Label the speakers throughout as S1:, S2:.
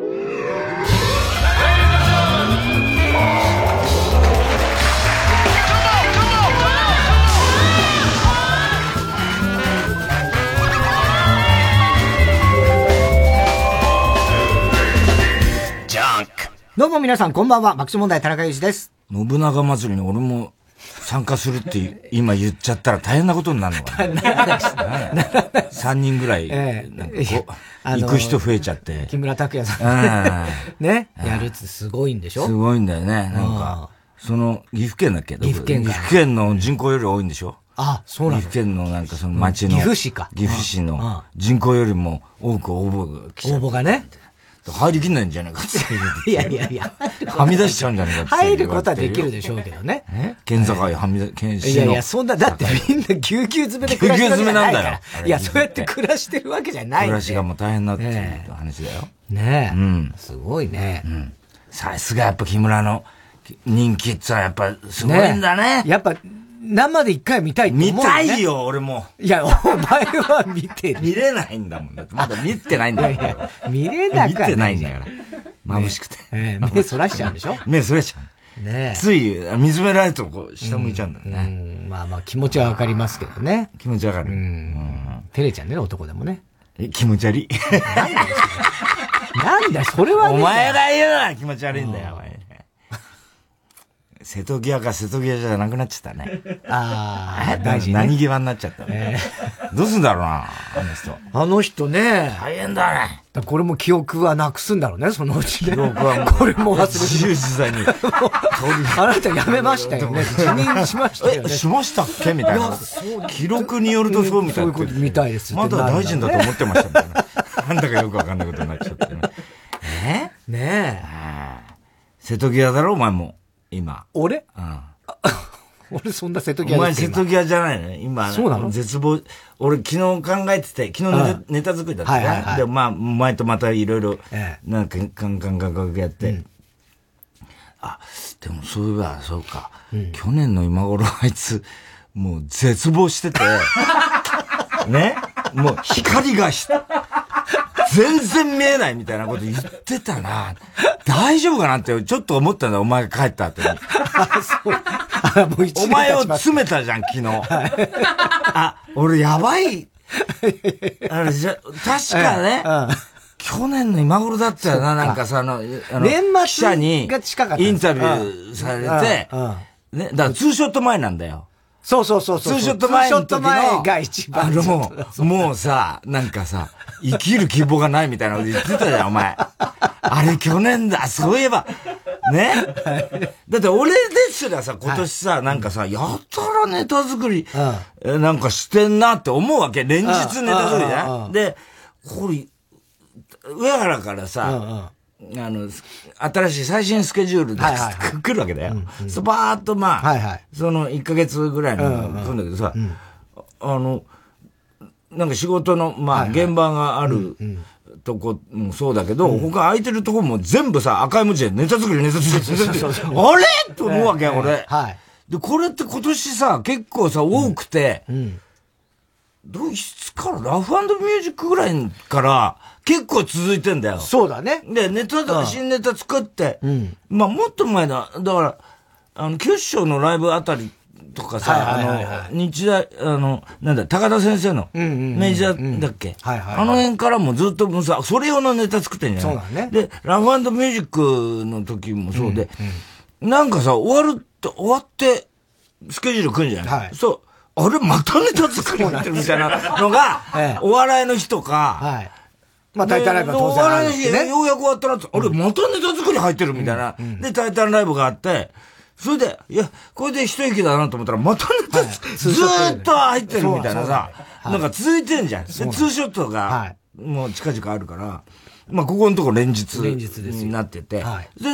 S1: どうも皆さんこんばんは、爆笑問題田中裕二です。
S2: 信長祭りに俺も参加するって今言っちゃったら大変なことになるのかな。3人ぐらい、なんかこう、行く人増えちゃって。
S1: 木村拓哉さん。ね。やるってすごいんでしょ？
S2: すごいんだよね。なんか、その、岐阜県だっけ？
S1: 岐阜県
S2: 岐阜県の人口より多いんでしょ？
S1: あ、そうなん
S2: 岐阜県のなんかその町の。
S1: 岐阜市か。
S2: 岐阜市の人口よりも多く応募
S1: が来応募がね。
S2: 入りきんないんじゃないかっ
S1: て。いやいやいや。
S2: はみ出しちゃうんじゃないかって。
S1: 入ることはできるでしょうけどね。
S2: 県境はみ出、県
S1: いやいや、そんな、だってみんなぎゅうぎゅう詰めで暮らしてるわけじゃないから。いや、そうやって暮らしてるわけじゃない
S2: 暮らしがもう大変なっていう話だよ。
S1: ねえ。うん。すごいね。
S2: うん。さすがやっぱ木村の人気ってやっぱすごいんだね。
S1: やっぱ、生で一回見たいって
S2: 思う、ね、見たいよ、俺も。
S1: いや、お前は見てる。
S2: 見れないんだもん。だってまだ見てないんだよ。いやいや
S1: 見れなか
S2: 見てないんだから。眩しくて。
S1: えー、目そらしちゃうんでしょ？
S2: 目そらしちゃう。ねつい、見つめられるとこう、下向いちゃうんだよね。
S1: うん、まあまあ気持ちはわかりますけどね。
S2: 気持ちわかる。う
S1: ん。照れちゃんね、男でもね。
S2: え、気持ち悪い。
S1: なんだそれは
S2: お前が言うな気持ち悪いんだよ、お前。瀬戸際か瀬戸際じゃなくなっちゃったね。
S1: ああ、
S2: 大事、ね、何際になっちゃったね。どうすんだろうな、あの人。
S1: あの人ね。
S2: 大変だね。
S1: だこれも記憶はなくすんだろうね、そのうちね。
S2: 記憶はもう。
S1: これも忘れて。
S2: 自由自在に。
S1: あなた辞めましたよね。辞任しましたよね。
S2: しましたっけ？みたいな。記録によるとそうみたいな。
S1: そういうことみたいです
S2: まだ大臣だと思ってましたみたいな。なんだかよくわかんないことになっちゃってね。
S1: えね
S2: え。瀬戸際だろ、お前も。今。
S1: 俺？
S2: うん。
S1: 俺そんな瀬戸際
S2: お前瀬戸際じゃないの？今。
S1: そうなの？
S2: 絶望。俺昨日考えてて、昨日ネネタ作りだったね。はいはいはい、で、まあ、前とまたいろいろ、なんか、カンカンカンカンやって。うん、あ、でもそういえば、そうか、うん、去年の今頃あいつ、もう絶望してて、ね？もう光がし、全然見えないみたいなこと言ってたな。大丈夫かなってちょっと思ったんだ、お前が帰った後に。お前を詰めたじゃん、昨日。あ、俺やばい。あれじゃ、確かね、去年の今頃だったよな、なんかさ、あの、あの
S1: 年末
S2: 記者にインタビューされて、ね、だからツーショット前なんだよ。
S1: そうそうそう
S2: そう。ツーショット前の時の、
S1: が一番。
S2: あの、もう、もうさ、なんかさ、生きる希望がないみたいなこと言ってたじゃん、お前。あれ去年だ、そういえば。ね、だって俺ですらさ、今年さ、なんかさ、やったらネタ作り、なんかしてんなって思うわけ。連日ネタ作りね。で、これ、上原からさ、あの、新しい最新スケジュールで、来るわけだよ。スパーっとまあ、その1ヶ月ぐらいの来るん。だけどさ、あの、なんか仕事の、まあ、現場があるとこもそうだけど、他空いてるとこも全部さ、赤い文字でネタ作り、ネタ作り、ネタ作り。あれ？と思うわけや、俺。で、これって今年さ、結構さ、多くて、どういつからラフミュージックぐらいから、結構続いてんだよ。
S1: そうだね。
S2: で、ネタとか新ネタ作って、うん、まあもっと前だ。だから、あの、九州のライブあたりとかさ、あの、日大、あの、なんだ、高田先生の、明治だっけ、あの辺からもずっともさ、それ用のネタ作ってんじゃない？
S1: そうだね。
S2: で、ラフミュージックの時もそうで、うんうん、なんかさ、終わると、終わって、スケジュール組んじゃない、はい、そう、あれ、またネタ作りってるみたいなのが、お笑いの日とか、はい。
S1: まあ、タイタンライブは当然ある
S2: し、ね。ようやく終わったら、あれ、またネタ作り入ってるみたいな。で、タイタンライブがあって、それで、いや、これで一息だなと思ったら、またネタ、ずーっと入ってるみたいなさ、なんか続いてんじゃん。で、ツーショットが、もう近々あるから、まあ、ここのとこ連日になってて、で、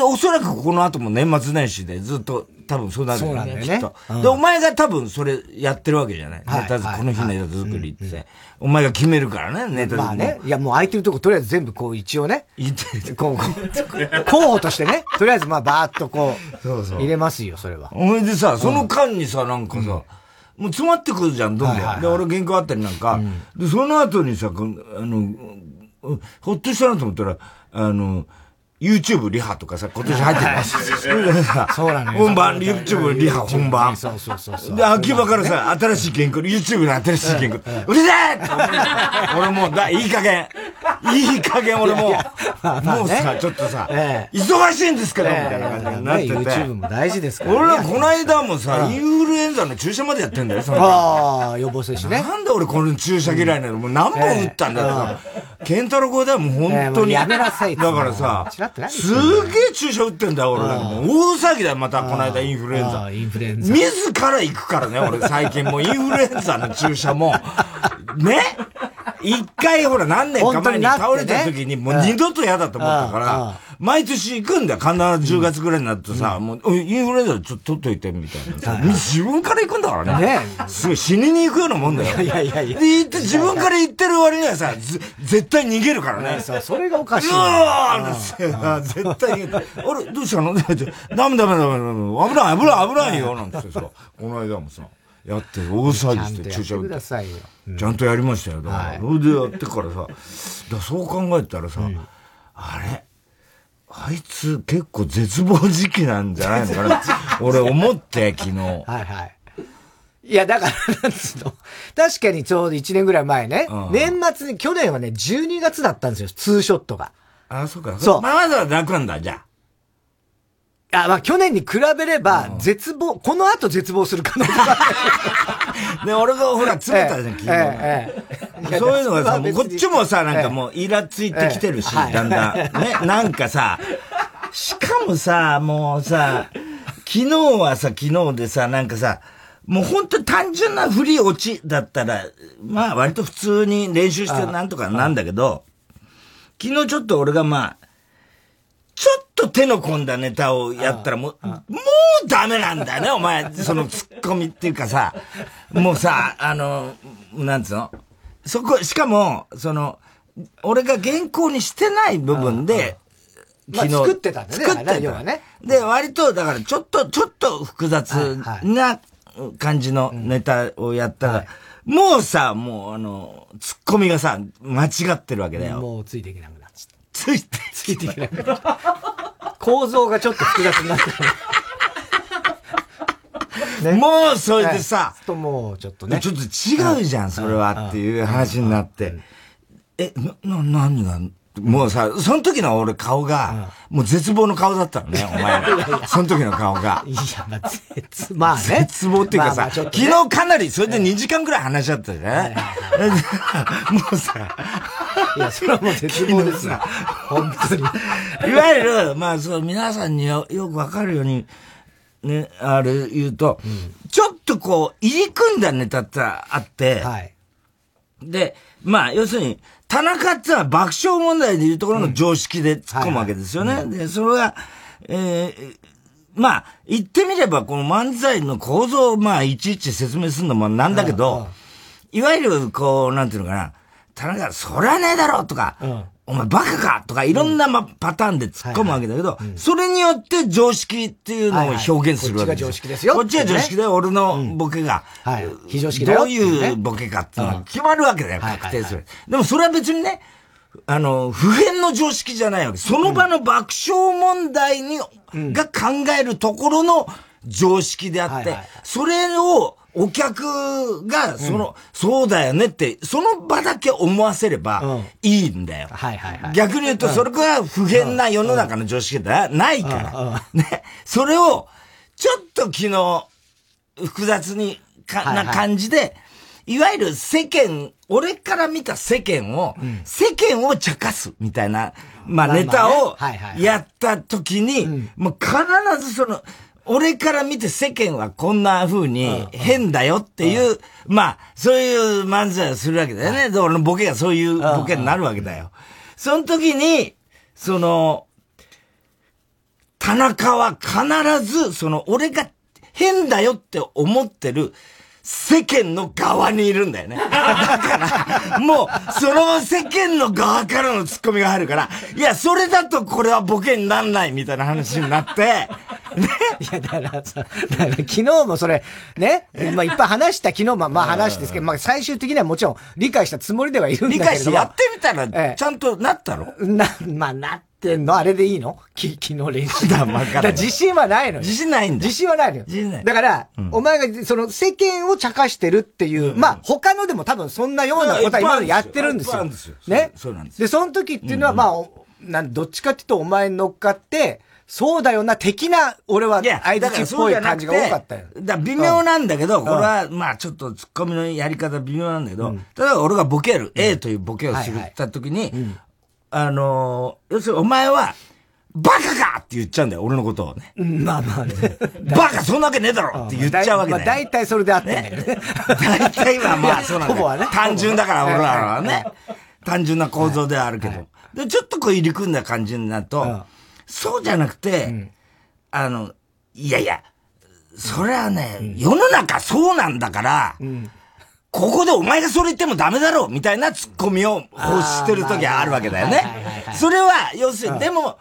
S2: おそらくここの後も年末年始でずっと多分そうなる
S1: よね、きっと、
S2: で、お前が多分それやってるわけじゃない。ネタ、この日ネタ作りって、お前が決めるからね、ネタ
S1: まあね。いや、もう空いてるとこ、とりあえず全部こう一応ね。
S2: 言って
S1: こう、候補としてね。とりあえずまあバーっとこう、そうそう。入れますよ、それは。
S2: お前でさ、その間にさ、なんかさ、もう詰まってくるじゃん、どんどん。で、俺原稿あったりなんか、で、その後にさ、あの、ほっとしたなと思ったら、あの、YouTube リハとかさ、今年入ってる そうなのよ。本番、YouTube リハ本番。そうそうそうで、秋葉からさ、新しい原稿、YouTube の新しい原稿、うるせえ俺もう、だ、いい加減。いい加減俺もう、もうさ、ちょっとさ、忙しいんですけど、みたいな感じになってて。
S1: YouTube も大事ですから
S2: 俺らこの間もさ、インフルエンザの注射までやってんだよ、そ
S1: のああ、予防接種ね。
S2: なんで俺この注射嫌いなの？もう何本打ったんだよ。ケンタロウ語ではもう本当に。
S1: やめなさい
S2: だからさ、すげえ注射打ってんだよ、俺ら。もう大騒ぎだよ、また、この間インフルエンザ。
S1: インフルエンザ。
S2: 自ら行くからね、俺最近もう インフルエンザの注射も。ね？一回ほら何年か前に倒れた時にもう二度と嫌だと思ったから、毎年行くんだよ。必ず10月ぐらいになるとさ、もう、インフルエンザちょっと取っといて、みたいな。自分から行くんだからね。すごい死にに行くようなもんだよ。いやいやいや。で、行って、自分から行ってる割にはさ、絶対逃げるからね。
S1: それがおかしい。う
S2: わー絶対逃げて。あれ、どうしたの？ダメダメダメダメ。危ない危ない危ないよ。なんてさ、この間もさ。やって、大騒ぎして注射打って。ちゃんとやりましたよ。だから、それでやってからさ、だそう考えたらさ、あれ？あいつ結構絶望時期なんじゃないのかな 俺思って、昨日。はい
S1: はい。いや、だから、なんつうの？確かにちょうど1年ぐらい前ね。うん、年末に、去年はね、12月だったんですよ、ツーショットが。
S2: あ、そうか。そう。まあ、まだ楽なんだ、じゃあ。
S1: あ、まあ、去年に比べれば、絶望、この後絶望する可能性が
S2: ある。ね、俺がほら、詰めたじゃん、昨日。ええ。そういうのがさ、もうこっちもさ、なんかもう、イラついてきてるし、だんだん。ね、なんかさ、しかもさ、もうさ、昨日はさ、昨日でさ、なんかさ、もう本当に単純な振り落ちだったら、まあ割と普通に練習してなんとかなんだけど、昨日ちょっと俺がまあ、ちょっと手の込んだネタをやったらもう、もうダメなんだよね、お前。そのツッコミっていうかさ、もうさ、あの、なんつうの？そこ、しかも、その、俺が原稿にしてない部分で、
S1: 昨日、作ってたんだね。作ってた。ね。
S2: で、割と、だからちょっと、ちょっと複雑な感じのネタをやったら、もうさ、もうあの、ツッコミがさ、間違ってるわけだよ。
S1: もうついていけなくなっちゃった。
S2: ついて、
S1: ついていけなくなっちゃった。構造がちょっと複雑になってる。
S2: ね、もうそれでさ、
S1: ともうちょっとね。
S2: ちょっと違うじゃん、それはっていう話になって。え、な、な、何が、もうさ、その時の俺顔が、もう絶望の顔だったのね、お前。その時の顔が。
S1: いや、まあ、絶、まあね。
S2: 絶望っていうかさ、昨日かなりそれで2時間くらい話し合ったじゃん。もうさ、
S1: いや、それはもう絶望ですよ。本当に。
S2: いわゆる、まあ、そう、皆さんによよくわかるように、ね、あれ言うと、うん、ちょっとこう、入り組んだネタってあって、はい。で、まあ、要するに、田中ってのは爆笑問題でいうところの常識で突っ込むわけですよね。うんで、それが、えー、まあ、言ってみれば、この漫才の構造を、まあ、いちいち説明するのもなんだけど、いわゆる、こう、なんていうのかな、田中、そりゃねえだろとか、うん、お前バカかとかいろんな、ま、パターンで突っ込むわけだけど、それによって常識っていうのを表現するわけです。こっちが
S1: 常識ですよ。
S2: こっちが常識で、俺のボケが、
S1: はい、非常識だよ。
S2: どういうボケかっていうのが決まるわけだよ、確定する。でもそれは別にね、あの、普遍の常識じゃないわけ。その場の爆笑問題に、が考えるところの常識であって、それを、お客が、その、うん、そうだよねって、その場だけ思わせればいいんだよ。はいはいはい。逆に言うと、それが普遍な世の中の常識だないから。ね。それを、ちょっと昨日、複雑にか、な感じで、いわゆる世間、俺から見た世間を、世間を茶化すみたいな、まあネタをやった時に、もう必ずその、俺から見て世間はこんな風に変だよっていう、まあ、そういう漫才をするわけだよね。で、俺のボケがそういうボケになるわけだよ。その時に、その、田中は必ず、その、俺が変だよって思ってる世間の側にいるんだよね。だから、もう、その世間の側からのツッコミが入るから、いや、それだとこれはボケになんないみたいな話になって、ね。
S1: いや、だからさ、だから昨日もそれ、ね、まあいっぱい話した昨日もまあ話ですけど、まあ最終的にはもちろん理解したつもりではいるんだけど。理解して
S2: やってみたら、ちゃんとなったの、
S1: な、まあなってんの？あれでいいの？き昨日練習。だ、まか自信はないの
S2: 自信ないん
S1: だ。自信はないのよ。
S2: 自信ない。
S1: だから、うん、お前が、その、世間を茶化してるっていう、うん、まあ、他のでも多分そんなようなことは今までやってるんですよ。ね？
S2: そうなんです。
S1: で、その時っていうのは、まあ、なん、どっちかっていうとお前に乗っかって、そうだよな、的な、俺は、間口っぽい感じが多かったよ。
S2: だ微妙なんだけど、これは、まあちょっとツッコミのやり方微妙なんだけど、例えば俺がボケる、A というボケをするった時に、あの要するにお前は、バカかって言っちゃうんだよ、俺のことをね。
S1: まあまあね。
S2: バカそんなわけねえだろって言っちゃうわけだよ。まあ
S1: 大体それであってね。
S2: 大体はまあそうなんだよ。ね、単純だから俺らはね。単純な構造ではあるけど。で、ちょっとこう入り組んだ感じになると、そうじゃなくて、あの、いやいや、それはね、世の中そうなんだから、ここでお前がそれ言ってもダメだろうみたいなツッコミを欲してる時はあるわけだよね。それは、要するに、でも、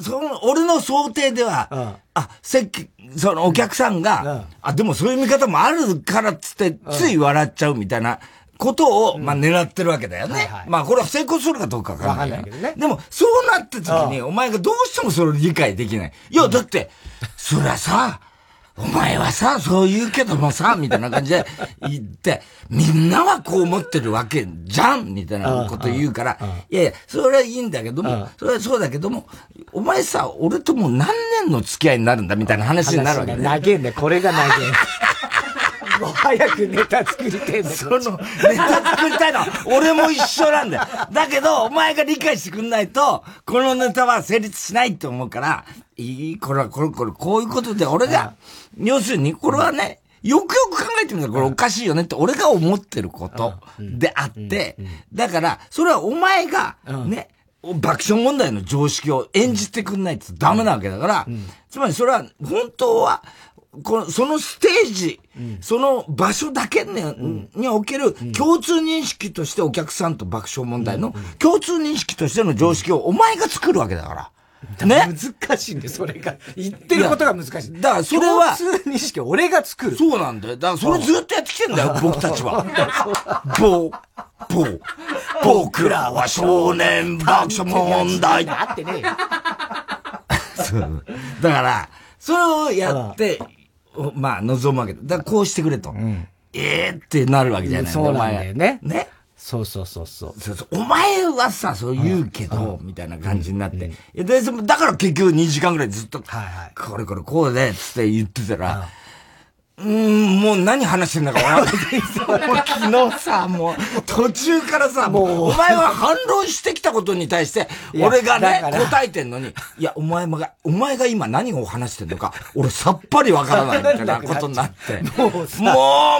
S2: その、俺の想定では、あ、せっそのお客さんが、あ、でもそういう見方もあるからっつって、つい笑っちゃうみたいなことを、まあ狙ってるわけだよね。まあこれは成功するかどうかわかんない。けどね。でも、そうなった時に、お前がどうしてもそれを理解できない。いや、だって、そりゃさ、お前はさ、そう言うけどもさ、みたいな感じで言って、みんなはこう思ってるわけじゃんみたいなこと言うから、いやいや、それはいいんだけども、それはそうだけども、お前さ、俺ともう何年の付き合いになるんだみたいな話になるわけ
S1: ね。長えんだこれが長え。もう早くネタ作りてえんだ
S2: その、ネタ作りたいの俺も一緒なんだよ。だけど、お前が理解してくんないと、このネタは成立しないと思うから、いいこれは、これ、これ、こういうことで、俺が、要するに、これはね、よくよく考えてみたらこれおかしいよねって俺が思ってることであって、だから、それはお前が、ね、爆笑問題の常識を演じてくんないとダメなわけだから、つまりそれは本当は、この、そのステージ、その場所だけに,、における共通認識としてお客さんと爆笑問題の共通認識としての常識をお前が作るわけだから。
S1: ね。難しいんで、それが。言ってることが難しい。
S2: だからそれは。
S1: 共通認識俺が作る。
S2: そうなんだよ。だからそれずっとやってきてんだよ、僕たちは。ぼ、ぼ、僕らは少年爆笑問題。
S1: あってね
S2: だから、それをやって、まあ、望むわけだ。だからこうしてくれと。ええってなるわけじゃない
S1: そうなんだよね。
S2: ね。
S1: そうそうそうそう。
S2: そうそう。お前はさ、そう言うけど、みたいな感じになって。で、だから結局2時間ぐらいずっと、はいはい、これこれこうで、つって言ってたら、うん、もう何話してんだか分からない。昨日さ、もう、途中からさ、もう、お前は反論してきたことに対して、俺がね、答えてんのに、いや、お前が、お前が今何を話してんのか、俺さっぱり分からないみたいな ことになって、もう、もう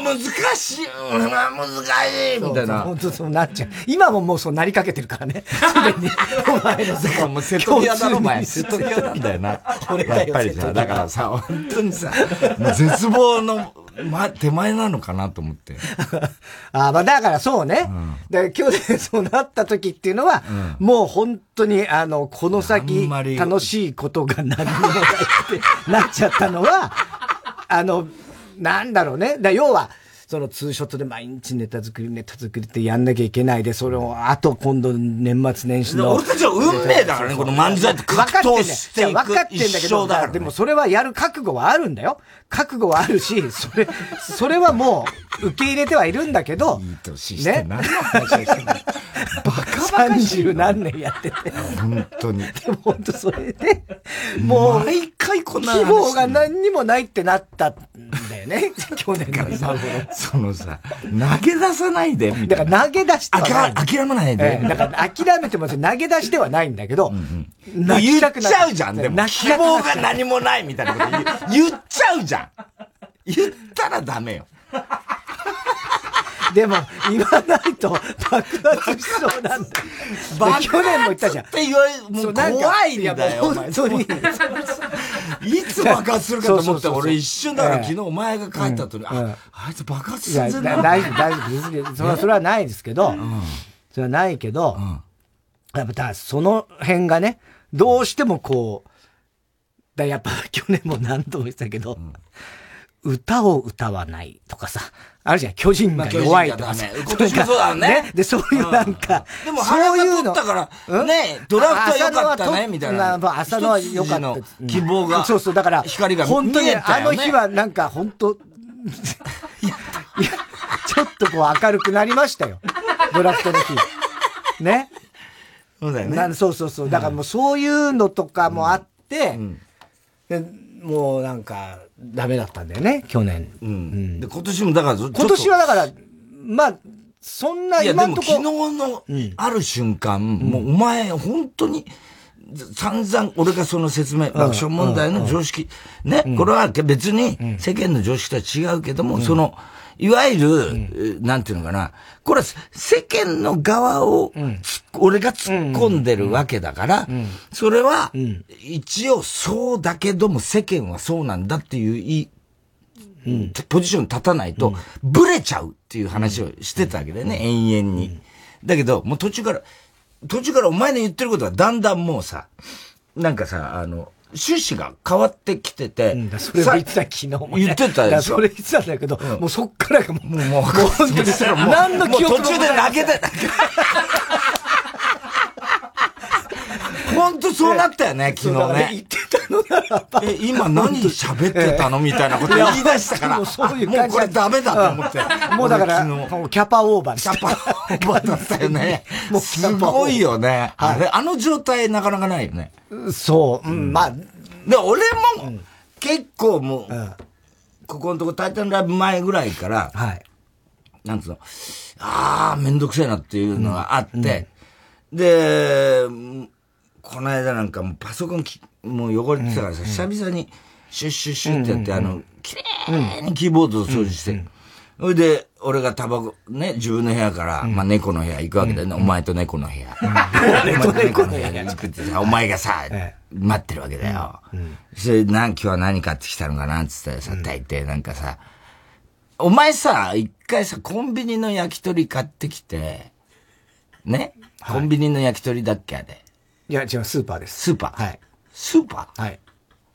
S2: 難しい、うん、難しい、みたいな。
S1: 本当そうなっちゃう。今ももうそうなりかけてるからね。すでに、お前の
S2: さ、もう瀬戸際だろ、お前。瀬戸際なんだよな。俺やっぱりさ、だからさ、本当にさ、絶望のの、ま、手前なのかなと思って。
S1: あまあだからそうね。うん、で去年そうなった時っていうのは、うん、もう本当に、あの、この先、楽しいことが何もないって なっちゃったのは、あの、なんだろうね。だ要は、そのツーショットで毎日ネタ作り、ネタ作りってやんなきゃいけないで、それを、あと今度年末年始の。
S2: 俺たちは運命だからね、この漫才って格闘していく
S1: 分かってんだけど、ね、でもそれはやる覚悟はあるんだよ。覚悟はあるし、それ、それはもう受け入れてはいるんだけど、
S2: いい年して何の話してんの？
S1: バカバカしい。何年やってて。
S2: 本当に。
S1: でも本当それで、もう、毎回こんな希望が何にもないってなったんだよね。去年の今頃。
S2: そのさ、投げ出さないで、
S1: だから投げ出しては
S2: ない。諦めないで。
S1: だから諦めても投げ出してはないんだけど、
S2: うんうん、言っちゃうじゃん。でも、希望が何もないみたいなこと言っちゃうじゃん。言ったらダメよ。
S1: でも、言わないと爆発しそうなんだ。去年も言ったじゃん。
S2: って言われ、もう怖いんだよ、
S1: 本当に。い
S2: つ爆発するかと思ったら、俺一瞬だから 昨日お前が帰った後に、あ、あいつ爆発するんだ
S1: 大丈夫、大丈夫。それは、それはないですけど、それはないけど、やっぱ、その辺がね、どうしてもこう、だやっぱ 去年も何度も言ったけど、歌を歌わないとかさ、あるじゃん、巨人が弱いとかさ。
S2: 今年もそうだね。
S1: で、そういうなんか、
S2: でもそういうの。ったから、ね、ドラフトは良かったね、みたいな。
S1: まあ、朝のは良かった。
S2: 希望が。
S1: そうそう、だから、
S2: 光が
S1: 本当にあの日はなんか本当、い や、いや、ちょっとこう明るくなりましたよ。ドラフトの日。ね。
S2: そうだよね。
S1: そうそうそう。だからもうそういうのとかもあって、もうなんか、ダメだったんだよね、去年。
S2: うん。で、今年もだから今
S1: 年はだから、まあ、そんな
S2: 今のとこ。昨日のある瞬間、もうお前本当に、散々俺がその説明、爆笑問題の常識、ね、これは別に世間の常識とは違うけども、その、いわゆる、なんていうのかな、これは世間の側を、俺が突っ込んでるわけだから、それは、一応そうだけども世間はそうなんだっていうい、ポジション立たないと、ブレちゃうっていう話をしてたわけだよね、延々に。だけど、もう途中から、途中からお前の言ってることはだんだんもうさ、なんかさ、あの、趣旨が変わってきてて。う
S1: ん、それも言ってた昨日も、
S2: ね、言ってたで
S1: しょ？それ言ってたんだけど、うん、もうそっからがもう、もう、
S2: もう、本当に
S1: 何の記憶
S2: も途中で泣けて、本当そうなったよね、昨日ね。
S1: 言ってたのならば。
S2: え、今何喋ってたのみたいなこと言い出したから。もうそういうもうこれダメだと思って。
S1: もうだから、もうキャパオーバー
S2: キャパオーバーだったよね。もうすごいよね。あれ、あの状態なかなかないよね。
S1: そう、うん、まあ。
S2: で、俺も、結構もう、ここのとこ、タイタンライブ前ぐらいから、はい。なんつうの、ああ、めんどくせえなっていうのがあって、で、この間なんかもうパソコンきもう汚れてたからさ、久々にシュッシュッシュッってやって、あの、綺麗にキーボードを掃除して、それで、俺がタバコ、ね、自分の部屋から、まあ猫の部屋行くわけだよね。お前と猫の部屋。俺と猫の部屋作ってさ、お前がさ、待ってるわけだよ。それ、なん、今日は何買ってきたのかな？って言ったらさ、大抵なんかさ、お前さ、一回さ、コンビニの焼き鳥買ってきて、ね、コンビニの焼き鳥だっけあれ？
S1: いや、違う、スーパーです。
S2: スーパー？
S1: はい。
S2: スーパ
S1: ー？はい。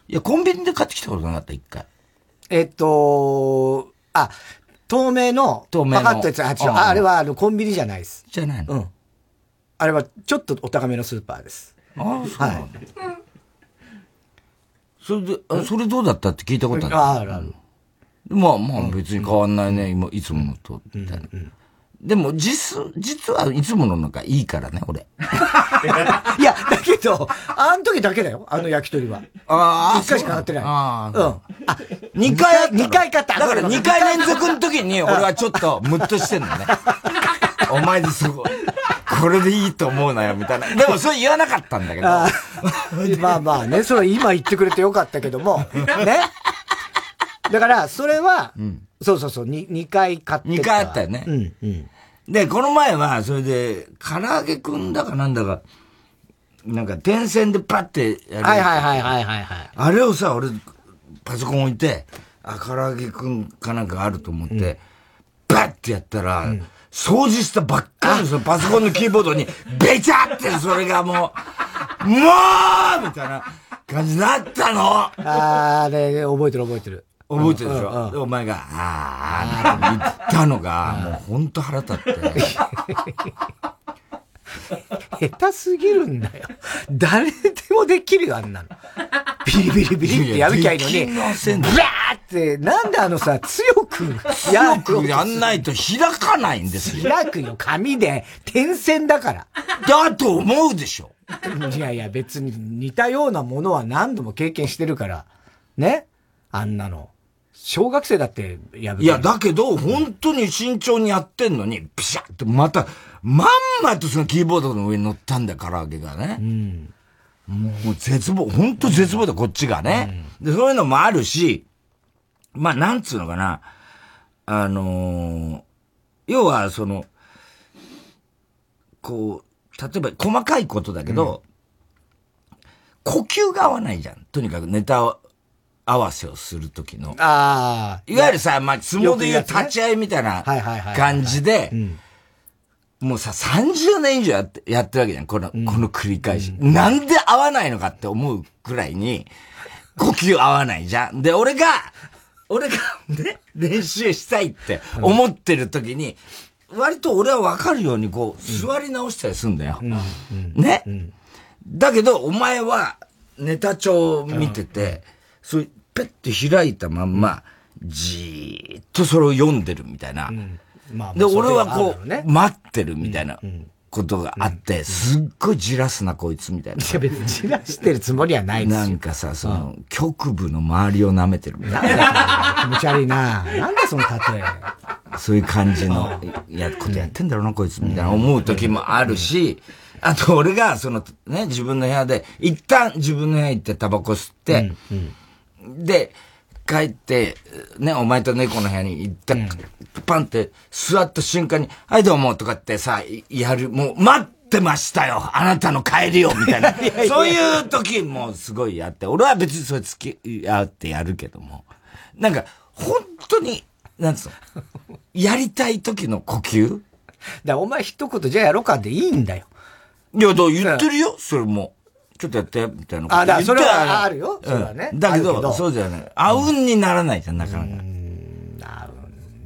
S2: いや、コンビニで買ってきたことなかった、一回。
S1: えっと、あ、透明の、
S2: 透明の。
S1: パカッとやつ、あ、違う。ああれは、あの、コンビニじゃないです。
S2: じゃないの
S1: うん。あれは、ちょっとお高めのスーパーです。
S2: ああ、はい。それで、あ、それどうだったって聞いたことある？
S1: ああ、あるある。
S2: まあまあ別に変わんないね、今、いつものと、みたいな。でも、実、実はいつもののがいいからね、俺。
S1: いや、だけど、あの時だけだよ、あの焼き鳥は。
S2: あ
S1: あ。一回しか買ってない。
S2: あ
S1: あ。うん。
S2: あ、二回
S1: 二回買った。
S2: だから二回連続の時に、俺はちょっとムッとしてんのね。お前ですごい。これでいいと思うなよ、みたいな。でも、それ言わなかったんだけど。
S1: まあまあね、それ今言ってくれてよかったけども、ね。だから、それは、うん、そうそうそう、二二回買って
S2: 二回あったよね。
S1: うん、うん。
S2: で、この前は、それで、唐揚げくんだかなんだか、なんか、点線でパッて
S1: やる。はいはいはいはいはい、はい。
S2: あれをさ、俺、パソコン置いて、あ、唐揚げくんかなんかあると思って、うん、バッてやったら、うん、掃除したばっかりそのパソコンのキーボードに、べちゃってそれがもう、もうみたいな感じになったのあ
S1: あ、ね、覚えてる覚えてる。
S2: 覚えてるでしょ、うんうん、お前が、ああ、言ったのが、もうほんと腹立って。
S1: 下手すぎるんだよ。誰でもできるよ、あんなの。ビリビリビリってやりゃいいのに、ブラーって、なんであのさ、強く、
S2: 強くやんないと開かないんです
S1: よ。開くよ、紙で、点線だから。
S2: だと思うでしょ。
S1: いやいや、別に似たようなものは何度も経験してるから。ね？あんなの。小学生だって
S2: やる。いや、だけど、本当に慎重にやってんのに、ピシャってまた、まんまとそのキーボードの上に乗ったんだよ、唐揚げがね。うん。もう絶望、本当絶望だ、こっちがね、うん。で、そういうのもあるし、まあ、なんつうのかな。あのー、要は、その、こう、例えば細かいことだけど、うん、呼吸が合わないじゃん。とにかくネタ合わせをするときの。ああ。いわゆるさ、まあ、相撲でいう立ち会いみたいな感じで、もうさ、30年以上やって、やってるわけじゃん。この、うん、この繰り返し、うん。なんで合わないのかって思うくらいに、呼吸合わないじゃん。で、俺が、俺がね、練習したいって思ってる時に、割と俺はわかるようにこう、座り直したりすんだよ。ね、だけど、お前はネタ帳見てて、そういう、ペッて開いたまんま、じーっとそれを読んでるみたいな。で、俺はこう、待ってるみたいなことがあって、すっごいじらすな、こいつみたいな。い
S1: や、別にじらしてるつもりはないです
S2: よ。なんかさ、その、局部の周りを舐めてるみたい
S1: な。気持ち悪いななんだその例え。
S2: そういう感じの、や、ことやってんだろうな、こいつ、みたいな思う時もあるし、あと俺が、その、ね、自分の部屋で、一旦自分の部屋行ってタバコ吸って、で、帰って、ね、お前と猫の部屋に行って、パンって座った瞬間に、はいどうもとかってさ、やる、もう待ってましたよ。あなたの帰りをみたいな。そういう時もすごいやって、俺は別にそれ付き合ってやるけども。なんか、本当に、なんつうの、やりたい時の呼吸？
S1: だお前一言じゃあやろうかでいいんだよ。
S2: いや、だ言ってるよ、それも。ちょっとやって、みたいな
S1: あ、だそれはあるよ。それはね。
S2: だけど、そうじゃない。あうんにならないじゃん、なかなか。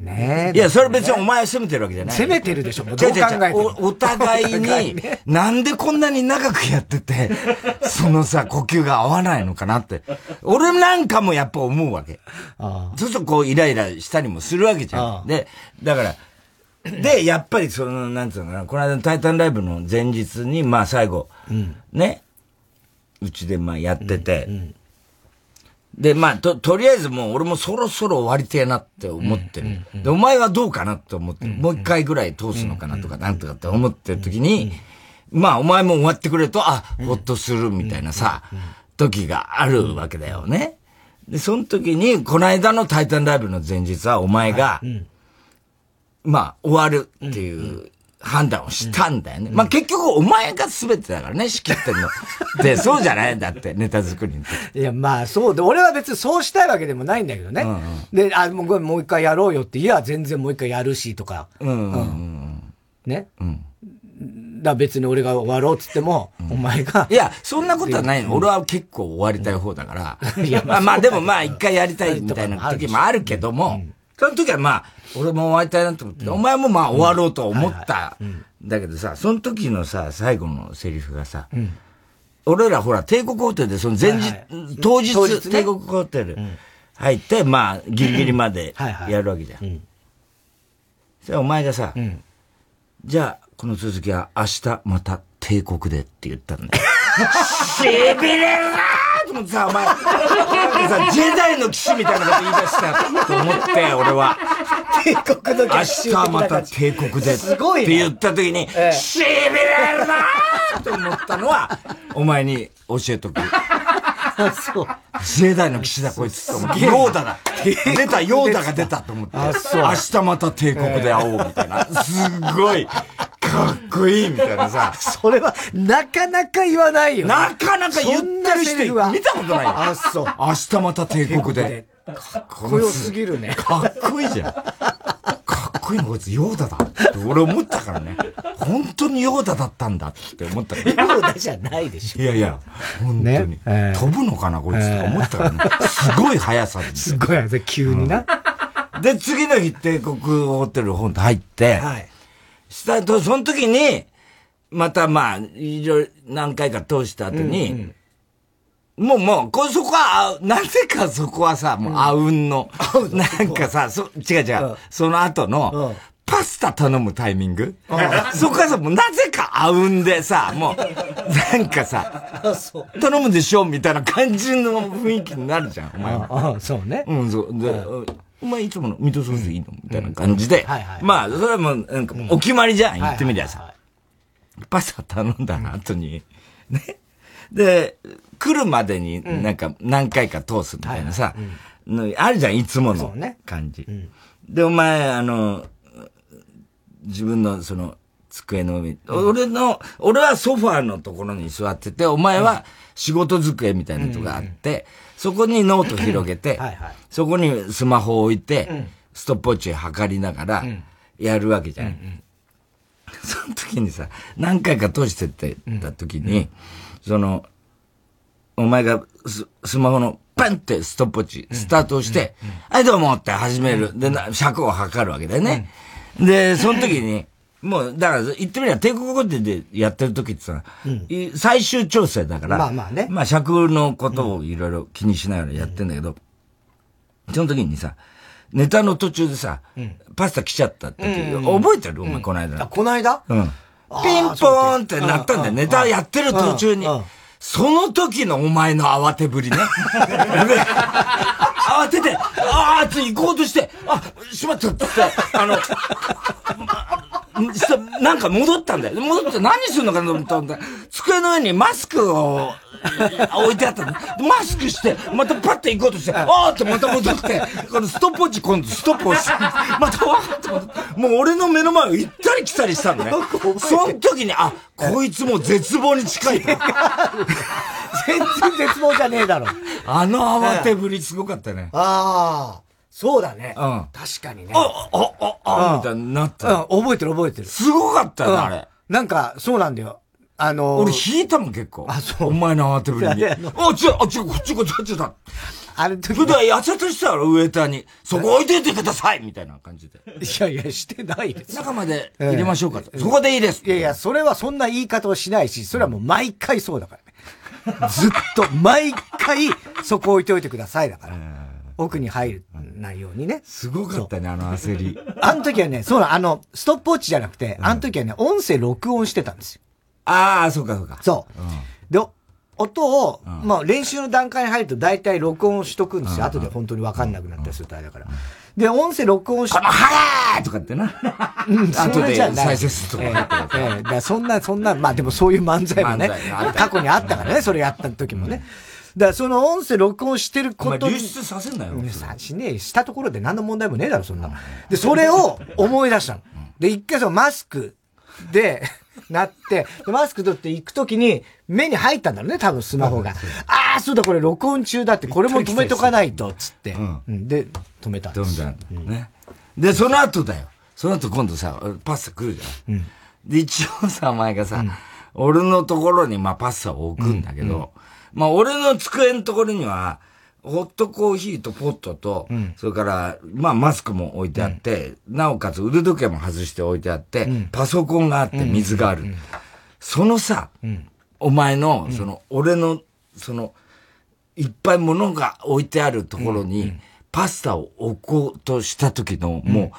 S2: ねいや、それ別にお前責めてるわけじゃない。
S1: 責めてるでしょ、どう考えて
S2: おお互いに、なんでこんなに長くやってて、そのさ、呼吸が合わないのかなって。俺なんかもやっぱ思うわけ。そうするとこう、イライラしたりもするわけじゃん。で、だから、で、やっぱりその、なんつうのかな、この間のタイタンライブの前日に、まあ最後、うん、ね、うちでまあやってて、うんうん、で、まあ、と、とりあえずもう俺もそろそろ終わりてえなって思ってる。で、お前はどうかなって思ってる。もう一回ぐらい通すのかなとか、なんとかって思ってる時に、まあ、お前も終わってくれると、あ、ほっとするみたいなさ、時があるわけだよね。で、その時に、この間のタイタンライブの前日は、お前が、まあ、終わるっていう判断をしたんだよね。うん、まあ結局お前が全てだからね、仕切ってんの。で、そうじゃない？だって、ネタ作りの
S1: 時。いや、まあそうで、俺は別にそうしたいわけでもないんだけどね。うんうん、で、あ、もうもう一回やろうよって、いや、全然もう一回やるし、とか。うんうんうん、ね？うん。だ別に俺が終わろうっつっても、うん、お前が。
S2: いや、そんなことはないの。俺は結構終わりたい方だから。いや、まあまあでもまあ一回やりたいみたいな時もあるけども、その時はまあ、俺も終わりたいなと思って、うん、お前もまあ終わろうと思った。だけどさ、その時のさ、最後のセリフがさ、うん、俺らほら、帝国ホテルで、その前日、はいはい、当日、当日ね、帝国ホテル入って、まあ、ギリギリまでやるわけじゃん。はいはい、それお前がさ、じゃあ、この続きは明日また帝国でって言ったんだよ。しびれるなと思ってさ、お前、さ、ジェダイの騎士みたいなこと言い出したと思って、俺は。
S1: 帝国の騎
S2: 士。明日また帝国で。すごい、って言った時に、ええ、しびれるなと思ったのは、お前に教えとく。そう。ジェダイの騎士だ、こいつ。ヨーダだ。出た、ヨーダが出たと思って。明日また帝国で会おう、みたいな。すごい。かっこいいみたいなさ。
S1: それは、なかなか言わないよ、
S2: ね。なかなか言ってる人見たことないよ。あ、そう。明日また帝国で。
S1: かっこよすぎるね。
S2: かっこいいじゃん。かっこいいのこいつヨーダだって俺思ったからね。本当にヨーダだったんだって思った
S1: ヨーダじゃないでし
S2: ょ。いやいや、本当に。ね？えー、飛ぶのかなこいつって思ったからね。すごい速さで。
S1: すごい速さ、急にな。
S2: うん、で、次の日帝国ホテル本と入って、はい。したと、その時に、またまあ、いろいろ何回か通した後に、うんうん、もうもう、こそこは、なぜかそこはさ、もうあうんの、うん、なんかさ、そ、違う違う、うん、その後の、パスタ頼むタイミング？そこはさ、もうなぜかあうんでさ、もう、なんかさ、頼むでしょみたいな感じの雰囲気になるじゃん、お前は。
S1: ああ、そうね。
S2: うん、そう。で、お前いつものミートソースいいの？みたいな感じで。まあ、それはもう、なんか、お決まりじゃん、言ってみりゃさ。パスタ頼んだ後に、ね。で、来るまでになんか何回か通すみたいなさ、あるじゃん、いつもの感じ。で、お前、あの、自分のその、机の上、うん、俺の、俺はソファーのところに座ってて、お前は仕事机みたいなとこがあって、そこにノート広げて、はいはい、そこにスマホを置いて、ストップウォッチ測りながら、やるわけじゃん。うんうん、その時にさ、何回か閉じてってた時に、うん、その、お前がススマホのパンってストップウォッチ、スタートをして、はいどうもって始める。で、尺を測るわけだよね。で、その時に、もう、だから言ってみれば帝国語でやってる時ってさ、うん、最終調整だから、
S1: まあまあね。
S2: まあ尺のことをいろいろ気にしながらやってんだけど、うん、その時にさ、ネタの途中でさ、うん、パスタ来ちゃった時、覚えてる？お前、この間。
S1: この間？
S2: うん。ピンポーンってなったんだよ。ネタやってる途中に。その時のお前の慌てぶりね。慌てて、あーって行こうとして、あ、しまったって、あの、なんか戻ったんだよ。戻って何するのかなと思ったんだ。机の上にマスクを置いてあったの。マスクして、またパッて行こうとして、あーってまた戻って、このストップウォッチ今度ストップをして、またわーって戻って、もう俺の目の前を行ったり来たりしたのね。その時に、あ、こいつもう絶望に近い。全
S1: 然絶望じゃねえだろ。
S2: あの慌てぶりすごかったね。
S1: ああ。そうだね。うん。確かにね。
S2: あ、あ、あ、あ、みたいになった。
S1: うん、覚えてる覚えてる。
S2: すごかったよ、あれ。
S1: なんか、そうなんだよ。あの
S2: ー、俺引いたもん結構。
S1: あ、そう。
S2: お前の慌てぶりに。あ、違う、あ、違う、こっち、こっち、こっちだ。
S1: あれ時
S2: 普段やっちゃったしたらウエーターに、そこ置いといてくださいみたいな感じで。
S1: いやいや、してないです。
S2: 中まで入れましょうかと。そこでいいです。
S1: いやいや、それはそんな言い方をしないし、それはもう毎回そうだからね。ずっと、毎回、そこ置いといてくださいだから。奥に入るないようにね。
S2: すごかったね、あの焦り。
S1: あの時はね、そうな、あの、ストップウォッチじゃなくて、あの時はね、音声録音してたんですよ。
S2: ああ、そうかそうか。
S1: そう。で、音を、まあ練習の段階に入ると大体録音しとくんですよ。後で本当にわかんなくなったりするとあれだから。で、音声録音して。
S2: この腹とかってな。うん、後で再生するとか。
S1: ええ、ええ、だそんな、そんな、まあでもそういう漫才もね、過去にあったからね、それやった時もね。だからその音声録音してること
S2: 流出させんなよ。
S1: さしねえ、したところで何の問題もねえだろ、そんなで、それを思い出したの。で、一回そのマスクで、なって、マスク取って行くときに目に入ったんだろうね、多分スマホが。ああ、そうだ、これ録音中だって、これも止めとかないと、つって。うん、で、止めたんです。止めた。
S2: ね。で、その後だよ。その後今度さ、パスタ来るじゃん。うん、で、一応さ、お前がさ、俺のところに、まあ、パスタを置くんだけど、まあ、俺の机のところには、ホットコーヒーとポットと、うん、それから、まあ、マスクも置いてあって、うん、なおかつ腕時計も外して置いてあって、うん、パソコンがあって水がある。そのさ、お前の、その、俺の、その、いっぱい物が置いてあるところに、パスタを置こうとした時の、もう、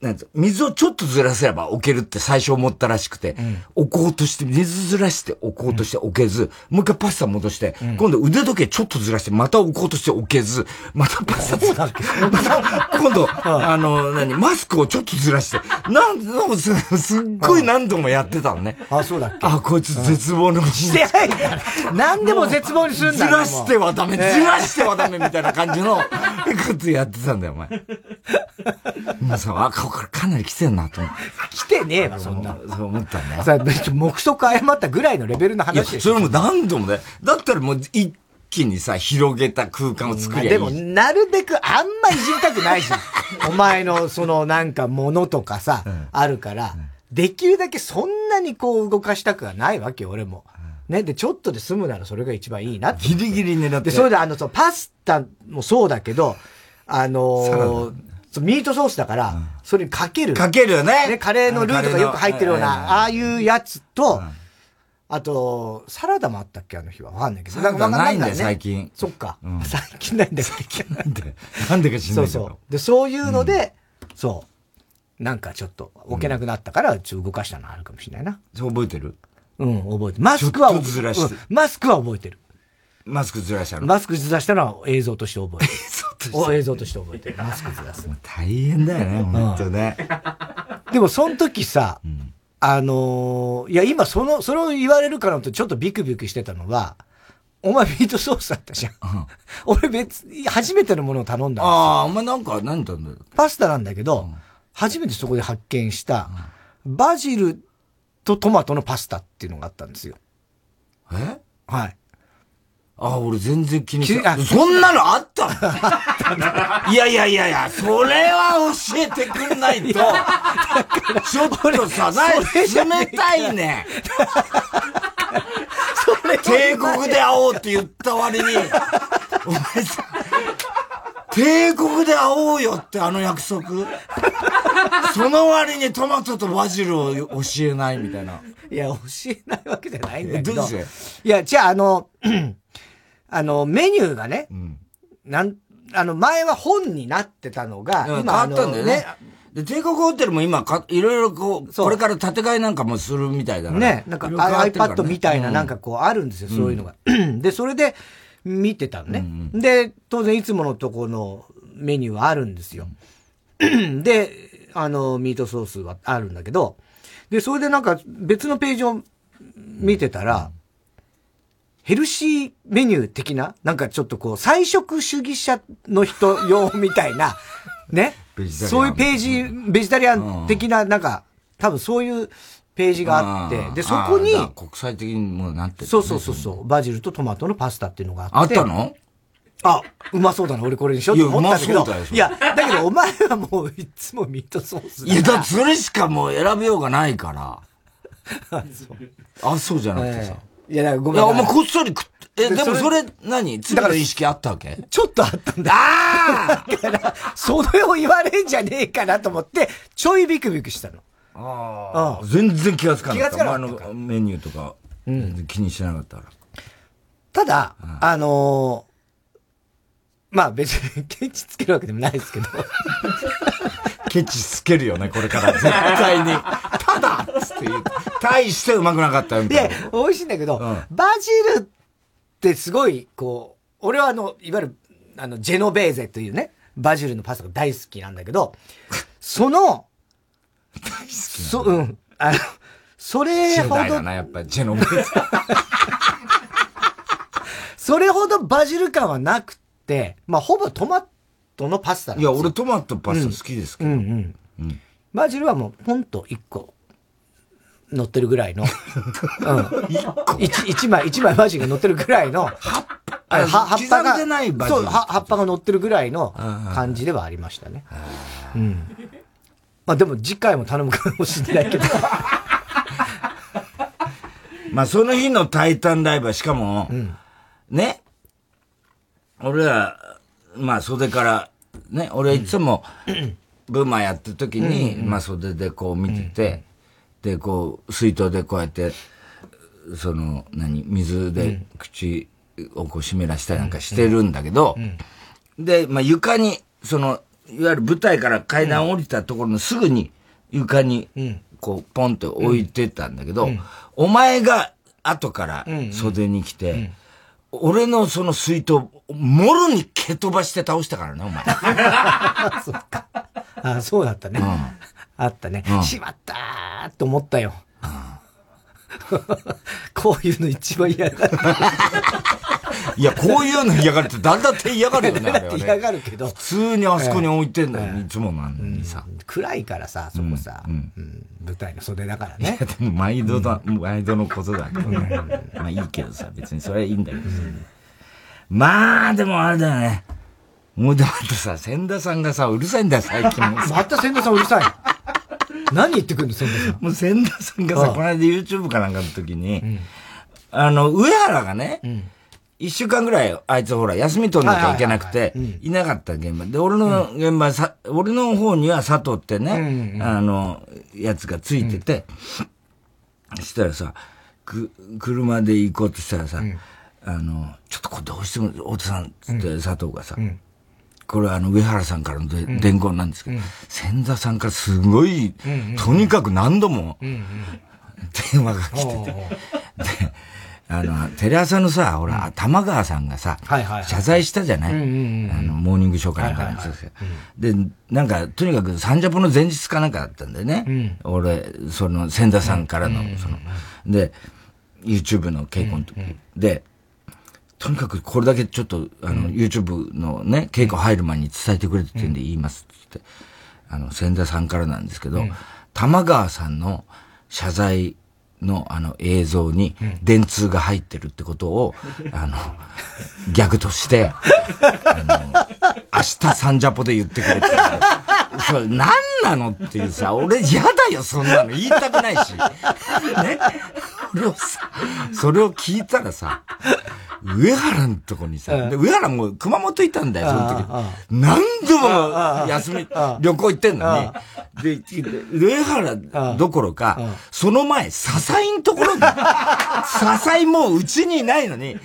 S2: なん水をちょっとずらせれば置けるって最初思ったらしくて、うん、置こうとして、水ずらして置こうとして置けず、うん、もう一回パスタ戻して、うん、今度腕時計ちょっとずらして、また置こうとして置けず、またパスタ、また、今度、あの、何、マスクをちょっとずらして、なん、なんすすっごい何度もやってたのね。
S1: あ、そうだっけ？
S2: あ、こいつ絶望の
S1: してない。何でも絶望にするんだ
S2: ずらしてはダメ、ずらしてはダメみたいな感じの ことやってたんだよ、お前。あ、これかなり来てんなと思って。
S1: 来てねえわ、そんな。
S2: そう思ったね。
S1: さ、目測謝ったぐらいのレベルの話
S2: でそれも何度もね。だったらもう一気にさ、広げた空間を作りゃいい。
S1: でも、なるべくあんまいじりたくないじゃん。お前のそのなんかものとかさ、うん、あるから、うん、できるだけそんなにこう動かしたくはないわけよ、俺も。ね。で、ちょっとで済むならそれが一番いいなって。
S2: ギリギリ狙って。
S1: で、それであの、そう、パスタもそうだけど、あのー、ミートソースだから、それにかける。
S2: かけるよね。
S1: ね、カレーのルーとかよく入ってるような、ああいうやつと、あと、サラダもあったっけあの日は。わかんないけど。
S2: なんかないんだよ、最近。
S1: そっか。最近ないんだ
S2: 最近なんで。なんでか知んない
S1: そうそう。で、そういうので、そう。なんかちょっと置けなくなったから、ちょっと動かしたのあるかもしれないな。
S2: そう覚えてる？
S1: うん、覚えてる。マスクは、マスクは覚えてる。
S2: マスクずらしたの？
S1: マスクずらしたのは映像として覚えてる。お映像として覚えてる。マスクずらす。
S2: 大変だよね、本当ね。
S1: でも、その時さ、あのいや、今、その、それを言われるかなとちょっとビクビクしてたのは、お前ミートソースだったじゃん。俺別、初めてのものを頼んだ
S2: ああ、お前なんか、何頼んだ？
S1: パスタなんだけど、初めてそこで発見した、バジルとトマトのパスタっていうのがあったんですよ。
S2: え？
S1: はい。
S2: あ、俺全然気にしない。そんなのあった いやいやいやいや、それは教えてくんないと。ちょっとさ、冷たいね。帝国で会おうって言った割に、お前さ、帝国で会おうよってあの約束？その割にトマトとバジルを教えないみたいな。
S1: いや、教えないわけじゃないんだけど。
S2: どうして
S1: いや、じゃあ、あの、あの、メニューがね、うん、なん、あの、前は本になってたのが、
S2: 今、変わったんだよね。で、帝国ホテルも今か、いろいろこう、これから建て替えなんかもするみたいだから。
S1: ね、なんか iPad みたいななんかこうあるんですよ、うん、そういうのが。で、それで見てたのね、うんうん。で、当然いつものとこのメニューはあるんですよ。で、あの、ミートソースはあるんだけど、で、それでなんか別のページを見てたら、ヘルシーメニュー的な、なんかちょっとこう、菜食主義者の人用みたいな、ね。そういうページ、ベジタリアン的な、なんか、多分そういうページがあって、で、そこに、
S2: 国際的にもなってる、
S1: そうそうそうそう、バジルとトマトのパスタっていうのが
S2: あって。あったの？
S1: あ、うまそうだな、俺これにしようと思ったんだけど。いや、だけどお前はもういつもミートソース
S2: いや、だそれしかもう選べようがないから。あ、そう。じゃなくてさ。
S1: いや、
S2: ごめん。いや、お前こっそり食って、え、でもそれ何、だから意識あったわけ？
S1: ちょっとあったんだ。ああだから、それを言われんじゃねえかなと思って、ちょいビクビクしたの。
S2: ああ。全然気がつかなかった。気がつかなかった。メニューとか、全然気にしなかったから。
S1: ただ、あのまあ別に ケチつけるわけでもないですけど。
S2: ケチつけるよね、これから。絶対に。ただつって言う。大してうまくなかったよ、みたいな。
S1: で、美味しいんだけど、うん、バジルってすごい、こう、俺はあの、いわゆる、あの、ジェノベーゼというね、バジルのパスタが大好きなんだけど、その、
S2: 大好き
S1: そ、うん。あの、それほど。だ
S2: な、やっぱり、ジェノベーゼ。
S1: それほどバジル感はなくて、まあ、ほぼトマトのパスタ
S2: いや、俺トマトパスタ好きですけど。うん、うん、
S1: うん。バジルはもう、ポンと一個、乗ってるぐらいの。うん。一、一枚、一枚バジルが乗ってるぐらいの。葉っ
S2: ぱ葉っぱが。そう、
S1: 葉っぱが乗ってるぐらいの感じではありましたね。うん。まあでも次回も頼むかもしれないけど。
S2: まあその日のタイタンライブはしかも、うん、ね、俺ら、まあ袖から、ね、俺はいつも、ブーマーやってる時に、まあ袖でこう見てて、で、こう、水筒でこうやって、その、何、水で口をこう湿らしたりなんかしてるんだけど、で、まあ床に、その、いわゆる舞台から階段降りたところのすぐに床に、こう、ポンって置いてたんだけど、お前が後から袖に来て、俺のその水筒、もろに蹴飛ばして倒したからね、お前。
S1: そっか。あそうだったね。うん、あったね。うん、しまったーと思ったよ。こういうの一番嫌だ。
S2: いや、こういうの嫌がるって誰だって嫌がるよね。
S1: だって嫌がるけど。
S2: 普通にあそこに置いてんだよ、いつもなのにさ、
S1: 暗いからさ、そこさ、うん舞台の袖だからね。
S2: いや、でも毎度だ、毎度のことだけど、まあいいけどさ、別にそれはいいんだけどさ。まあ、でもあれだよね。もうでもさ、千田さんがさ、うるさいんだよ、最近。
S1: また千田さんうるさい。何言ってくるの、千田さん。
S2: もう千田さんがさ、この間 YouTube かなんかの時に、あの、上原がね、一週間ぐらい、あいつほら、休み取んなきゃいけなくて、いなかった現場。で、俺の現場、さ、俺の方には佐藤ってね、あの、やつがついてて、そしたらさ、く、車で行こうとしたらさ、あの、ちょっとこれどうしても、太田さん、つって佐藤がさ、これはあの、上原さんからので、伝言なんですけど、千座さんからすごい、とにかく何度も、電話が来てて、で、あの、テレ朝のさ、ほら、玉川さんがさ、謝罪したじゃない？あの、モーニングショーかなんかで、なんか、とにかくサンジャポの前日かなんかだったんだよね。俺、その、千田さんからの、その、で、YouTube の稽古の時。で、とにかくこれだけちょっと、あの、YouTube のね、稽古入る前に伝えてくれてってんで言いますってって。あの、千田さんからなんですけど、玉川さんの謝罪のあの映像に電通が入ってるってことを、あの、ギャグとして、あの、明日サンジャポで言ってくれって。それ何なのっていうさ、俺嫌だよ、そんなの言いたくないし。ね。俺をさ、それを聞いたらさ、上原のとこにさ、で上原も熊本いたんだよ、その時。何度も休み、旅行行ってんのに。で、上原どころか、その前、笹井のところに、笹井もううちにいないのに、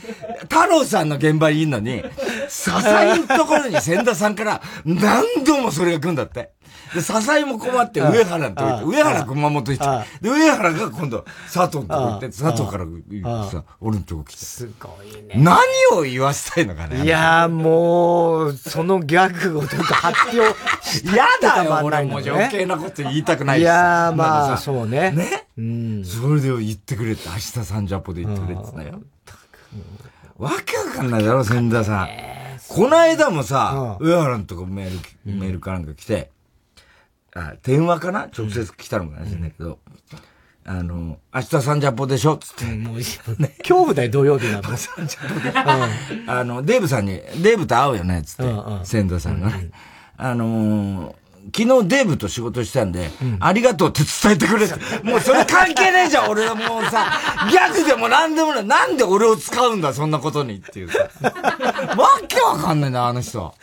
S2: 太郎さんの現場にいるのに、笹井のところに千田さんから何度もそれが来るんだって。で、笹井も困って上原のとこ行って、上原熊本行って、で、上原が今度佐藤のとこ行って、佐藤からさ、俺のとこ来て。
S1: すごいね。
S2: 何を言わしたいのかね。
S1: いやもう、そのギャグをとか発表
S2: 嫌だよ、俺も余計なこと言いたくないし。
S1: いやまあ、そうね。
S2: ね？うん。それで言ってくれって、明日サンジャポで言ってくれって言ったよ。わけわかんないだろ、千田さん。この間もさ、上原のとこメール、メールかなんか来て、あ、電話かな？直接来たのかもしれないけど、あの、明日サンジャポでしょ？つって。もう、
S1: ね、恐怖だよ、土曜日なの。
S2: サンジャポで。あの、デーブさんに、デーブと会うよね？つって、仙道さんがね。あの昨日デーブと仕事したんで、ありがとうって伝えてくれた。もうそれ関係ねえじゃん、俺はもうさ、ギャグでも何でもない。なんで俺を使うんだ、そんなことにっていうさ。わけわかんないな、あの人。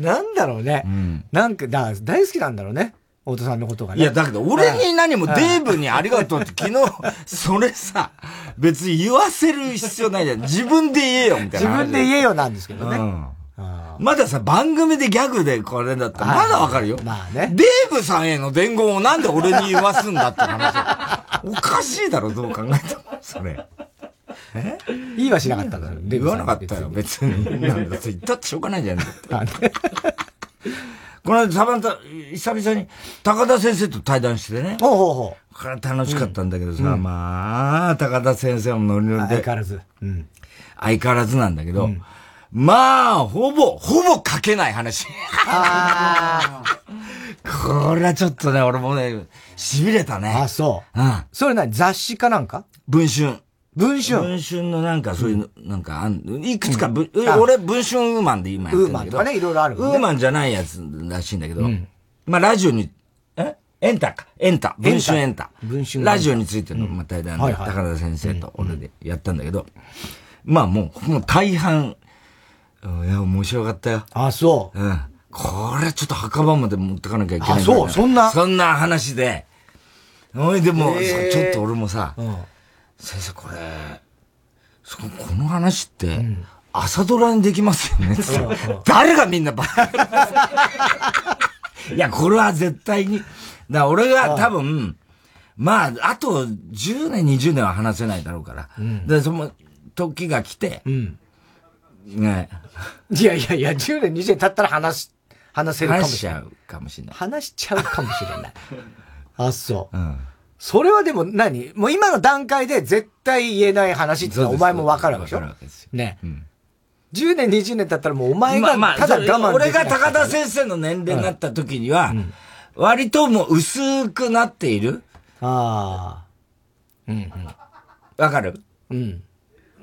S1: なんだろうね。うん、なんか、だ大好きなんだろうね。太田さんのことがね。
S2: いや、だけど、俺に何もデーブにありがとうって昨日、それさ、別に言わせる必要ないじゃん。自分で言えよ、みたい
S1: な。自分で言えよなんですけどね。うん
S2: まださ、番組でギャグでこれだったらまだわかるよ。まあね。デーブさんへの伝言をなんで俺に言わすんだって話。おかしいだろ、どう考えても。それ。
S1: え？言いはしなかったんだよ。
S2: 言わなかったよ、別に。なんだ言ったってしょうがないじゃん。この間、サバンタ、久々に高田先生と対談してね。
S1: ほうほうほ
S2: う。これ楽しかったんだけどさ、うん、まあ、高田先生もノリノリで。
S1: 相変わらず。
S2: うん。相変わらずなんだけど、うん、まあ、ほぼ、ほぼ書けない話。ああ。これはちょっとね、俺もね、痺れたね。
S1: あ、そ
S2: う。うん。
S1: それ何雑誌かなんか？
S2: 文春。
S1: 文春。
S2: 文春のなんかそういう、なんかあん、いくつか、うん、俺文春ウーマンで今やってるウーマンと
S1: かね、いろいろある、
S2: ね、ウーマンじゃないやつらしいんだけど、うん、まあラジオに、え？エンタか。エンタ。文春エンタ。文春ラジオについての、まあ、対談で、高田先生と俺でやったんだけど、まあもう、もう大半、いや、面白かったよ。
S1: あ、そ
S2: う。うん。これちょっと墓場まで持ってかなきゃいけない。あ、
S1: そう、そんな。
S2: そんな話で。おい、でも、ちょっと俺もさ、うん、先生これ、そこの話って、朝ドラにできますよね。誰がみんなバカいや、これは絶対に。だ俺が多分、まあ、あと10年、20年は話せないだろうから。うん、で、その時が来て、うん、ね
S1: いやいやいや、10年、20年経ったら話、話せるかもしれない。
S2: 話しちゃうかもしれない。
S1: 話しちゃうかもしれない。あ、そう。うん。それはでも何？もう今の段階で絶対言えない話ってお前もわかるわけでしょ？ね。うん。10年、20年経ったらもうお前がただ我慢できない、まあ、
S2: 俺が高田先生の年齢になった時には、割ともう薄くなっている。ああ。うんうん。わかる？うん。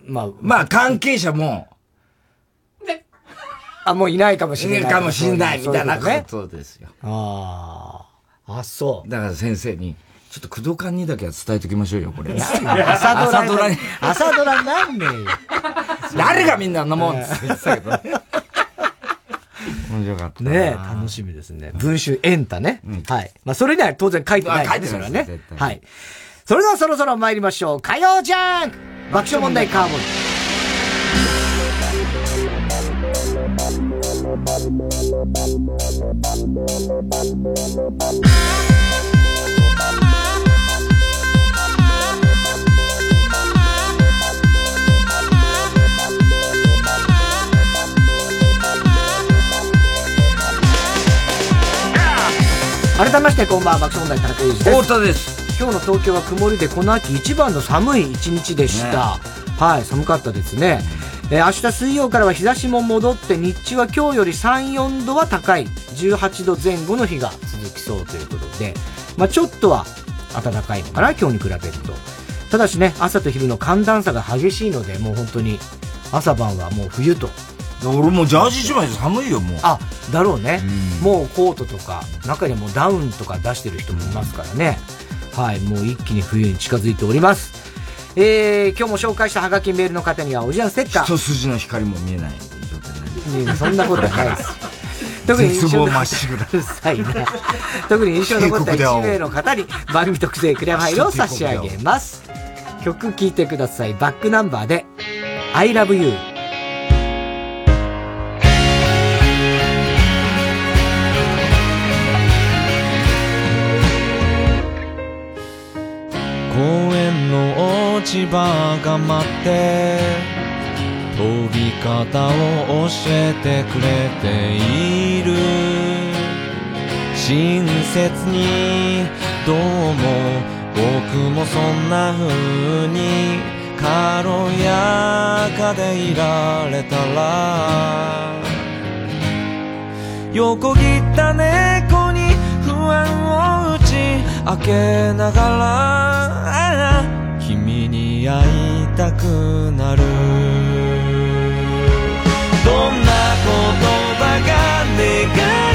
S2: まあ、まあ関係者も、
S1: あ、もういないかもしれない。
S2: かもしれないみたいなことですよ。
S1: ああ。あ、そう。
S2: だから先生に、ちょっと工藤館にだけは伝えときましょうよ、これ。
S1: 朝ドラに。朝ドラなんねえよ。
S2: 誰がみんなあんなもんって言ってたけどね。面白かった。
S1: ね楽しみですね。文集エンタね。はい。まあ、それには当然書いてない
S2: 書いてない
S1: ね。はい。それではそろそろ参りましょう。火曜ジャン爆笑問題カーボン。改めましてこんばんは爆笑問題田中裕二です。
S2: 太田です。
S1: 今日の東京は曇りでこの秋一番の寒い一日でした、ね、はい寒かったですね、えー、明日水曜からは日差しも戻って日中は今日より3、4度は高い。18度前後の日が続きそうということで、まあちょっとは暖かいのかな、今日に比べると。ただしね、朝と昼の寒暖差が激しいので、もう本当に朝晩はもう冬と。
S2: 俺もジャージ一枚で寒いよ、もう。
S1: あ、だろうね。うもうコートとか、中にもダウンとか出してる人もいますからね。はい、もう一気に冬に近づいております。えー、今日も紹介したハガキメールの方には、おじゃんステッカー。
S2: 一筋の光も見えない
S1: 状態で。そんなことはないです。特に印象残った特に印象残った1名の方に番組特製クレアファイルを差し上げます。曲聴いてください。バックナンバーで I
S3: 公園の落ち葉が待って飛び方を教えてくれている。親切にどうも僕もそんな風に軽やかでいられたら。横切った猫に不安を打ち明けながら君に会いたくなる。どんな言葉が願い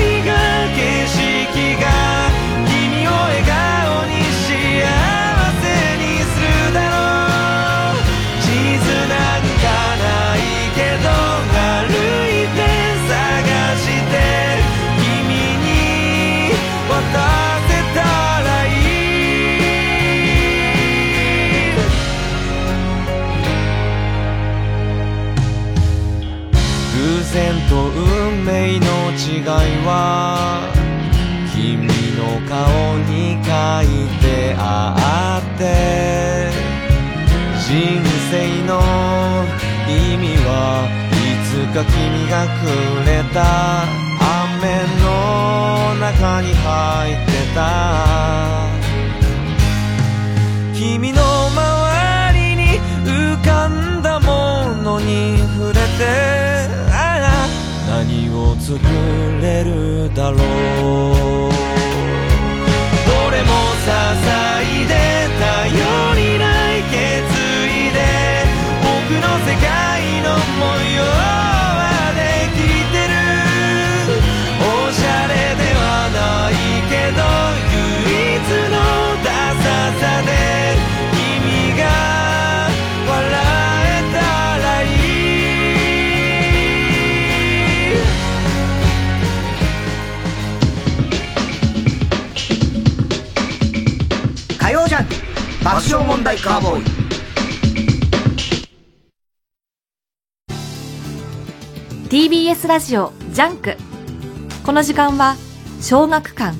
S3: 然と運命の違いは君の顔に書いてあって人生の意味はいつか君がくれた。雨の中に入ってた。君の周りに浮かんだものに作れるだろう。どれも支えで頼りない決意で僕の世界の模様
S1: 爆笑問題カーボーイ「
S4: TBS ラジオジャンク」この時間は小学館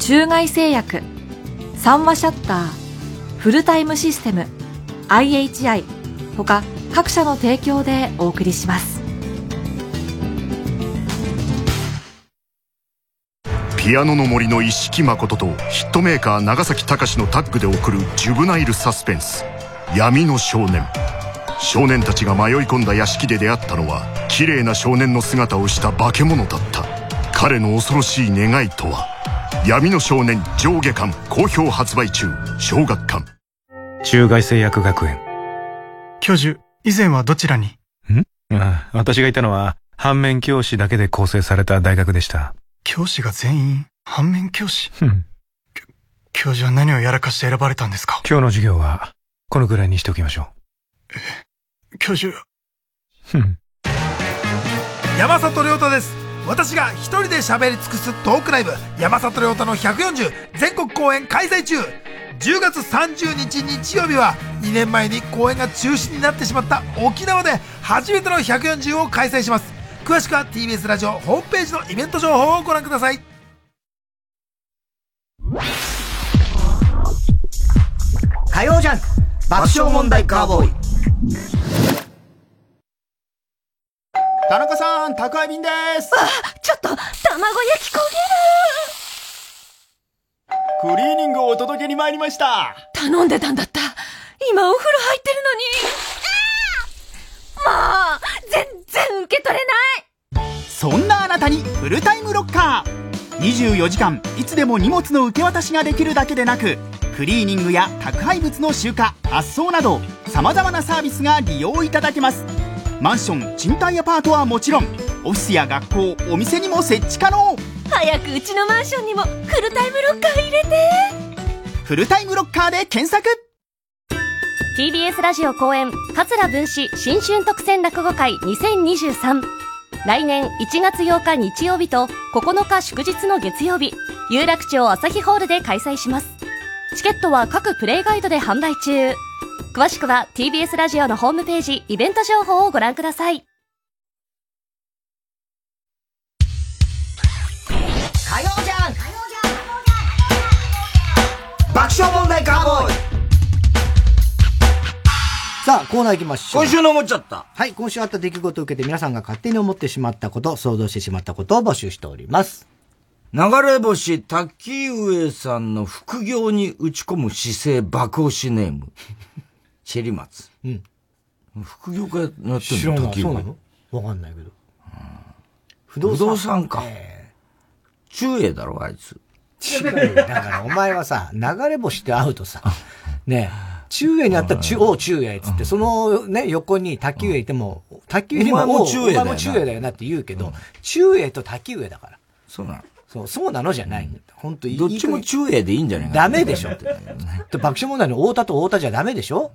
S4: 中外製薬三和シャッターフルタイムシステム IHI 他各社の提供でお送りします。
S5: ピアノの森の一色誠とヒットメーカー長崎隆のタッグで送るジュブナイルサスペンス。闇の少年少年たちが迷い込んだ屋敷で出会ったのは綺麗な少年の姿をした化け物だった。彼の恐ろしい願いとは闇の少年上下巻好評発売中。小学館
S6: 中外製薬学園。
S7: 教授以前はどちらに
S6: ん。ああ私がいたのは反面教師だけで構成された大学でした
S7: 教師が全員反面教師？教授は何をやらかして選ばれたんですか？
S6: 今日の授業はこのぐらいにしておきましょ
S7: う。え、教授。
S8: 山里亮太です。私が一人で喋り尽くすトークライブ、山里亮太の140全国公演開催中。10月30日日曜日は2年前に公演が中止になってしまった沖縄で初めての140を開催します。詳しくは TBS ラジオホームページのイベント情報をご覧ください。
S1: 火曜ジャンク爆笑問題カーボーイ。
S9: 田中さん宅配便です。
S10: あちょっと卵焼き焦
S9: げる。クリーニングをお届けに参りました。
S10: 頼んでたんだった。今お風呂入ってるのに全然
S11: 受け取れない。
S9: そんなあなたにフルタイムロッカー。24時間いつでも荷物の受け渡しができるだけでなくクリーニングや宅配物の集荷発送などさまざまなサービスが利用いただけます。マンション賃貸アパートはもちろんオフィスや学校お店にも設置可能。
S10: 早くうちのマンションにもフルタイムロッカー入れて。
S9: フルタイムロッカーで検索。
S12: TBS ラジオ公演桂文史新春特選落語会2023来年1月8日日曜日と9日祝日の月曜日有楽町朝日ホールで開催します。チケットは各プレイガイドで販売中。詳しくは TBS ラジオのホームページイベント情報をご覧ください。
S1: 爆笑問題カーボーイ。さあ、コーナー行きましょう。
S2: 今週の思っちゃった。
S1: はい、今週あった出来事を受けて皆さんが勝手に思ってしまったこと、想像してしまったことを募集しております。
S2: 流れ星滝上さんの副業に打ち込む姿勢爆押しネーム。チェリマツ。
S1: うん。
S2: 副業家やってんの？
S1: 知らない。
S2: 滝上
S1: そうなの？わかんないけど。
S2: 不動産か。中英だろ、あいつ。
S1: 違うよだからお前はさ、流れ星って会うとさ、ね中英にあったら中、お中英っつって、そのね、横に滝上いても、滝上にも、
S2: お前も中英だよな
S1: お前も中英だよなって言うけど、中英と滝上だから。
S2: そうなの
S1: そう、そうなのじゃない。本当
S2: どっちも中英でいいんじゃないか
S1: ダメでしょ。で 爆笑問題の太田と太田じゃダメでしょ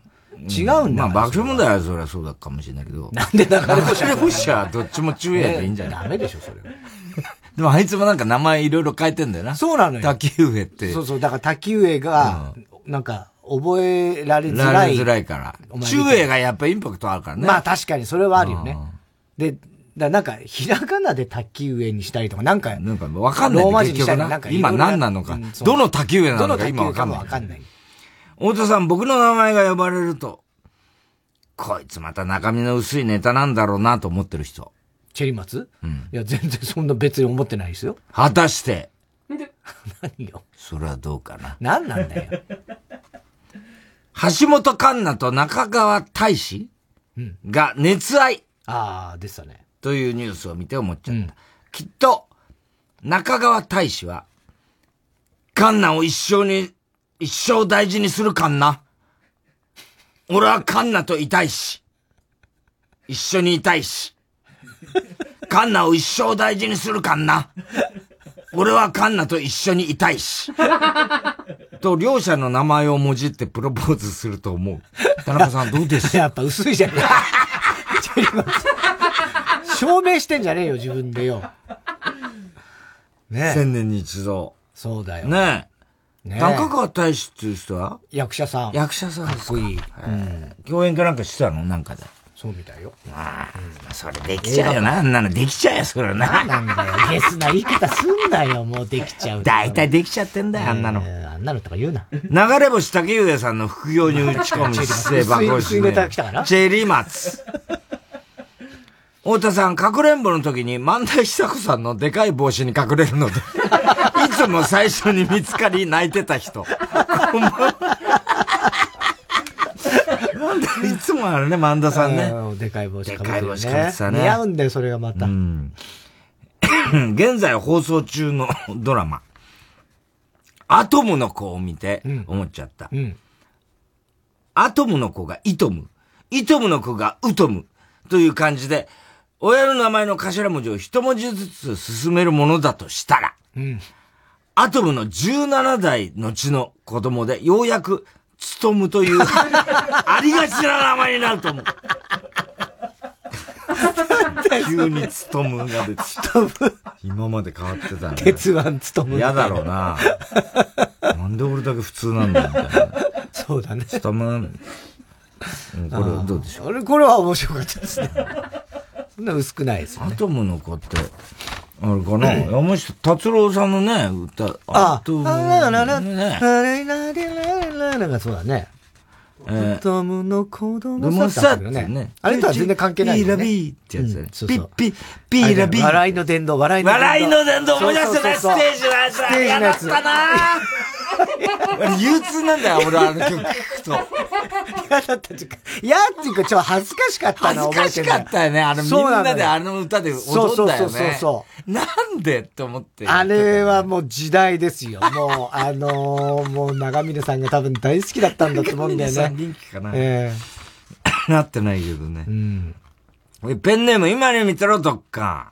S1: 違うんだ
S2: まあ爆笑問題はそれはそうだかもしれないけど。
S1: なんで流れ星
S2: 流れ星はどっちも中英でいいんじゃない？
S1: ダメでしょ、それは。
S2: でもあいつもなんか名前いろいろ変えてんだよな。
S1: そうなのよ。
S2: 滝上って。
S1: そうそう、だから滝上が、なんか、覚えられづ
S2: ら
S1: らい。
S2: れづらいから中英がやっぱインパクトあるからね。
S1: まあ確かにそれはあるよね。で、だなんか、ひらがなで滝上にしたりとか、なんか、
S2: なんかわかんない
S1: ローマ字にしたり
S2: な
S1: んか
S2: 今何なのかどの滝上なのか今わかんない
S1: わかんない。
S2: 太田さん、僕の名前が呼ばれると、こいつまた中身の薄いネタなんだろうなと思ってる人。
S1: チェリマツ？
S2: うん。
S1: いや、全然そんな別に思ってないですよ。
S2: 果たして、
S1: 何よ。
S2: それはどうかな。
S1: 何なんだよ。
S2: 橋本環奈と中川大志
S1: うん
S2: が熱愛
S1: ああ、でしたね。
S2: というニュースを見て思っちゃった。きっと、中川大志は、環奈を一生に、一生大事にするかんな。俺は環奈といたいし、一緒にいたいし、環奈を一生大事にするかんな。俺は環奈と一緒にいたいし。と、両者の名前をもじってプロポーズすると思う。田中さんどうです？
S1: やっぱ薄いじゃねえ。チェリマツ証明してんじゃねえよ、自分でよ。ね
S2: 千年に一度。
S1: そうだよ。
S2: ねえ。
S1: ねえ
S2: 中川大志っていう人は
S1: 役者さん。
S2: 役者さんですか
S1: かっこいい。
S2: うん。共演かなんかしてたのなんかで。
S1: そうみたいよ。
S2: ああ、それできちゃうよな。あんなのできちゃうよ、それはな。
S1: なんだよ。ゲスな言い方すんなよ、もうできちゃう。
S2: 大体できちゃってんだよ、あんなの。
S1: あんなのとか言うな。
S2: 流れ星竹上さんの副業に打ち込む姿勢爆押し
S1: 薄いネタ来たかな
S2: チェリーマツ。太田さん、かくれんぼの時に万代久子さんのでかい帽子に隠れるので、いつも最初に見つかり泣いてた人。こんばんは。なんだいつもあるね、万田さんね。
S1: うんでかい帽子かぶってる
S2: でかい帽子かぶってたね
S1: 似合うんだよ、それがまた。
S2: 現在放送中の ドラマ、アトムの子を見て思っちゃった。
S1: うん。
S2: アトムの子がイトム、イトムの子がウトムという感じで、親の名前の頭文字を一文字ずつ進めるものだとしたら、
S1: うん。
S2: アトムの17代後の子供で、ようやく、ツトムという、ありがちな名前になると思う。急にツトムが出て。今まで変わってたね。
S1: 鉄腕む。
S2: 嫌だろうな。なんで俺だけ普通なんだみたいな。
S1: そうだね。
S2: ツトム。うんこれはどうでしょう？
S1: これは面白かったですね。そんな薄くないですよ
S2: アトムの子って、あれかな？山下達郎さんのね、歌、
S1: あ
S2: アトムね。
S1: あれられられらがそうだね。
S2: えー
S1: トムの子供
S2: さってね。
S1: あれとは全然関係ない。
S2: ピーラビーってやつだよね。ピッピッ、ピーラビー。
S1: 笑いの殿堂、笑いの殿堂。
S2: 笑いの殿堂思い出せないステージのやつ
S1: ステージのやつ。
S2: 嫌だったな憂鬱なんだよ、俺あの曲聞くと。
S1: 嫌だった時間。嫌っていうか、ちょっと恥ずかしかった
S2: の恥ずかしかったよね。あの、みんなであの歌で踊ったよね。そうそうそうそうなんでって思って。
S1: あれはもう時代ですよ。もう、あのー、もう長峰さんが多分大好きだったんだと思うんだよね。
S2: 人気かな。ええー、なってないけどね。うん。ペンネーム、今に見てろ、どっか。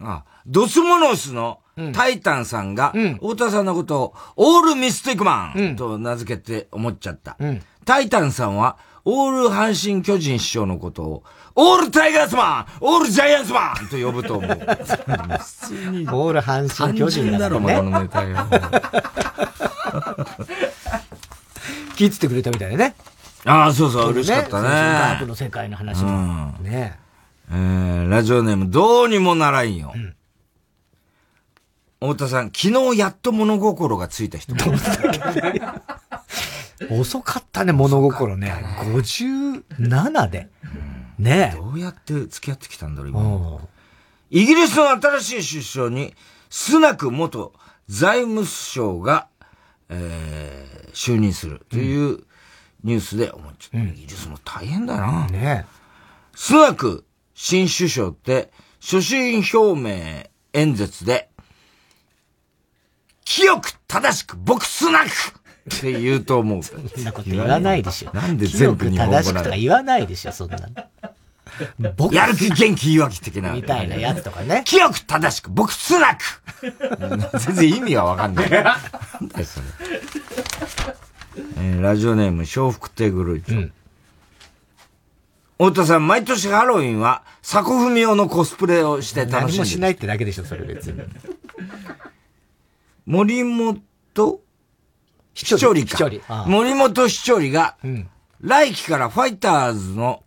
S2: あ、ドスモノスのタイタンさんが、太田さんのことを、オールミスティックマンと名付けて思っちゃった。タイタンさんは、オール阪神巨人師匠のことを、オールタイガースマンオールジャイアンツマンと呼ぶと思う。
S1: オール阪神巨人
S2: だろ、ね、このネタよ。
S1: 聞いててくれたみたいだね。
S2: ああ、そうそう、嬉しかったね。
S1: ダークの世界の話も。ね
S2: えー、ラジオネーム、どうにもならんよ。うん太田さん、昨日やっと物心がついた人。
S1: 遅かったね、物心ね。ね57で。ね
S2: どうやって付き合ってきたんだろう、今。イギリスの新しい首相に、スナク元財務省が、えー、就任するというニュースで思っちゃった。うん、イギリスも大変だな。ねスナク新首相って、所信表明演説で、清く正しく僕スナックって言うと思う。そ
S1: んなこと言わないでしょ。
S2: なんで全部日本語
S1: 正しくとか言わないでしょ、そんな
S2: 僕やる気元気言い訳的な。
S1: みたいなやつとかね。
S2: 清く正しく僕スナック全然意味がわかんない。なんだよ、それ。えー、ラジオネーム、笑福亭グルーん太田さん、毎年ハロウィンは、佐古文雄のコスプレをして楽しんで
S1: 何もしないってだけでしょ、それ別に。
S2: 森本ひちょりか。森本ひちょりが、来季からファイターズの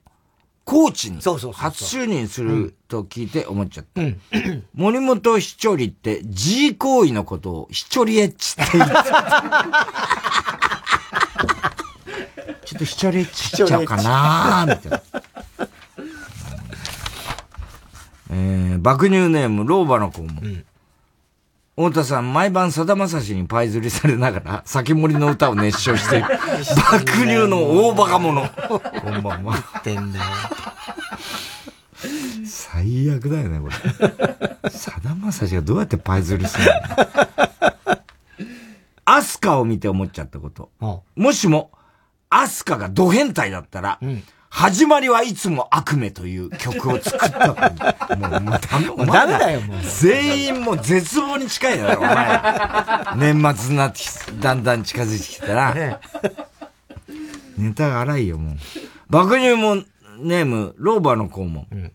S2: コーチに初就任すると聞いて思っちゃった。森本ひちょりって G 行為のことをひちょりエッチって言って。ちょっとひちょりエッチしちゃうかなーみたいな。えー、爆乳ネーム、老婆の子も。うん太田さん、毎晩さだまさしにパイ釣りされながら、酒盛りの歌を熱唱している。爆乳の大バカ者。こんばんは。
S1: ってんだよ。
S2: 最悪だよね、これ。さだまさしがどうやってパイ釣りするの？アスカを見て思っちゃったこと。もしも、アスカがド変態だったら、うん始まりはいつも悪夢という曲を作ったもう、もうダメ、
S1: もうダメだよ、もう。
S2: 全員もう絶望に近いだろ、お前。年末になってだんだん近づいてきたら。ね、ネタが荒いよ、もう。爆乳もネーム、ローバーの肛門。うん、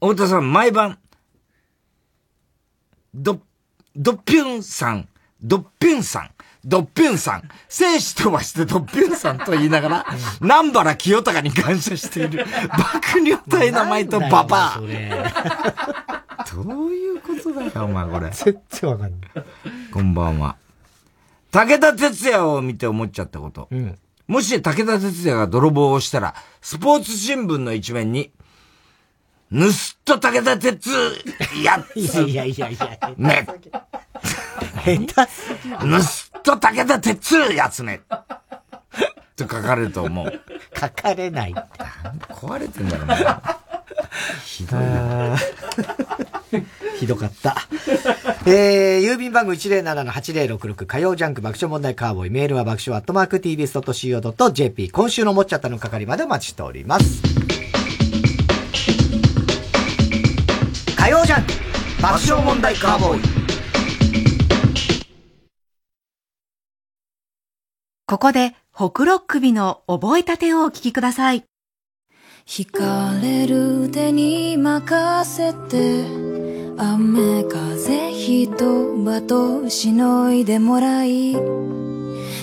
S2: 太田さん、毎晩、ド、ドッピュンさん、ドッピュンさん、ドッピュンさん、生死飛ばしてドッピュンさんと言いながら、南原清隆に感謝している、爆乳体名前とババア。どういうことだよ、お前これ。
S1: 全然わかんない。
S2: こんばんは。武田鉄矢を見て思っちゃったこと。うん、もし武田鉄矢が泥棒をしたら、スポーツ新聞の一面に、盗っ人武田鉄やつ。
S1: いやいやいやいや。
S2: ね。下手すぎる。盗っ人武田鉄やつね。と書かれると思う。
S1: 書かれないって。
S2: 壊れてんだろ、ね、ひどいな。
S1: ひどかった。えー、郵便番号107-8066火曜ジャンク爆笑問題カーボーイ。メールは爆笑アットマーク tbs.co.jp。今週のもっちゃったの係までお待ちしております。火曜ジャンク爆笑問題カーボーイ
S4: ここで、ほくろ首の覚えたてをお聞きください。
S11: 惹かれる手に任せて雨風人としのいでもらい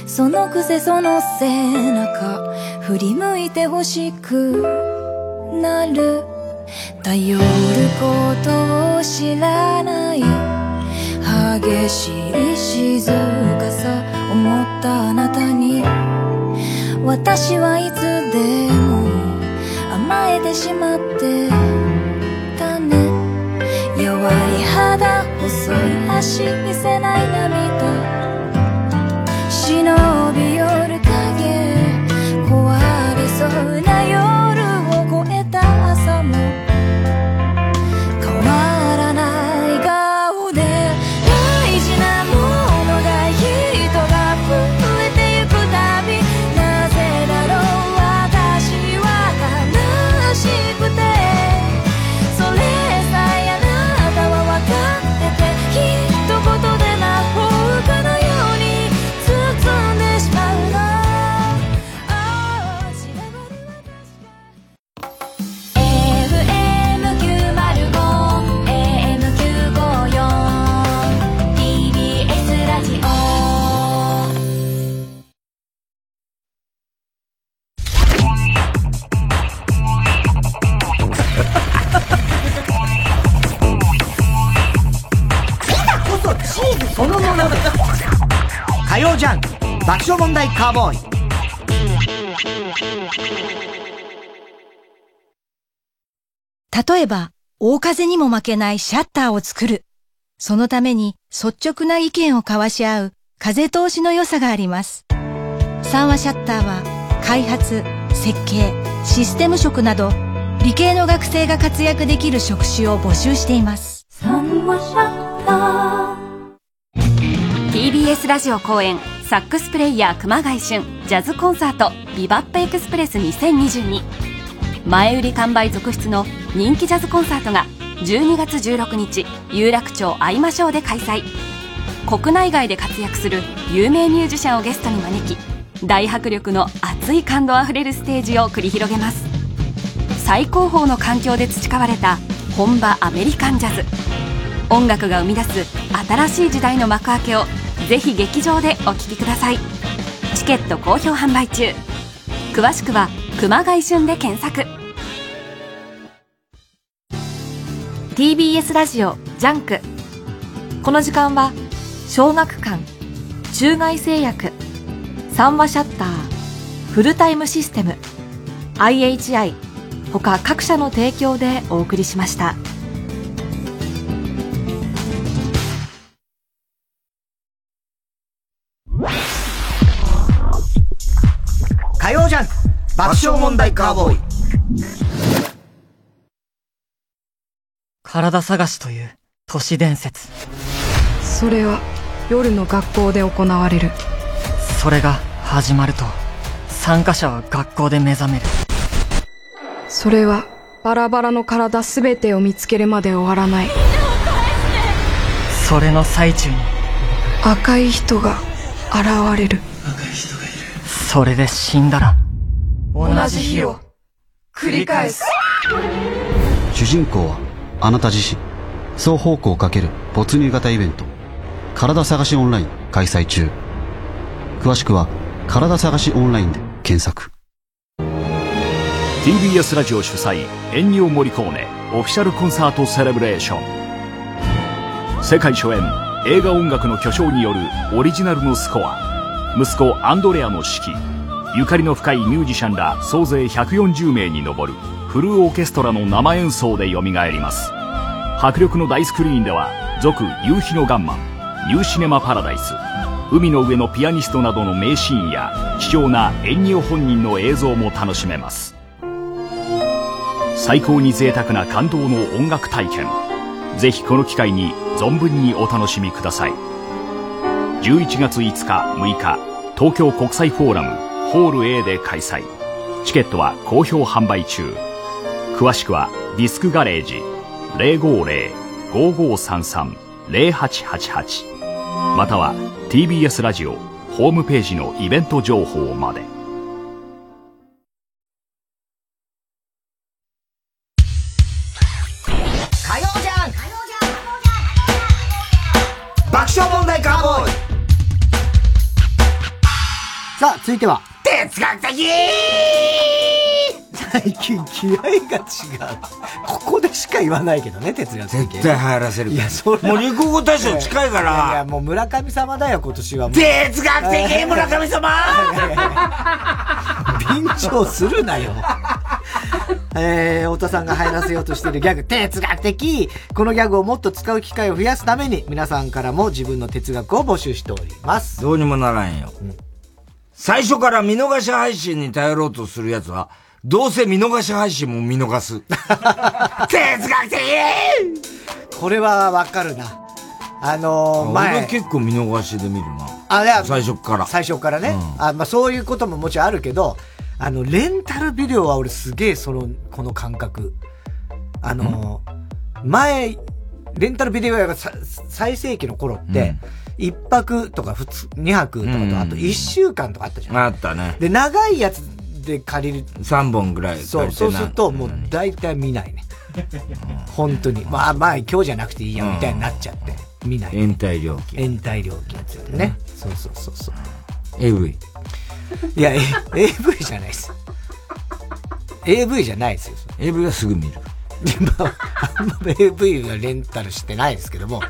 S11: そのくせその背中振り向いてほしくなる頼ることを知らない激しい静かさ思ったあなたに。私はいつでも甘えてしまってたね。弱い肌細い足見せない涙。
S1: 忍び寄る影壊れそうなジャン爆笑問題カーボーイ
S13: 例えば、大風にも負けないシャッターを作る。そのために率直な意見を交わし合う風通しの良さがあります。三和シャッターは開発、設計、システム職など理系の学生が活躍できる職種を募集しています。三和シャッタ
S12: ー TBS ラジオ公演サックスプレイヤー熊谷俊ジャズコンサートビバップエクスプレス2022前売り完売続出の人気ジャズコンサートが12月16日有楽町会いましょうで開催。国内外で活躍する有名ミュージシャンをゲストに招き大迫力の熱い感動あふれるステージを繰り広げます。最高峰の環境で培われた本場アメリカンジャズ。音楽が生み出す新しい時代の幕開けをぜひ劇場でお聴きください。チケット好評販売中。詳しくは熊谷旬で検索。
S4: TBS ラジオ JUNK。この時間は小学館中外製薬三話シャッターフルタイムシステム IHI 他各社の提供でお送りしました。
S1: 爆笑問題カーボーイ。
S14: 体探しという都市伝説。
S15: それは夜の学校で行われる。
S14: それが始まると参加者は学校で目覚める。
S15: それはバラバラの体すべてを見つけるまで終わらない。
S14: それの最中に。
S15: 赤い人が現れる。
S14: それで死んだら
S15: 同じ日を。繰り返す。
S16: 主人公はあなた自身。双方向かける没入型イベント。体探しオンライン開催中。詳しくは体探しオンラインで検索。
S17: TBS ラジオ主催エンニオ・モリコーネ。オフィシャルコンサートセレブレーション。世界初演映画音楽の巨匠によるオリジナルのスコア。息子アンドレアの指揮ゆかりの深いミュージシャンら総勢140名に上るフルオーケストラの生演奏で蘇ります。迫力の大スクリーンでは続夕日のガンマンニューシネマパラダイス海の上のピアニストなどの名シーンや貴重なエンニオ本人の映像も楽しめます。最高に贅沢な感動の音楽体験。ぜひこの機会に存分にお楽しみください。11月5日6日東京国際フォーラム。ホール A で開催。チケットは好評販売中。詳しくはディスクガレージ。050-5533-0888または TBS ラジオホームページのイベント情報まで。
S1: 続いては。
S2: 哲学的
S1: 最近気合が違う。ここでしか言わないけどね、哲学的。
S2: 絶対流行らせる。
S1: いや、それ。
S2: もう流行語大賞近いから。
S1: いや、いやもう村上様だよ、今年はもう。
S2: 哲学的村上様
S1: 便乗するなよ。えー、太田さんが入らせようとしているギャグ、哲学的このギャグをもっと使う機会を増やすために、皆さんからも自分の哲学を募集しております。
S2: どうにもならんよ。うん、最初から見逃し配信に頼ろうとするやつは、どうせ見逃し配信も見逃す。哲学的
S1: これはわかるな。あのー、前。
S2: 俺結構見逃しで見るな。
S1: あ、いや、
S2: 最初から。
S1: 最初からね。うん、あまあそういうことももちろんあるけど、あの、レンタルビデオは俺すげえその、この感覚。あのー、前、レンタルビデオ屋が最盛期の頃って、一、うん、泊とか二泊とかと、あと一週間とかあったじゃん。
S2: あったね。
S1: で、長いやつで借りる。
S2: 3本ぐらい
S1: そう、そうするともう大体見ないね。本当に。まあまあ今日じゃなくていいやみたいになっちゃって。見ない、
S2: ね。延滞料金。
S1: 延滞料金って言ね。そうそうそうそう。
S2: AV。
S1: いや、AV じゃないです。AV じゃないですよ。
S2: AV はすぐ見る。
S1: まあ、あんま AV はレンタルしてないですけども。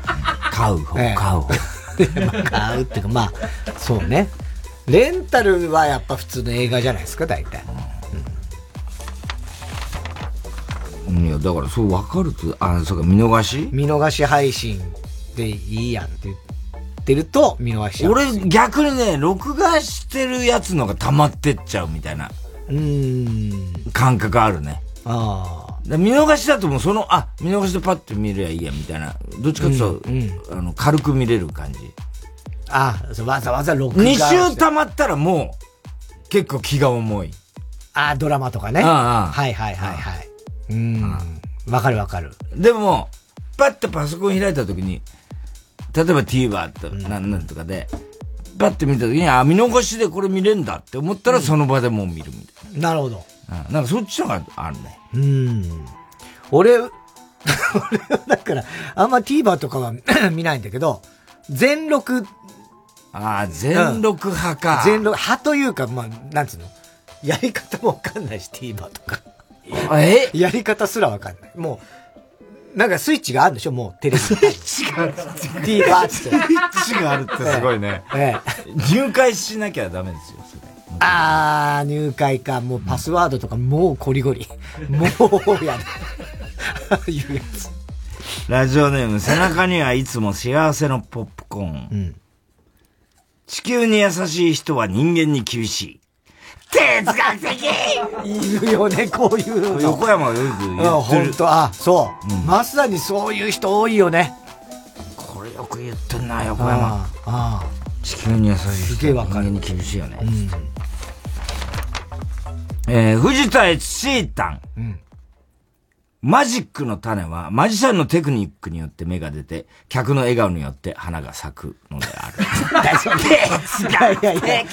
S2: 買う方、ええ、買う方。
S1: 買うっていうか、まあ、そうね。レンタルはやっぱ普通の映画じゃないですか、大体。
S2: いや、だからそう分かると、あ、そうか、見逃し？
S1: 見逃し配信でいいやんって言ってると、見逃し。
S2: 俺逆にね、録画してるやつのが溜まってっちゃうみたいな。
S1: うん。
S2: 感覚あるね。
S1: あ
S2: あ。見逃しだともうその、あ、見逃しでパッて見りゃいいやみたいな。どっちかっていうと、あの、軽く見れる感じ。
S1: ああ、わざわざ録画
S2: 2週溜まったらもう、結構気が重い。
S1: ああ、ドラマとかね。
S2: ああ
S1: はいはいはいはい。うん。わかるわかる。
S2: でも、パッてパソコン開いた時に、例えば TVer と、なんなんとかで、パッて見た時に、あ、見逃しでこれ見れんだって思ったらその場でもう見るみたい
S1: なるほど。
S2: な。うんなんかそっちのがあるね。
S1: うん。俺、俺はだから、あんま TVer とかは 見ないんだけど、全録。
S2: ああ、全録派か。
S1: 全録、派というか、まあ、なんつうの？やり方もわかんないし、TVer とか。
S2: え？
S1: やり方すらわかんない。もう、なんかスイッチがあるんでしょ？もうテレビ。スイッ
S2: チがある。
S1: TVer って。
S2: スイッチがあるってすごいね。
S1: え
S2: 入会しなきゃダメですよ、それ。
S1: あー、入会か。もうパスワードとか、もうゴリゴリ。もうやだ。いうやつ。
S2: ラジオネーム、背中にはいつも幸せのポップコーン。地球に優しい人は人間に厳しい。哲学的
S1: いるよね、こういうの。
S2: 横山がよく言ってる。
S1: うん、本当あ、そう、まさにそういう人多いよね。
S2: これよく言ってんな、横山。
S1: ああ
S2: 地球に優しい
S1: す
S2: 人
S1: げえわかる
S2: 人間に厳しいよね。えー、藤田悦シータン。マジックの種は、マジシャンのテクニックによって芽が出て、客の笑顔によって花が咲くのである。
S1: いやいやいや。い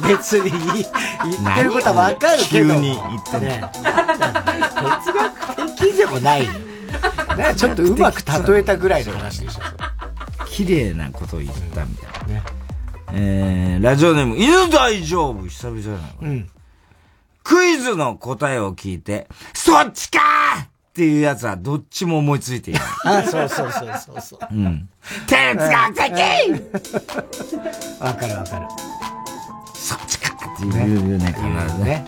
S1: や、別に言ってることはわかるけど。
S2: 急に言ってね。
S1: 哲学的でもないちょっとうまく例えたぐらいの話でしょ。
S2: 綺麗なことを言ったみたいな。ね、えー、ラジオネーム、犬大丈夫久々じゃない
S1: うん。
S2: クイズの答えを聞いて、そっちかーっていうやつはどっちも思いついている。
S1: あ、そうそうそうそうそう。
S2: うん。哲学的
S1: わかるわかる。
S2: そっちかっていうよね、必ずね。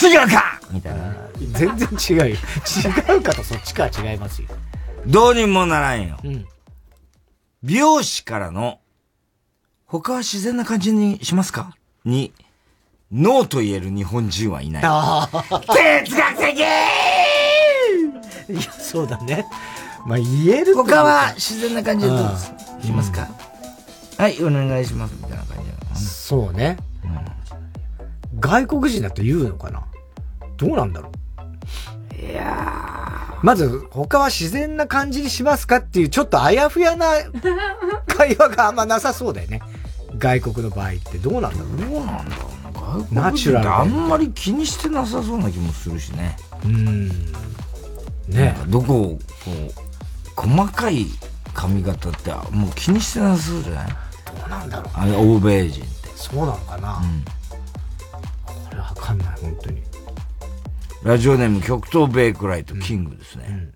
S1: 違
S2: 違うかみたいな。
S1: 全然違うよ。違うかとそっちかは違いますよ。
S2: どうにもならんよ。
S1: うん。
S2: 美容師からの、他は自然な感じにしますか？に、ノーと言える日本人はいない。哲学的
S1: いや、そうだね。まあ、言える
S2: 他は自然な感じでどうですしますか？はい、お願いします。みたいな感じ
S1: そうね。外国人だと言うのかな？どうなんだろ
S2: う？いや
S1: まず、他は自然な感じにしますかっていう、ちょっとあやふやな 会話があんまなさそうだよね。外国の場合ってどうなんだろうね？
S2: どうなんだろう
S1: ナチュラルで
S2: あんまり気にしてなさそうな気もするしね。
S1: うん。ね
S2: どこを、こう、細かい髪型ってもう気にしてなさそうじゃない？
S1: どうなんだろう、
S2: あれ、欧米人って。
S1: そうなのかな、これわかんない、本当に。
S2: ラジオネーム極東ベイクライトキングですね。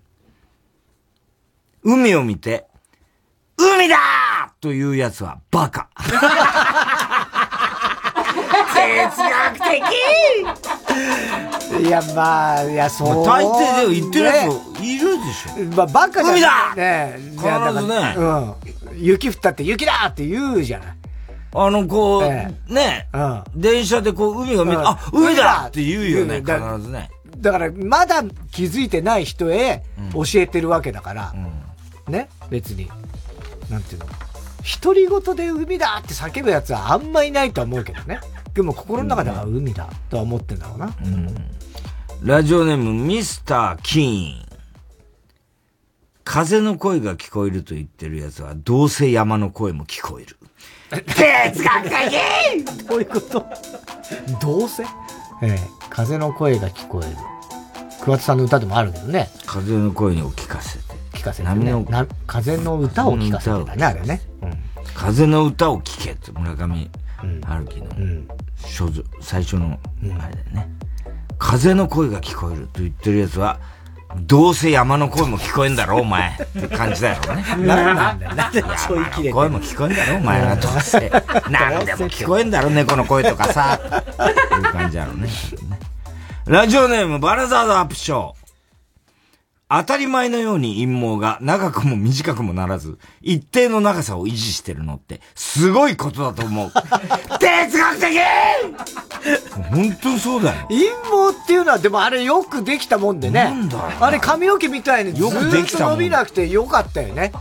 S2: 海を見て、海だーというやつはバカ。哲学的
S1: いや、まあ、いや、そう。
S2: まあ大抵で言ってるやついるでしょ。
S1: まあ、バカじゃ
S2: 海だ
S1: ね
S2: 必ずね
S1: うん。雪降ったって雪だって言うじゃない。
S2: あの、こう、
S1: え
S2: ね、
S1: うん。
S2: 電車でこう、海を見て、
S1: うん
S2: あ、海だって言うよね、
S1: 言うね
S2: 必ずね。
S1: だから、まだ気づいてない人へ教えてるわけだから、ね、別に。なんていうの。独り言で海だって叫ぶやつはあんまいないとは思うけどね。でも心の中では海だとは思ってんだろうな。
S2: ラジオネームミスター・キーン。風の声が聞こえると言ってるやつは、どうせ山の声も聞こえる。哲学的
S1: どういうこと？どうせ？ええ、風の声が聞こえる。桑田さんの歌でもあるけどね。
S2: 風の声を聞かせて。
S1: 聞かせて、
S2: 波の
S1: ね。な風の歌を聞かせてたね、あれね。
S2: 風の歌を聞けって村上春樹の所蔵、最初のあれだよね。風の声が聞こえると言ってるやつは、どうせ山の声も聞こえんだろ、お前。って感じだよね。
S1: なんだよ。なんでちょい切れて
S2: 声も聞こえんだろ、お前は。どうせ。なんでも聞こえんだろ、猫の声とかさ。いう感じだろうね。ラジオネーム、バラザードアップショー。当たり前のように陰謀が長くも短くもならず、一定の長さを維持してるのって、すごいことだと思う。哲学的本当にそうだよ。
S1: 陰謀っていうのは、でもあれよくできたもんでね。なんだあれ髪の毛みたいにずーっと伸びなくてよかったよね。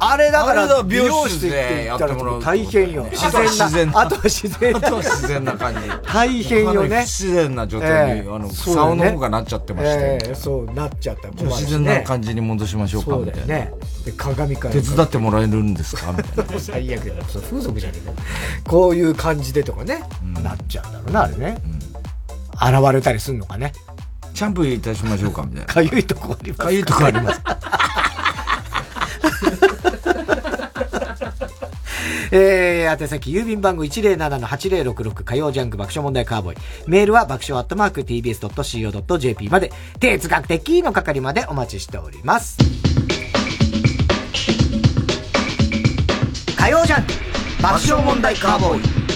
S1: あれだから美容室でやってもらう大変よ。自然な。あとは自然な。
S2: あとは自然な感じ。
S1: 大変よね。
S2: 不自然な状態に、あの、竿の方がなっちゃってました
S1: そう、なっちゃった
S2: 自然な感じに戻しましょうか、みたいな。
S1: ね。で、鏡から。
S2: 手伝ってもらえるんですか？みたいな。
S1: 最悪だ。風俗じゃねえか。こういう感じでとかね、なっちゃうんだろうな、あれね。現れたりすんのかね。
S2: シャンプーいたしましょうか、みたいな。
S1: かゆいとこあります。
S2: かゆいとこあります。
S1: えー、宛先郵便番号107-8066火曜ジャンク爆笑問題カーボーイ。メールは爆笑アットマーク tbs.co.jp まで、哲学的の係までお待ちしております。火曜ジャンク爆笑問題カーボーイ。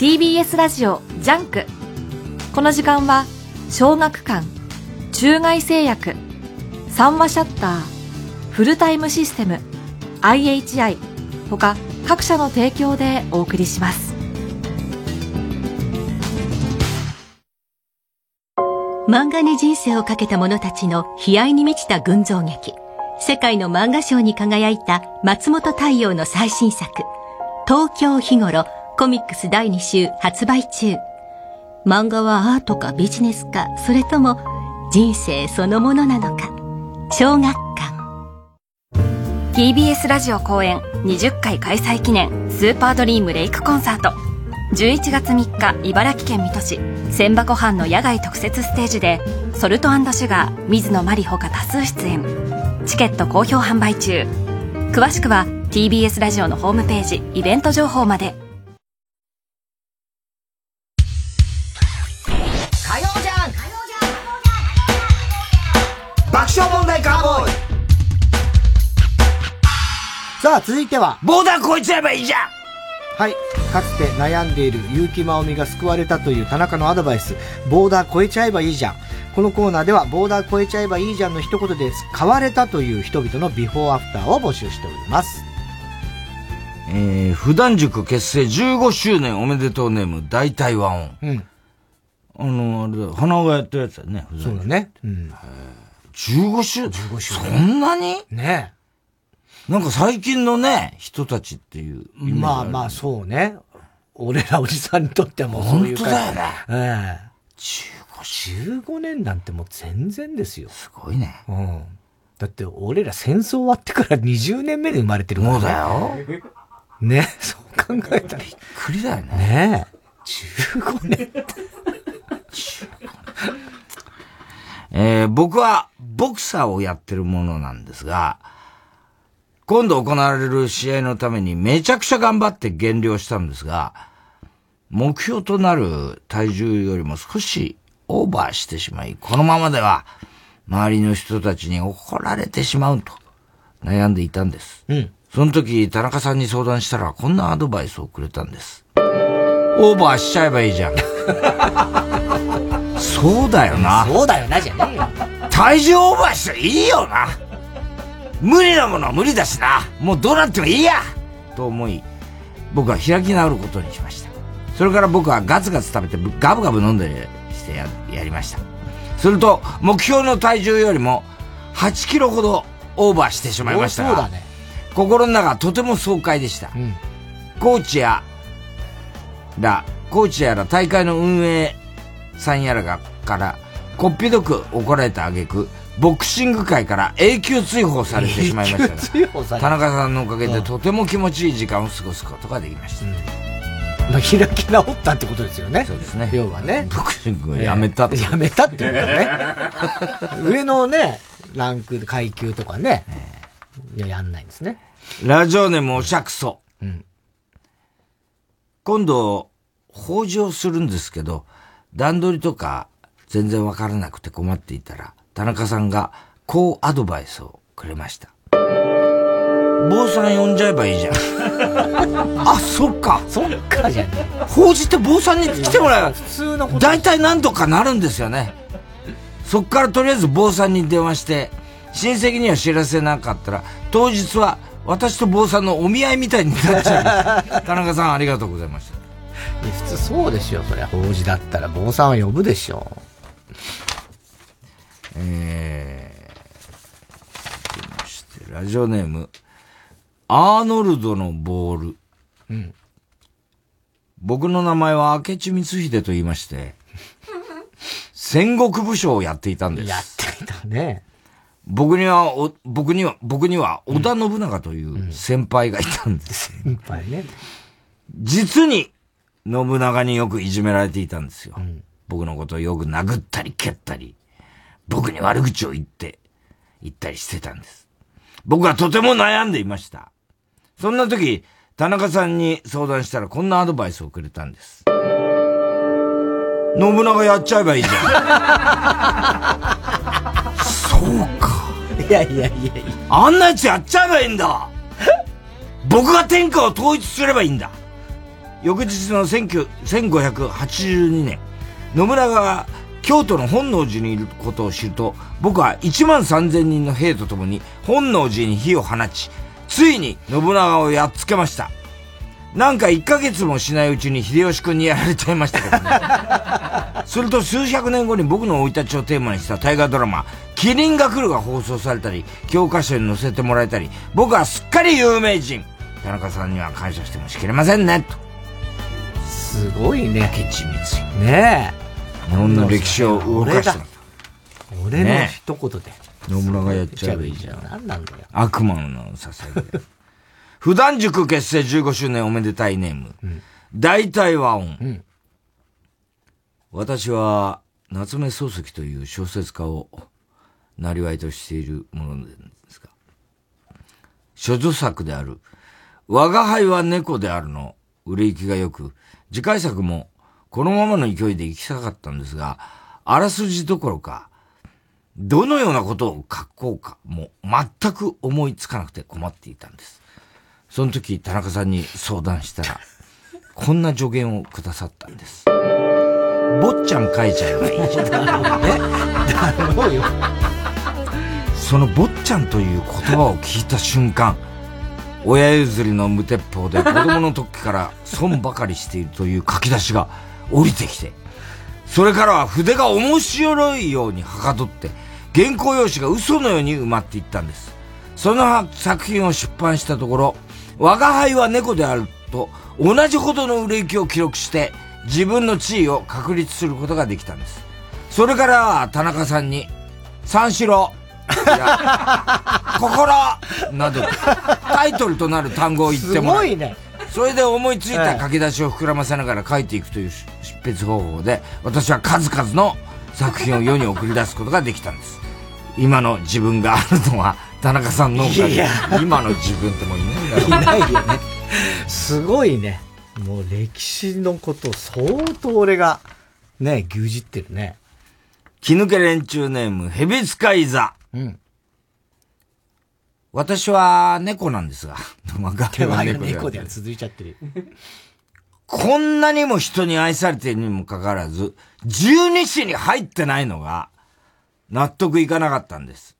S4: TBS ラジオジャンクこの時間は小学館中外製薬三和シャッター、フルタイムシステム、IHI、他各社の提供でお送りします。
S18: 漫画に人生をかけた者たちの悲哀に満ちた群像劇。世界の漫画賞に輝いた松本太陽の最新作、東京日頃コミックス第2週発売中。漫画はアートかビジネスか、それとも人生そのものなのか。小学館。
S12: TBS ラジオ公演20回開催記念スーパードリームレイクコンサート。11月3日茨城県水戸市千葉湖畔の野外特設ステージでソルトシュガー水野真里ほか多数出演。チケット好評販売中。詳しくは TBS ラジオのホームページイベント情報まで。
S1: さあ、続いては。
S2: ボーダー越えちゃえばいいじゃん
S1: はい。かつて悩んでいる結城まおみが救われたという田中のアドバイス、ボーダー越えちゃえばいいじゃん。このコーナーでは、ボーダー越えちゃえばいいじゃんの一言で変われたという人々のビフォーアフターを募集しております。
S2: えー、普段塾結成15周年おめでとうネーム大体和音。うん。あの、あれだ、花がやったやつだね、
S1: そうだね。うん。
S2: 15周
S1: ?15 周
S2: そんなに？
S1: ね
S2: なんか最近のね、人たちっていう。
S1: まあまあそうね。俺らおじさんにとってはもうそういう
S2: 感じ。本当だよね。
S1: ええ15、15年なんてもう全然ですよ。
S2: すごいね。
S1: うん。だって俺ら戦争終わってから20年目で生まれてる
S2: もんね。そうだよ。
S1: ね、そう考えたら。びっ
S2: くりだよね。
S1: ねえ。15年って。
S2: えー、僕はボクサーをやってるものなんですが、今度行われる試合のためにめちゃくちゃ頑張って減量したんですが、目標となる体重よりも少しオーバーしてしまい、このままでは周りの人たちに怒られてしまうと悩んでいたんです。
S1: うん。
S2: その時、田中さんに相談したらこんなアドバイスをくれたんです。オーバーしちゃえばいいじゃん。そうだよな。
S1: そうだよな、じゃねえよ。
S2: 体重オーバーしていいよな。無理なものは無理だしな。もうどうなってもいいやと思い、僕は開き直ることにしました。それから僕はガツガツ食べてガブガブ飲んでしてややりました。すると、目標の体重よりも8キロほどオーバーしてしまいましたが、ね、心の中とても爽快でした。うん、コーチやら、コーチやら大会の運営さんやらがから、こっぴどく怒られた挙句、ボクシング界から永久追放されてしまいましたが、田中さんのおかげでとても気持ちいい時間を過ごすことができました。うん
S1: まあ、開き直ったってことですよね。
S2: そうですね。
S1: 要はね。
S2: ボクシングをやめたって、
S1: えー、やめたっていうね。上のね、ランク、階級とかね、いや、やんないんですね。
S2: ラジオネームおしゃくそ。うん。今度、法事をするんですけど、段取りとか全然わからなくて困っていたら、田中さんがこうアドバイスをくれました。坊さん呼んじゃえばいいじゃん。あ、そっか。
S1: そっかじゃね
S2: 法事って坊さんに来てもらえば、普通の。大体何とかなるんですよね。そっからとりあえず坊さんに電話して、親戚には知らせなかったら、当日は私と坊さんのお見合いみたいになっちゃう。田中さんありがとうございました。
S1: 普通そうでしょ、そりゃ。法事だったら坊さんは呼ぶでしょ。
S2: えー、して、ラジオネーム、アーノルドのボール。うん。僕の名前は明智光秀と言いまして、戦国武将をやっていたんです。
S1: やっていたね。
S2: 僕には、お、僕には、僕には、織田信長という先輩がいたんです。
S1: うん、先輩ね。
S2: 実に、信長によくいじめられていたんですよ。うん、僕のことをよく殴ったり蹴ったり、僕に悪口を言って、言ったりしてたんです。僕はとても悩んでいました。そんな時、田中さんに相談したらこんなアドバイスをくれたんです。信長やっちゃえばいいじゃん。そうか。
S1: いやいやいやいや。
S2: あんなやつやっちゃえばいいんだ。僕が天下を統一すればいいんだ。翌日の1582年、野村が京都の本能寺にいることを知ると、僕は1万3000人の兵と共に本能寺に火を放ち、ついに信長をやっつけました。なんか1ヶ月もしないうちに秀吉君にやられちゃいましたけどね。すると数百年後に僕の生い立ちをテーマにした大河ドラマ、キリンが来るが放送されたり、教科書に載せてもらえたり、僕はすっかり有名人。田中さんには感謝してもしきれませんね、と。
S1: すごいね。
S2: 明智光
S1: ね
S2: え。日本の歴史を動かした。
S1: 俺の一言で。
S2: 野村がやっちゃえばいいじゃん。
S1: 何なんだよ。
S2: 悪魔のささやき。普段塾結成15周年おめでたいネーム。うん、大体和音。うん、私は、夏目漱石という小説家を、なりわいとしているものですが、諸女作である、我が輩は猫であるの、売れ行きが良く、次回作もこのままの勢いで行きたかったんですが、あらすじどころか、どのようなことを書こうか、もう全く思いつかなくて困っていたんです。その時、田中さんに相談したら、こんな助言をくださったんです。坊ちゃん書いちゃえばいいじゃん。だろうよ。その坊ちゃんという言葉を聞いた瞬間、親譲りの無鉄砲で子供の時から損ばかりしているという書き出しが降りてきて、それからは筆が面白いようにはかどって、原稿用紙が嘘のように埋まっていったんです。その作品を出版したところ、我が輩は猫であると同じほどの売れ行きを記録して自分の地位を確立することができたんです。それからは田中さんに、三四郎、心など、タイトルとなる単語を言ってもらう。すごいね。それで思いついた書き出しを膨らませながら書いていくという執筆方法で、私は数々の作品を世に送り出すことができたんです。今の自分があるのは、田中さんのおかげ。今の自分ってもういないんだろう。い
S1: ないよね。すごいね。もう歴史のこと相当俺が、ね、牛耳ってるね。
S2: 気抜け連中ネーム、ヘビ使い座。うん。私は猫なんですが。
S1: 手は猫では続いちゃってる。
S2: こんなにも人に愛されているにもかかわらず、十二支に入ってないのが、納得いかなかったんです。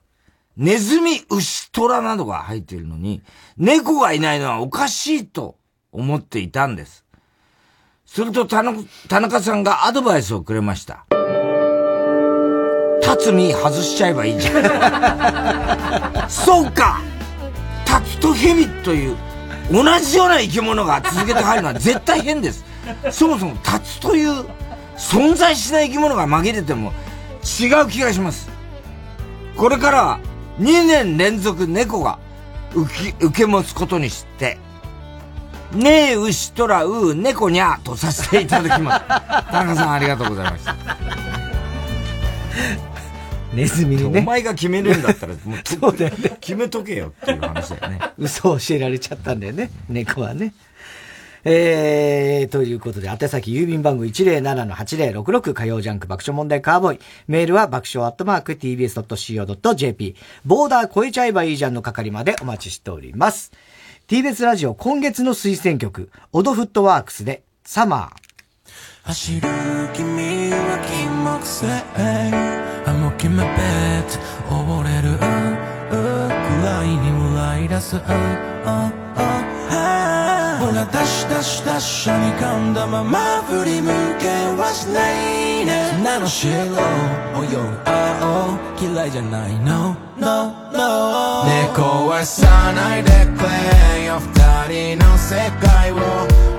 S2: ネズミ、牛、虎などが入っているのに、猫がいないのはおかしいと思っていたんです。すると田中さんがアドバイスをくれました。辰巳外しちゃえばいいじゃん。そうかタツとヘビという同じような生き物が続けて入るのは絶対変です。そもそもタツという存在しない生き物が紛れても違う気がします。これからは2年連続猫が受け受け持つことにして、ねえ、牛とらう、猫にゃとさせていただきます。田中さんありがとうございました。
S1: ネズミにね。
S2: お前が決めるんだったら、もう、そうだよね。決めとけよっていう話だよね。
S1: 嘘を教えられちゃったんだよね。猫はね。えー、ということで、宛先郵便番号107-8066火曜ジャンク爆笑問題カーボーイ。メールは爆笑アットマーク tbs.co.jp。ボーダー超えちゃえばいいじゃんの係までお待ちしております。TBS ラジオ今月の推薦曲、オドフットワークスでサマー。
S3: 走る君は金木犀暗黙決めベッド溺れる暗いに笑い出すほらダッシュダッシュダッシュに噛んだまま振り向けはしないね。砂の白泳ぐ青嫌いじゃない No, no, no ね壊さないでくれよ。二人の世界を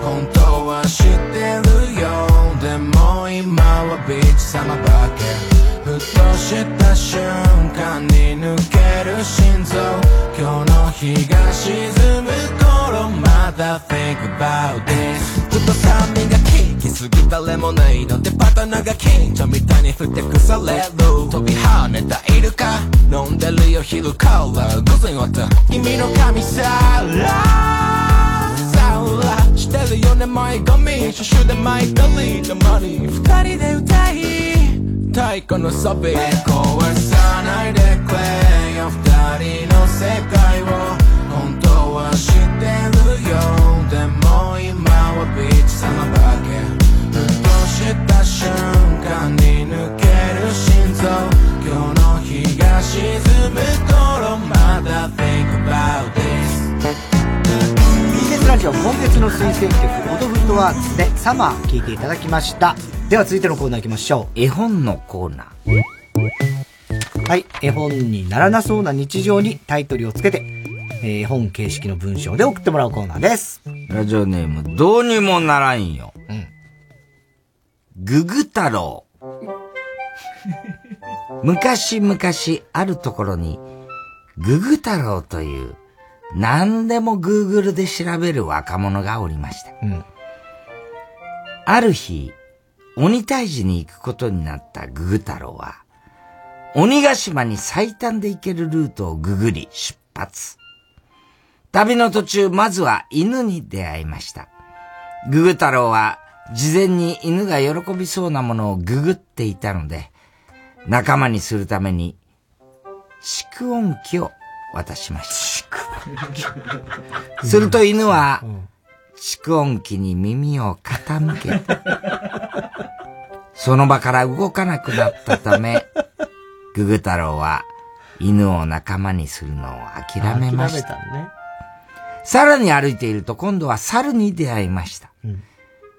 S3: 本当は知ってるよ。でも今はビーチ様ばけ。ふとした瞬間に抜ける心臓。今日の日が沈む頃。まだ think about this ずっと酸味が効きすぎたレモネードでバタ長緊張みたいにふてくされる飛び跳ねたイルカ飲んでるよ昼から午前終わった。君の髪さら。さらしてるよね前髪シュシュでマイカリーのマニー二人で歌い。太鼓のサビ壊さないでくれよ二人の世界を。本当は知ってるよ。でも今はビーチ様ばけふとした瞬間に抜ける心臓。今日の日が沈む頃まだ think about this
S1: TBS ラジオ今月の推薦曲、オドフットワークスでサマー聴いていただきました。では続いてのコーナー行きましょ
S2: う。絵本のコーナー。
S1: はい。絵本にならなそうな日常にタイトルをつけて、えー絵本形式の文章で送ってもらうコーナーです。
S2: ラジオネーム、どうにもならんよ。ぐぐ太郎。昔々あるところに、ぐぐ太郎という、何でも Google で調べる若者がおりました。ある日、鬼退治に行くことになったググ太郎は、鬼ヶ島に最短で行けるルートをググり出発。旅の途中、まずは犬に出会いました。ググ太郎は、事前に犬が喜びそうなものをググっていたので、仲間にするために、蓄音機を渡しました。すると犬は、蓄音機に耳を傾けて、その場から動かなくなったため、ググ太郎は犬を仲間にするのを諦めました。
S1: 諦めたね。
S2: さらに歩いていると今度は猿に出会いました。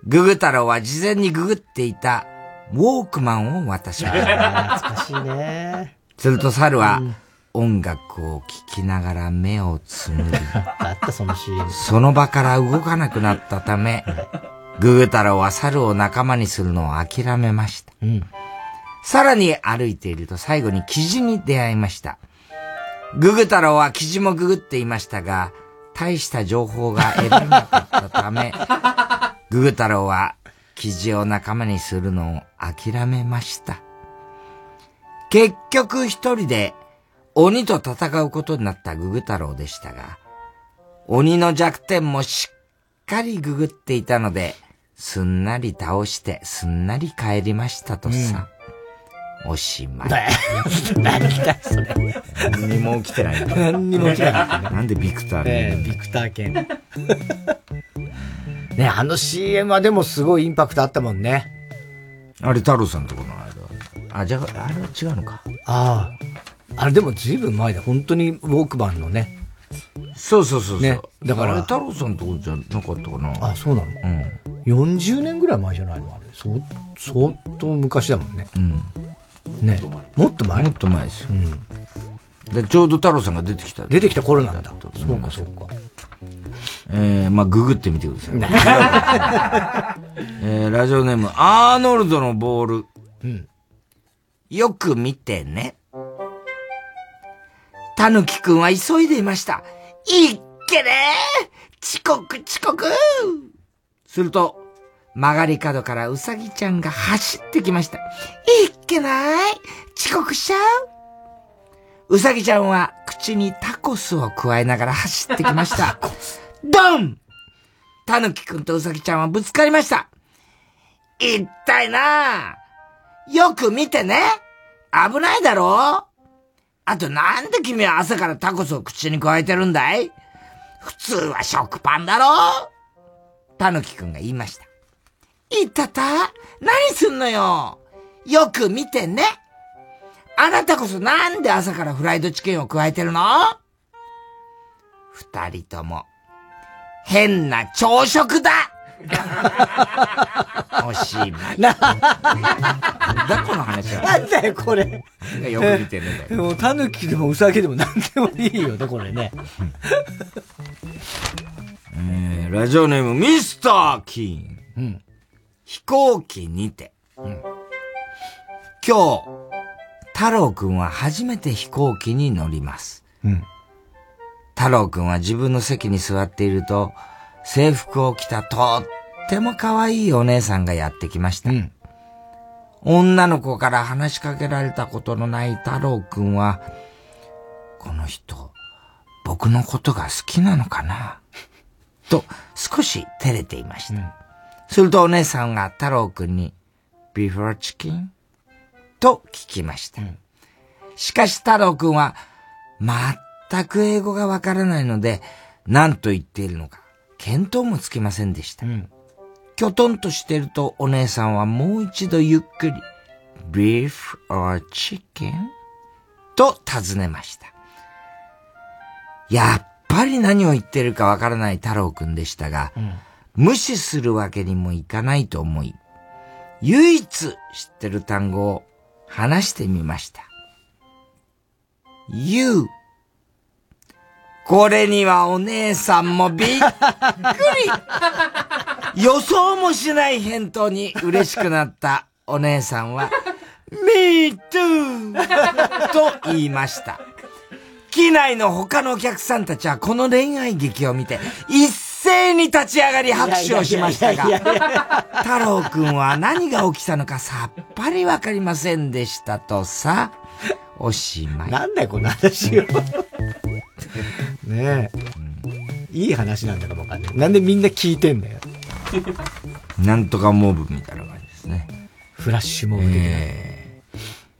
S2: ググ太郎は事前にググっていたウォークマンを渡しました。
S1: 懐かしいね。
S2: すると猿は音楽を聴きながら目をつむり、
S1: その CM。
S2: その場から動かなくなったため、ググ太郎は猿を仲間にするのを諦めました。さらに歩いていると最後にキジに出会いました。ググ太郎はキジもググっていましたが、大した情報が得られなかったため、ググ太郎はキジを仲間にするのを諦めました。結局一人で鬼と戦うことになったググ太郎でしたが、鬼の弱点もしっかりググっていたので、すんなり倒してすんなり帰りましたとさ。おしまい。
S1: 何だよ、それ。
S2: 何にも起きてない。
S1: 何にも起きてない
S2: なんでビクター
S1: ええビクター犬。ね、あの CM はでもすごいインパクトあったもんね。
S2: あれ太郎さんとこの間。あ、じゃあ、あれは違うのか。
S1: ああ。あれでもずいぶん前だ。本当にウォークマンのね。
S2: そうそうそうそう。
S1: ね。だから。
S2: あれ太郎さんとこじゃなかったかな。
S1: あ、そうなの
S2: うん。
S1: 40年ぐらい前じゃないの？あれ。そう、相当昔だもんね。
S2: うん。
S1: ね。もっと前？
S2: もっと前ですよ。
S1: うん。
S2: で、ちょうど太郎さんが出てきた。
S1: 出てきた頃なんだ。そうか、そうか。
S2: えー、まあ、ググってみてください。えー、ラジオネーム、アーノルドのボール。
S1: うん。
S2: よく見てね。たぬきくんは急いでいました。いっけね遅刻遅刻すると、曲がり角からうさぎちゃんが走ってきました。いっけない遅刻しちゃううさぎちゃんは口にタコスを加えながら走ってきました。ドンたぬきくんとうさぎちゃんはぶつかりました。一体なよく見てね。危ないだろあとなんで君は朝からタコスを口に加えてるんだい?普通は食パンだろ?たぬきくんが言いました。いたた?何すんのよ?よく見てね。あなたこそなんで朝からフライドチキンを加えてるの?二人とも、変な朝食だ。おしまい。な、だこの話は。
S1: なんだよ、これ。
S2: よく見てるんだよ。
S1: でも、タヌキでもウサギでも何でもいいよね、これね。
S2: えー、ラジオネーム、ミスター・キーン。うん、飛行機にて。うん、今日、太郎くんは初めて飛行機に乗ります。うん、太郎くんは自分の席に座っていると、制服を着たとっても可愛いお姉さんがやってきました。うん、女の子から話しかけられたことのない太郎くんは、この人、僕のことが好きなのかな？と少し照れていました。うん、するとお姉さんが太郎くんに、ビーフォーチキンと聞きました。うん、しかし太郎くんは、全く英語がわからないので、何と言っているのか、見当もつきませんでした。うん、きょとんとしてるとお姉さんはもう一度ゆっくり、beef or chicken? と尋ねました。やっぱり何を言ってるかわからない太郎くんでしたが、うん、無視するわけにもいかないと思い、唯一知ってる単語を話してみました。you これにはお姉さんもびっくり 予想もしない返答に嬉しくなったお姉さんは、me too! と言いました。機内の他のお客さんたちはこの恋愛劇を見て、一斉に立ち上がり拍手をしましたが、太郎くんは何が起きたのかさっぱりわかりませんでしたとさ、おしまい。
S1: なんだよ、この話よ。ねえ、うん。いい話なんだかもわかんない。なんでみんな聞いてんだよ。
S2: なんとかモブみたいな感じですね。
S1: フラッシュモブ的な。え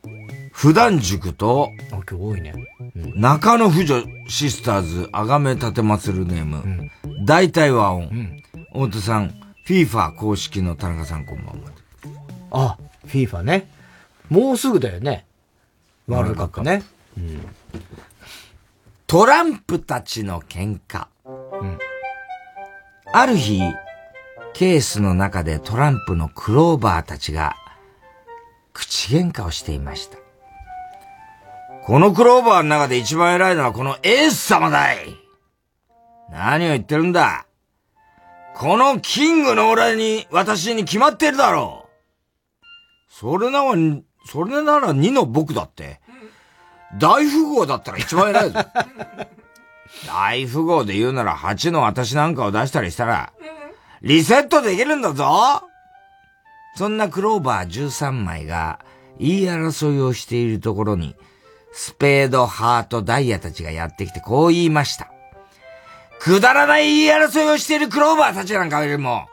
S2: ー、普段塾と、
S1: あ、今日多いね。
S2: うん、中野婦女シスターズ、あがめ立てまつるネーム、うん、大体和音、うん、大手さん、フィーファ公式の田中さんこんばんは。
S1: あ、フィーファね。もうすぐだよね。ワールドカップね。うん。
S2: トランプたちの喧嘩。うん。ある日、ケースの中でトランプのクローバーたちが口喧嘩をしていました。このクローバーの中で一番偉いのはこのエース様だい何を言ってるんだこのキングの俺に、私に決まってるだろうそれなら、それなら2の僕だって。大富豪だったら一番偉いぞ。大富豪で言うなら8の私なんかを出したりしたら、リセットできるんだぞそんなクローバー13枚が言い争いをしているところに、スペード、ハート、ダイヤたちがやってきてこう言いました。くだらない言い争いをしているクローバーたちなんかよりも、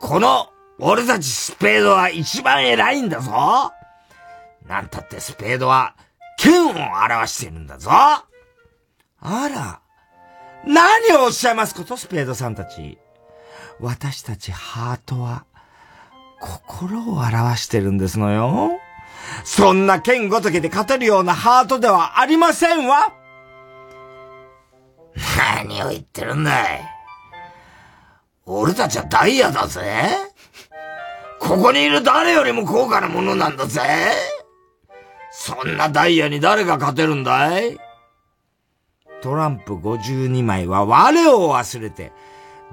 S2: この俺たちスペードは一番偉いんだぞなんたってスペードは剣を表しているんだぞ。あら、何をおっしゃいますこと、スペードさんたち。私たちハートは、心を表してるんですのよ。そんな剣ごときで勝てるようなハートではありませんわ。何を言ってるんだい。俺たちはダイヤだぜ。ここにいる誰よりも高価なものなんだぜ。そんなダイヤに誰が勝てるんだい？トランプ52枚は我を忘れて、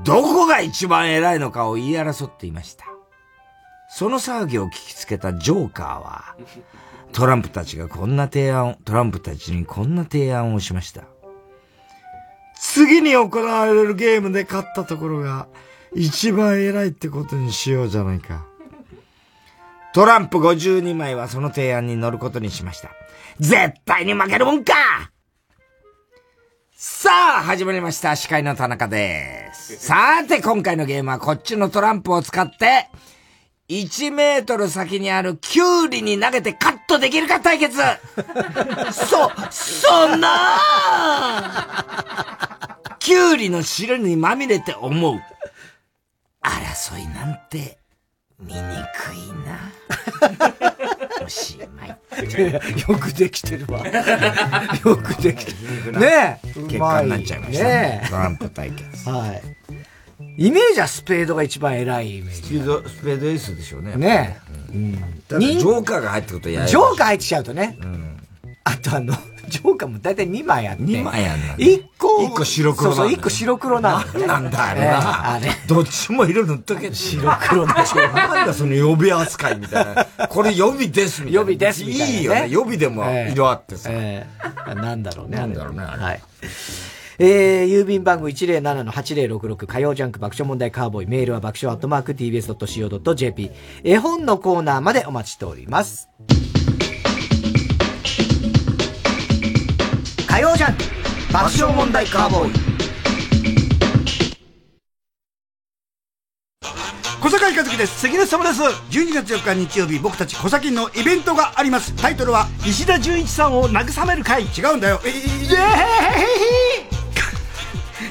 S2: どこが一番偉いのかを言い争っていました。その騒ぎを聞きつけたジョーカーは、トランプたちがこんな提案を、トランプたちにこんな提案をしました。次に行われるゲームで勝ったところが一番偉いってことにしようじゃないか。トランプ52枚はその提案に乗ることにしました。絶対に負けるもんかさあ、始まりました。司会の田中です。さて、今回のゲームはこっちのトランプを使って、1メートル先にあるキュウリに投げてカットできるか対決 そ、そんなキュウリの汁にまみれて思う。争いなんて、見にくいな。おしまい。
S1: よくできてるわ。よくできてる。ねえ。
S2: 結果になっちゃいましたね
S1: ね。
S2: トランプ対決。
S1: はい。イメージはスペードが一番偉いイメージ。
S2: スペード、スペードエースでしょうね。
S1: ね
S2: うん。ジョーカーが入ってくるとやや
S1: ジョーカー入ってきちゃうとね。あとあの、ジョーカーも大体2枚あって。
S2: 2枚あんのね
S1: 1個、
S2: 一個白黒
S1: そうそう、
S2: なんだよ
S1: 1個白黒なの。
S2: なんなんだあれ
S1: ええ
S2: な。
S1: あれ。
S2: どっちも色塗っとけ白
S1: 黒でしょ
S2: なんだその予備扱いみたいな。これ予備ですみたいな。
S1: 予備ですみたいなね
S2: いいよね。予備でも色あってさ。
S1: ええなんだろうね。
S2: なんだろうね、あれ。
S1: はい。えー、郵便番号107-8066火曜ジャンク爆笑問題カーボーイメールは爆笑アットマーク tbs.co.jp 絵本のコーナーまでお待ちしております。火曜ジャンク爆笑問題カーボーイ。
S19: 小坂井和樹です。関根様です。12月4日日曜日僕たち小崎のイベントがあります。タイトルは石田純一さんを慰める会。違うんだよ。イエーイ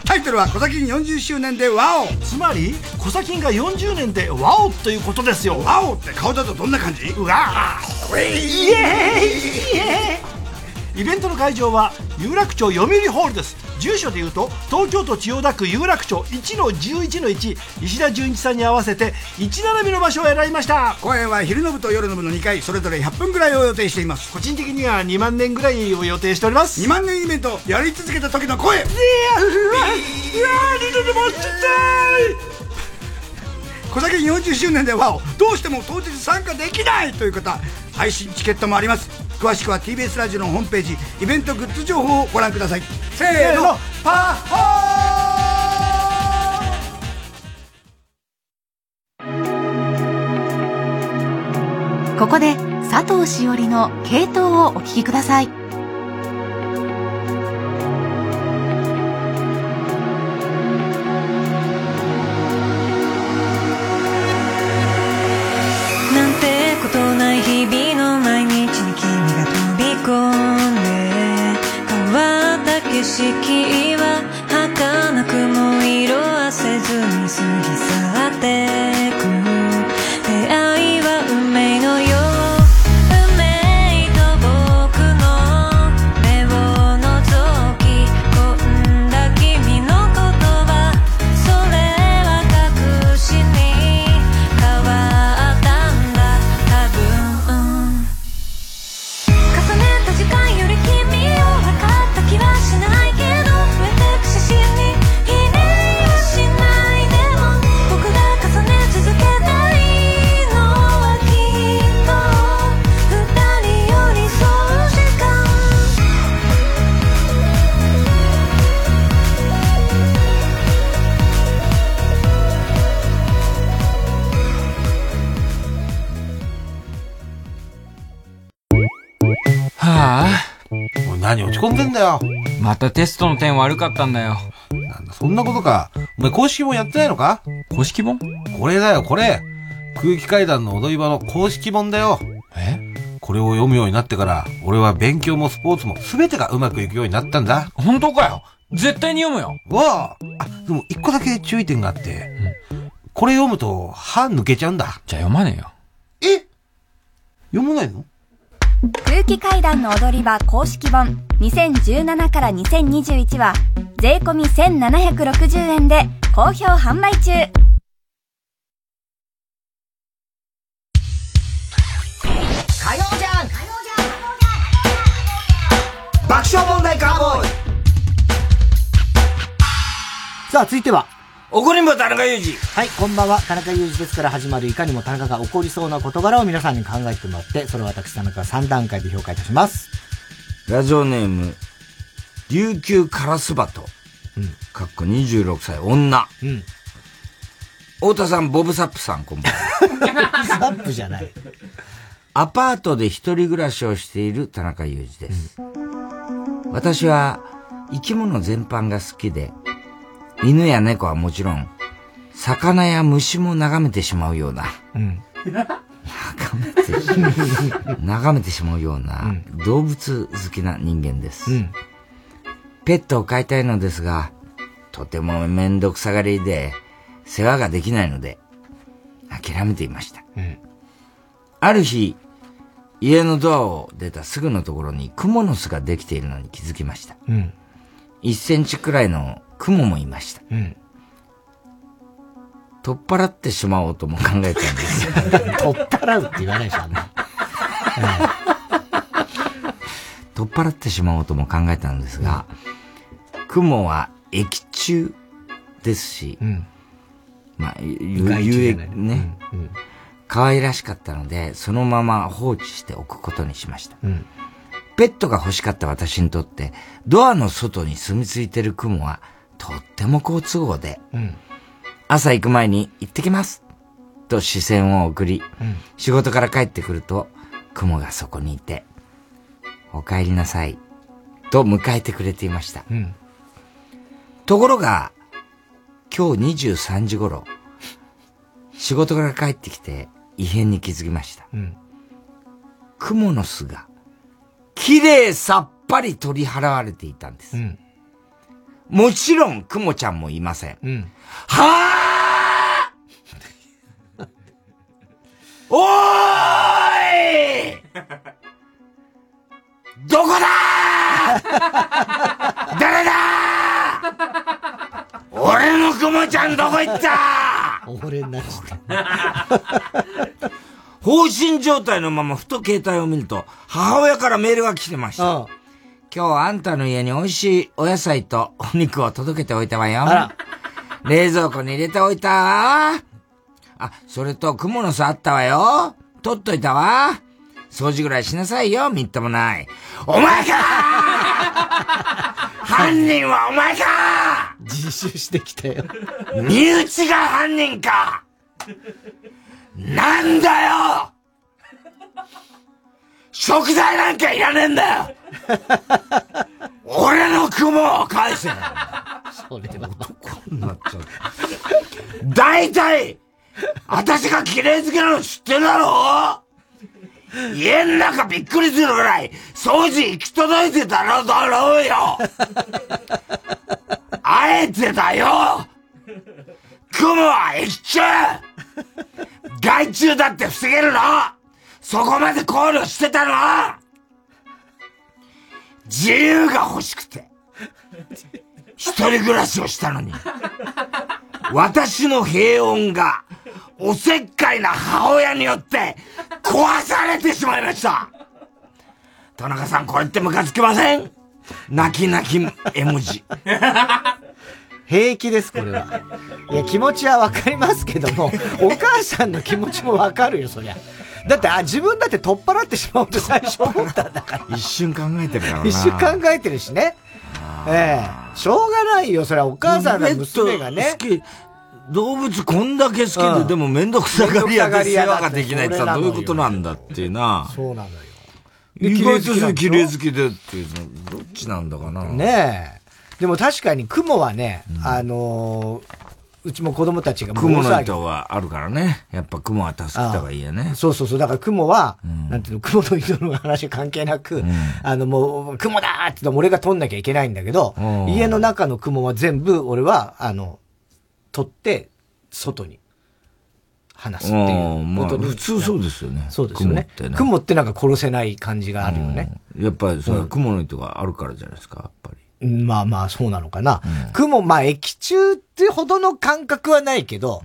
S19: タイトルは「小崎40周年でワオ」つまり小崎が40年でワオということですよワオって顔だとどんな感じうわーイエーイイエーイイベントの会場は有楽町読売ホールです。住所でいうと東京都千代田区有楽町1の11の1石田純一さんに合わせて1並びの場所を選びました。公演は昼の部と夜の部の2回それぞれ100分ぐらいを予定しています。個人的には2万年ぐらいを予定しております。2万年イベントやり続けた時の声。いやうわうわ二度ともちったい小崎40周年でワオどうしても当日参加できないという方配信チケットもあります。詳しくは TBS ラジオのホームページイベントグッズ情報をご覧ください。せーのパッホ
S4: ここで佐藤しおりの系統をお聞きください。
S11: 色は儚くも色褪せずに過ぎ去
S20: ち込んでんだよ。
S21: またテストの点悪かったんだよ。
S20: なんだ、そんなことか。お前公式本やってないのか？
S21: 公式本？
S20: これだよ、これ。空気階段の踊り場の公式本だよ。
S21: え？
S20: これを読むようになってから、俺は勉強もスポーツも全てがうまくいくようになったんだ。
S21: 本当かよ？絶対に読むよ
S20: わああ、でも一個だけ注意点があって、これ読むと歯抜けちゃうんだ。
S21: じゃあ読まねえよ。
S20: え？読まないの？
S22: 空気階段の踊り場公式本2017から2021は税込み1760円で好評販売中。
S1: 火曜じゃん。爆笑問題カーボーイ。さあ、続いては。
S2: 怒りんぼ田中裕二。
S1: はい、こんばんは。田中裕二ですから始まるいかにも田中が起こりそうな事柄を皆さんに考えてもらって、それを私田中が3段階で評価いたします。
S2: ラジオネーム、琉球カラスバト。かっこ26歳、女。
S1: うん。
S2: 太田さん、ボブサップさん、こんばんは。
S1: サップじゃない。
S2: アパートで一人暮らしをしている田中裕二です。私は、生き物全般が好きで、犬や猫はもちろん、魚や虫も眺めてしまうような、
S1: うん。
S2: 眺めてしまう、眺めてしまうような動物好きな人間です。
S1: うん
S2: ペットを飼いたいのですが、とてもめんどくさがりで、世話ができないので、諦めていました。
S1: うん
S2: ある日、家のドアを出たすぐのところにクモの巣ができているのに気づきました。
S1: うん。
S2: 1センチくらいのクモもいました。
S1: うん。
S2: 取っ払ってしまおうとも考えたんです。
S1: 取っ払うって言わないでしょ、あんな。
S2: 取っ払ってしまおうとも考えたんですが、クモは液中ですし、まあ、ゆ
S1: 害虫
S2: 有
S1: じゃない
S2: 益ね、可愛らしかったので、そのまま放置しておくことにしました。
S1: うん。
S2: ペットが欲しかった私にとって、ドアの外に住み着いてるクモは、とっても好都合で、
S1: うん。
S2: 朝行く前に行ってきますと視線を送り、
S1: うん
S2: 仕事から帰ってくると、クモがそこにいて、お帰りなさい、と迎えてくれていました。
S1: うん。
S2: ところが、今日23時頃、仕事から帰ってきて異変に気づきました。
S1: うん。
S2: クモの巣が、綺麗さっぱり取り払われていたんです。
S1: うん。
S2: もちろん、クモちゃんもいません。
S1: うん。
S2: はぁおーいどこだ？誰だ？俺のクモちゃんどこ行った？
S1: 俺になっちゃった。
S2: 放心状態のままふと携帯を見ると、母親からメールが来てました。今日あんたの家に美味しいお野菜とお肉を届けておいたわよ。冷蔵庫に入れておいたわ。あ、それと蜘蛛の巣あったわよ。取っといたわ。掃除ぐらいしなさいよ、みっともない。お前か 犯人はお前か
S1: 自首してきたよ。
S2: 身内が犯人かなんだよ食材なんかいらねえんだよ。俺の雲を返せ。
S1: それは。
S2: 男になっちゃう。大体、私が綺麗好きなの知ってるだろ家の中びっくりするぐらい掃除行き届いてたろだろうよ。あえてだよ。雲は液中害虫だって防げるのそこまで考慮してたの？自由が欲しくて。一人暮らしをしたのに。私の平穏がおせっかいな母親によって壊されてしまいました。田中さんこれってムカつきません？泣き泣き絵文字。
S1: 平気です、これは。いや、気持ちはわかりますけども、お母さんの気持ちもわかるよ、そりゃ。だって、あ、自分だって取っ払ってしまうと最初思ったんだから。
S2: 一瞬考えてるからな
S1: 一瞬考えてるしね。ええしょうがないよ、それはお母さんの娘がね。
S2: 動物こんだけ好きで、
S1: うん
S2: でもめんどくさがり屋で世話ができないってさ、どういうことなんだっていうな。
S1: そうなのよ。
S2: 意外と
S1: で
S2: 綺麗好きでっていうの、どっちなんだかな。
S1: ねえ。でも確かに雲はね、あのーうちも子供たちが
S2: 雲の糸はあるからね。やっぱ雲は助けた方がいいよね。
S1: そうそうそう。だから雲は、なんていうの、雲の糸の話関係なく、あのもう、雲だーって言って俺が取んなきゃいけないんだけど
S2: うん、
S1: 家の中の雲は全部俺は、あの、取って、外に話すっていう
S2: うんまあ普通そうですよね。
S1: そうですよね。
S2: 雲ってね
S1: なんか殺せない感じがあるよね。
S2: やっぱりそれは雲の糸があるからじゃないですか、やっぱり。
S1: うんまあまあ、そうなのかな。雲、まあ、液中ってほどの感覚はないけど、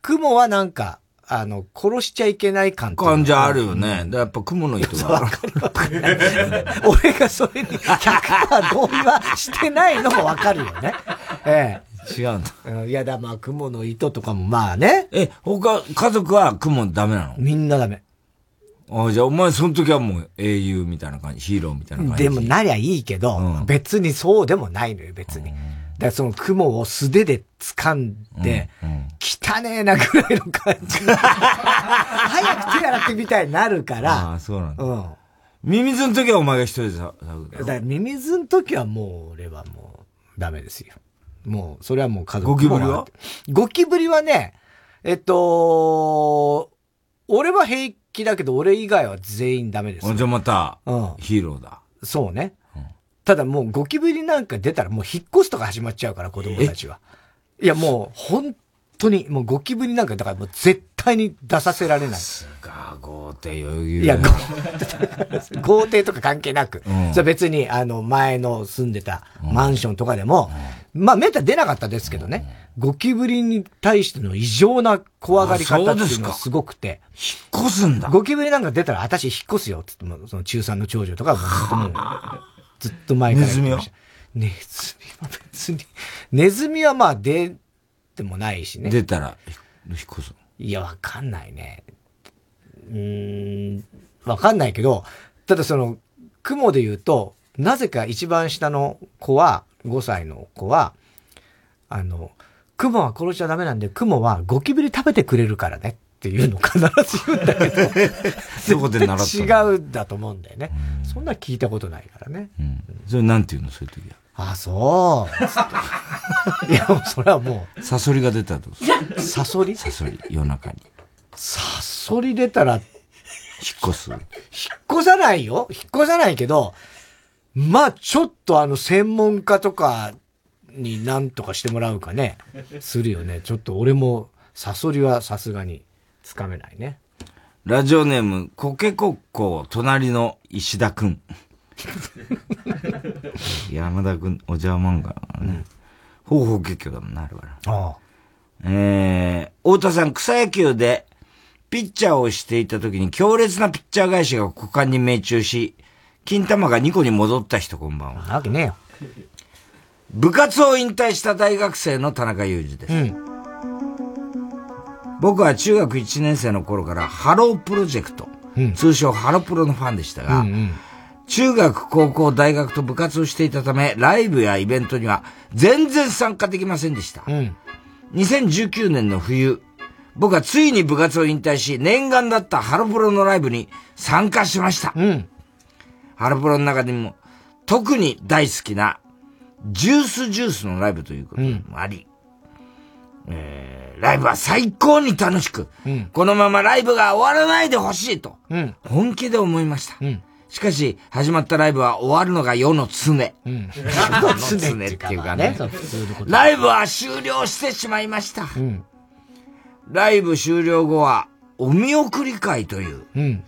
S1: 雲はなんか、あの、殺しちゃいけない感
S2: 感じあるよね。でやっぱ雲の糸がある。
S1: 俺がそれに100%同意はしてないのもわかるよね。え
S2: 違うんだ。
S1: え。いやだ、まあ、雲の糸とかもまあね。
S2: え、他、家族は雲ダメなの？
S1: みんなダメ。
S2: あじゃあお前その時はもう英雄みたいな感じ、ヒーローみたいな感じ。
S1: でもなりゃいいけど、別にそうでもないのよ、別に。だからその雲を素手で掴んで、汚ねえなぐらいの感じ。早く手洗ってみたいになるから。
S2: ああ、そうなんだ。
S1: うん。
S2: ミミズの時はお前が一人でさ、
S1: だからミミズの時はもう俺はもうダメですよ。もう、それはもう家族
S2: ゴキブリは？
S1: ゴキブリはね、えっと、俺は平気だけど、俺以外は全員ダメですよ。
S2: じゃあまた、
S1: うん
S2: ヒーローだ。
S1: そうね。ただもうゴキブリなんか出たらもう引っ越すとか始まっちゃうから、子供たちは。いやもう本当に、もうゴキブリなんかだからもう絶対に出させられない。
S2: が、豪邸余裕。
S1: いや、豪 豪邸とか関係なく。
S2: うん
S1: それ別に、あの、前の住んでたマンションとかでも、まあ、めった出なかったですけどね、ゴキブリに対しての異常な怖がり方っていうのがすごくて。
S2: 引っ越すんだ。
S1: ゴキブリなんか出たら、私引っ越すよ、つっても、その中3の長女とか ずっと前から言ってました。ネズミは別に、ネズミはまあ出てもないしね。
S2: 出たら、引っ越す。
S1: いや、わかんないね。うーん、わかんないけど、ただその、雲で言うと、なぜか一番下の子は、5歳の子は、あの、雲は殺しちゃダメなんで、雲はゴキブリ食べてくれるからねっていうのを必ず言うんだけど、
S2: そこで習った
S1: 違うんだと思うんだよね。そんな聞いたことないからね。
S2: それなんて言うのそういう時は。
S1: あ、そう。いや、もうそれはもう。
S2: サソリが出たらどうする
S1: サソリ
S2: サソリ、夜中に。
S1: サソリ出たら、
S2: 引っ越す。
S1: 引っ越さないよ引っ越さないけど、まあちょっとあの専門家とかになんとかしてもらうかね、するよね。ちょっと俺もサソリはさすがにつかめないね。
S2: ラジオネーム、コケコッコ、隣の石田くん。山田くん、お邪魔んがね。方法結局だもんな、あれは。
S1: ああ。
S2: えー、太田さん、草野球で、ピッチャーをしていた時に強烈なピッチャー返しが股間に命中し、金玉が2個に戻った人こんばんは。
S1: なわけねえよ。
S2: 部活を引退した大学生の田中裕二です。
S1: うん。
S2: 僕は中学1年生の頃からハロープロジェクト、通称ハロプロのファンでしたが、
S1: うんうん
S2: 中学、高校、大学と部活をしていたため、ライブやイベントには全然参加できませんでした。
S1: うん。
S2: 2019年の冬、僕はついに部活を引退し、念願だったハロプロのライブに参加しました。ハロプロの中でも特に大好きなジュースジュースのライブということもあり、えーライブは最高に楽しく、このままライブが終わらないでほしいと、
S1: うん。
S2: 本気で思いました。しかし、始まったライブは終わるのが世の常。
S1: うん。
S2: 世の常っていうかねライブは終了してしまいました。
S1: うん。
S2: ライブ終了後は、お見送り会という、
S1: うん。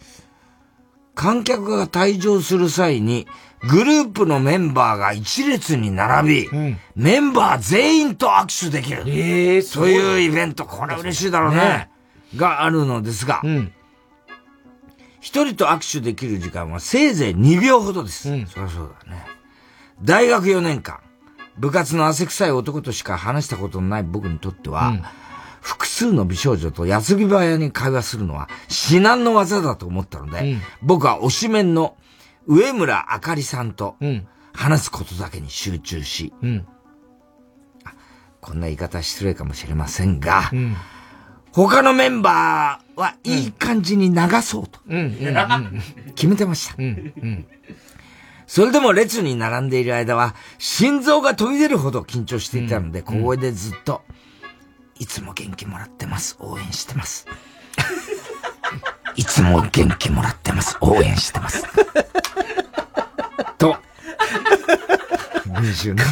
S2: 観客が退場する際に、グループのメンバーが一列に並び、メンバー全員と握手できる。
S1: ええ
S2: そういうイベント、これ嬉しいだろうね。
S1: ね
S2: があるのですが、一人と握手できる時間はせいぜい2秒ほどです。そりゃそうだね。大学4年間、部活の汗臭い男としか話したことのない僕にとっては、複数の美少女と矢継ぎ早に会話するのは至難の技だと思ったので、僕は推しメンの上村あかりさんと話すことだけに集中し、
S1: うん。
S2: こんな言い方失礼かもしれませんが、他のメンバーはいい感じに流そうと、決めてました。それでも列に並んでいる間は、心臓が飛び出るほど緊張していたので、小声でずっと、いつも元気もらってます。応援してます。いつも元気もらってます。応援してます。と。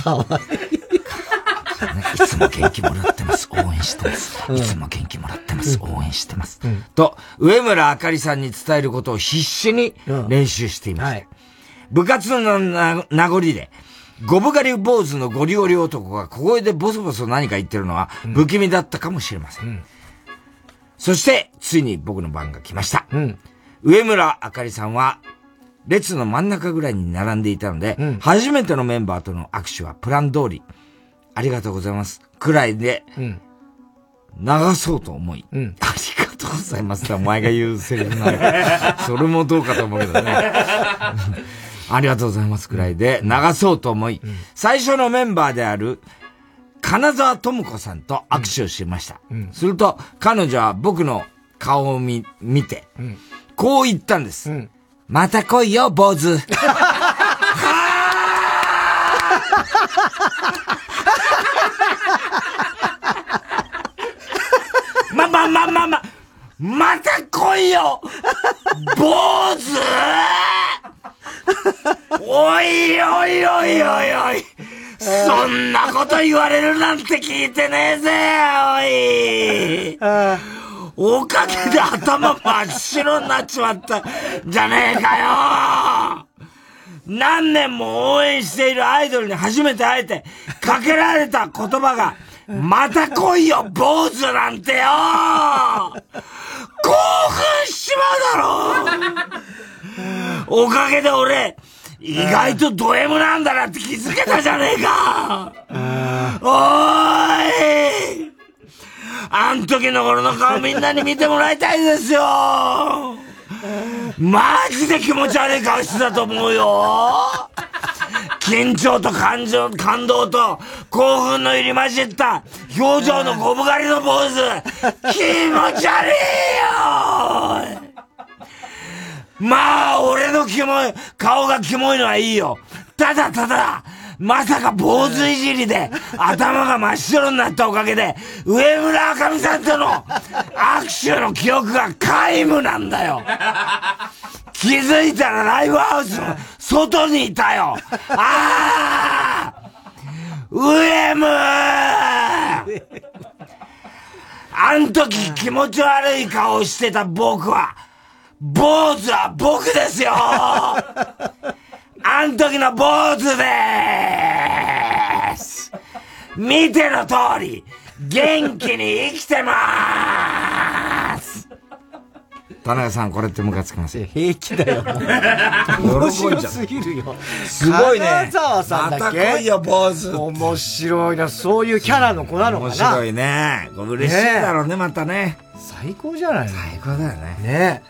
S1: かわいい。
S2: いつも元気もらってます。応援してます。いつも元気もらってます。応援してます。と、上村あかりさんに伝えることを必死に練習していました。部活のな名残で、ゴブ狩り坊主のゴリゴリ男が小声でボソボソ何か言ってるのは不気味だったかもしれません。そして、ついに僕の番が来ました。上村あかりさんは、列の真ん中ぐらいに並んでいたので、初めてのメンバーとの握手はプラン通り、ありがとうございます。くらいで、流そうと思い、ありがとうございますってお前が言うセリフなの。それもどうかと思うけどね。ありがとうございますくらいで流そうと思い、最初のメンバーである、金沢智子さんと握手をしました。すると、彼女は僕の顔を見、見て、こう言ったんです。また来いよ、坊主。ま、ま、ま、ま、ま、また来いよ坊主おいおいおいおいおい。そんなこと言われるなんて聞いてねえぜ、おい。おかげで頭真っ白になっちまった。じゃねえかよ。何年も応援しているアイドルに初めて会えて、かけられた言葉が、また来いよ、坊主なんてよ。興奮しちまうだろおかげで俺、意外とド M なんだなって気づけたじゃねえか。おーい。あん時の俺の顔みんなに見てもらいたいですよ。マジで気持ち悪い顔してたと思うよ。緊張と感情、感動と興奮の入り混じった表情のゴブ狩りの坊主 気持ち悪いよまあ、俺のキモい、顔がキモいのはいいよ。ただただ、まさか坊主いじりで、頭が真っ白になったおかげで、上村あかみさんとの握手の記憶が皆無なんだよ。気づいたらライブハウスの外にいたよ。ああ上ムあん時気持ち悪い顔してた僕は、坊主は僕ですよあん時の坊主でーす見ての通り、元気に生きてまーす田中さん、これってムカつきます？よ。
S1: 平気だよ。面白すぎるよ。
S2: すごいね。
S1: 金沢さんだっけ？
S2: また来いよ、坊主。
S1: 面白いな。そういうキャラの子なのかな？
S2: 面白いね。嬉しいだろうね、またね。
S1: 最高じゃない？の
S2: 最高だよね。
S1: ね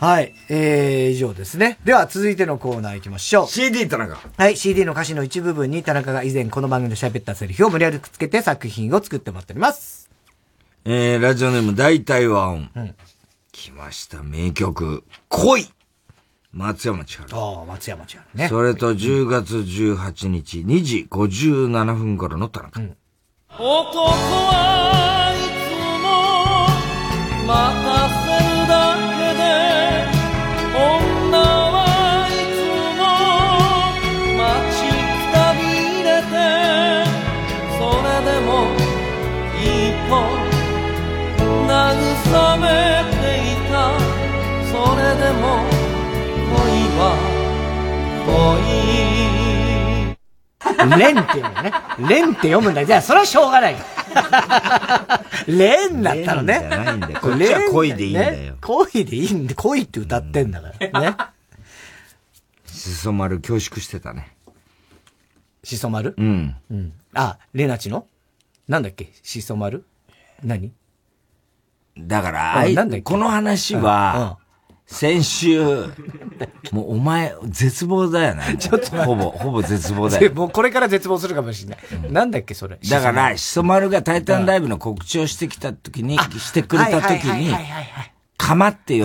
S1: はい。えー、以上ですね。では、続いてのコーナー行きましょう。
S2: CD 田中。
S1: はい。CD の歌詞の一部分に田中が以前この番組で喋ったセリフを無理やりくっつけて作品を作ってもらっております。
S2: えー、ラジオネーム大体和音。
S1: うん。
S2: 来ました、名曲。恋松山千春。
S1: ああ、松山千春ね。
S2: それと10月18日2時57分頃の田中。
S3: 男はいつも待た
S1: レンって読むね。レンって読むんだよ。じゃあ、それはしょうがないよ。レンだったのね。
S2: レンじゃないんだよこっちは恋でいいんだよ
S1: ね恋でいいんで、恋って歌ってんだから。ね。
S2: しそ丸恐縮してたね。
S1: しそ丸
S2: うん。
S1: うん。あ、レナチの？なんだっけ？しそ丸何？
S2: だから、この話は、先週、もうお前、絶望だよね。
S1: ちょっと
S2: ほぼ、ほぼ絶望だ
S1: ぜ
S2: よ。
S1: もうこれから絶望するかもしれない。なんだっけ、それ？
S2: だから、しそ丸がタイタンライブの告知をしてきた時に、してくれた時に、かまって呼んでた、
S1: はいは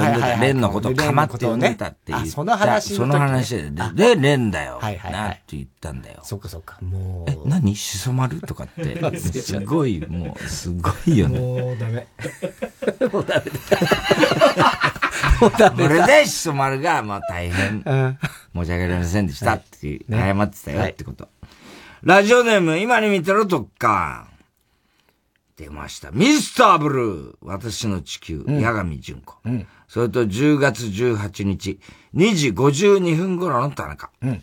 S1: いはい
S2: レンのことをかまって呼んでたっていう。
S1: あその話
S2: その話で、で、レンだよ。
S1: はい
S2: なって言ったんだよ。
S1: そっかそっか。もう。
S2: え、何？しそ丸？とかって。すごい、もう、すごいよね。
S1: もうダメ。
S2: もうダメだ。これで、しそ丸が、まあ大変、申し訳ありませんでしたって謝ってたよってこと。ラジオネーム、今に見てろ、どっか。出ました。ミスターブルー。私の地球、
S1: うん
S2: 八神純子。
S1: うん。
S2: それと10月18日、2時52分頃の田中。
S11: ふる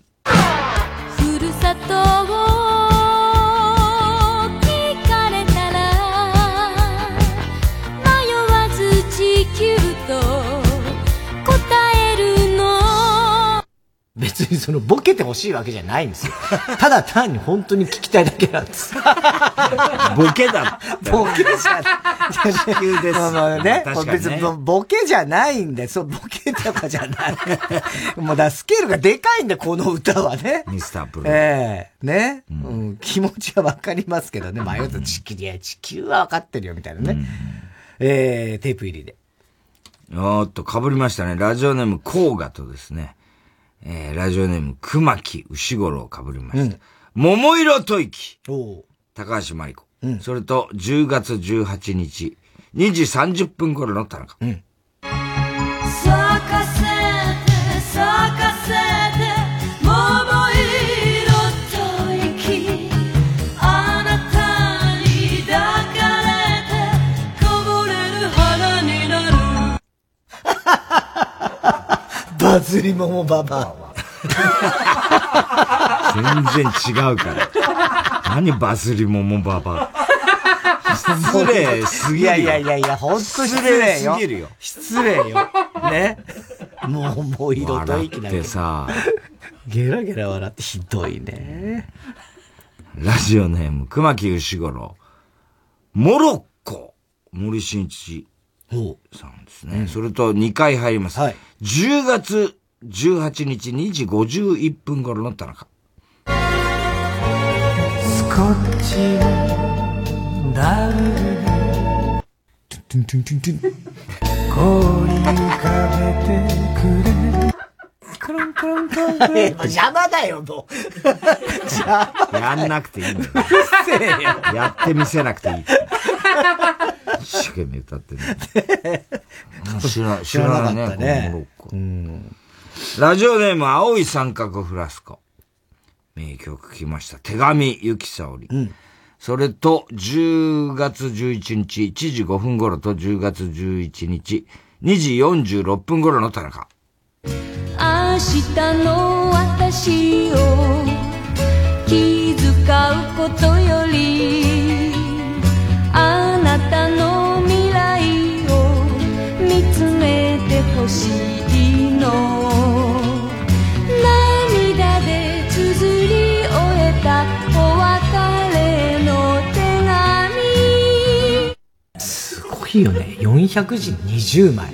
S1: 別にそのボケてほしいわけじゃないんですよ。ただ単に本当に聞きたいだけなんです。
S2: ボケだ。
S1: ボケじゃない。
S2: 地球です
S1: まあまあね。別にボボケじゃないんで、そう、ボケとかじゃない。もうだスケールがでかいんで、この歌はね。
S2: ミスターブルー。
S1: ええね、うん。気持ちはわかりますけどね。迷うと地球、いや、地球はわかってるよ、みたいなね。ええテープ入りで。
S2: おーっと、被りましたね。ラジオネーム、コーガとですね、えー、ラジオネーム、熊木牛五郎被りました。桃色吐息。高橋真理子。それと、10月18日、2時30分頃の田中。
S11: 咲か
S1: バズり桃ババ
S2: 全然違うから。何バズり桃ババア。失礼すぎるよ。
S1: いやいやいやいや、ほんと失礼よ。
S2: 失礼すぎるよ
S1: 失礼よ。ね。もう、もう色と息だ
S2: 笑ってさ、
S1: ゲラゲラ笑ってひどいね。
S2: ラジオネーム、熊木牛五郎。モロッコ、森進一さんですね。それと2回入ります。10月18日2時51分頃の田中。
S11: スコッチのダブル
S1: トゥントゥントゥントゥン。
S11: 氷浮かべてくれコロンコロンコロンコロン
S1: 邪魔だよ、もう。邪 魔
S2: やんなくていいんだよ。
S1: うるせえよ。
S2: やってみせなくていい。一生懸命歌ってる。知ら知らないね、
S1: 知らなかったね
S2: このモロッコ。ラジオネーム、青い三角フラスコ。名曲来ました。手紙、ゆきさおり。それと、10月11日、1時5分頃と10月11日、2時46分頃の田中。
S11: 明日の私を気遣うことよりえたお別れの手紙
S1: すごいよね。400字20枚。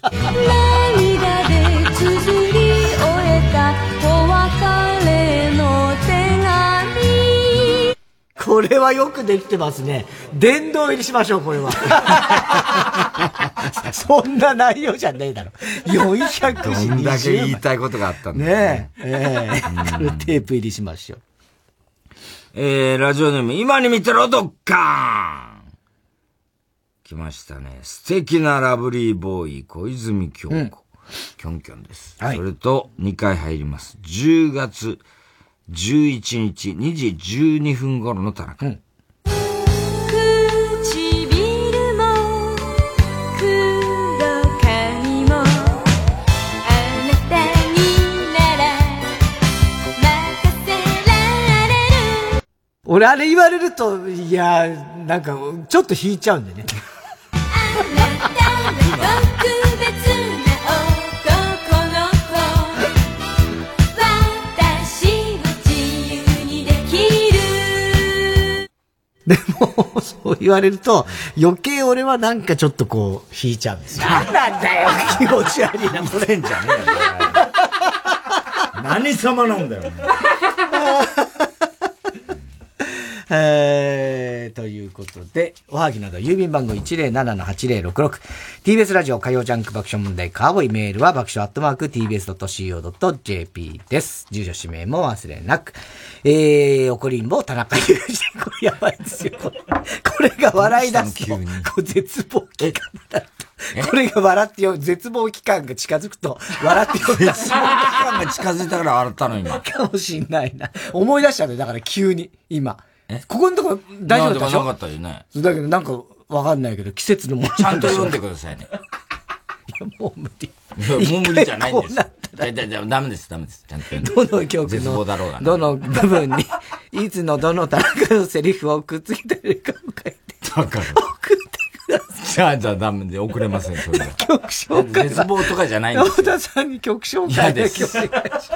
S11: 涙で綴り終えたお別れの手紙
S1: これはよくできてますね。殿堂入りしましょう、これは。そんな内容じゃねえだろ。400
S2: ど
S1: 字20枚。
S2: んだけ言いたいことがあったんだろう
S1: ねえ。ええこれテープ入りしましょう。
S2: えー、ラジオネーム、今に見てろ、ドッカーン来ましたね。素敵なラブリーボーイ、小泉京子。キョンキョンです。それと、2回入ります。10月11日、2時12分頃の田中。
S11: 唇
S1: 俺あれ言われると、いや、なんか、ちょっと引いちゃうんでね。
S11: で
S1: も、そう言われると、余計俺はなんかちょっとこう、引いちゃうんですよ。なんなんだよ、気持ち悪いな、これ。んじゃね
S2: 何様なんだよ。
S1: えー、ということで、おはぎなど郵便番号107-8066。TBS ラジオ火曜ジャンク爆笑問題カーボーイメールは爆笑アットマーク TBS.CO.JP です。住所氏名も忘れなく。えー、怒りんぼ田中裕二。これやばいですよ。これこれが笑い出すと、こう絶望期間だと。これが笑ってよ、絶望期間が近づくと、笑ってよ。絶望期
S2: 間が近づいたから笑ったの今。
S1: かもしんないな。思い出したね、だから急に、今。ここのとこ大丈夫だったでしょ？
S2: なかったよね。
S1: だけどなんかわかんないけど、季節のもの
S2: ちゃんと読んでくださいね。
S1: いや、もう無理。
S2: いやもう無理じゃないんです。
S1: 一回こ
S2: だだだダメです、ダメです。ちゃんと
S1: どの曲の？どの部分に、いつのどの田中のセリフをくっつけてるかを書いて。
S2: だから。じゃあ、じゃあダメで遅れません、それは。
S1: 曲紹介は。
S2: 絶望とかじゃないんです
S1: 野田さんに曲紹介
S2: 嫌です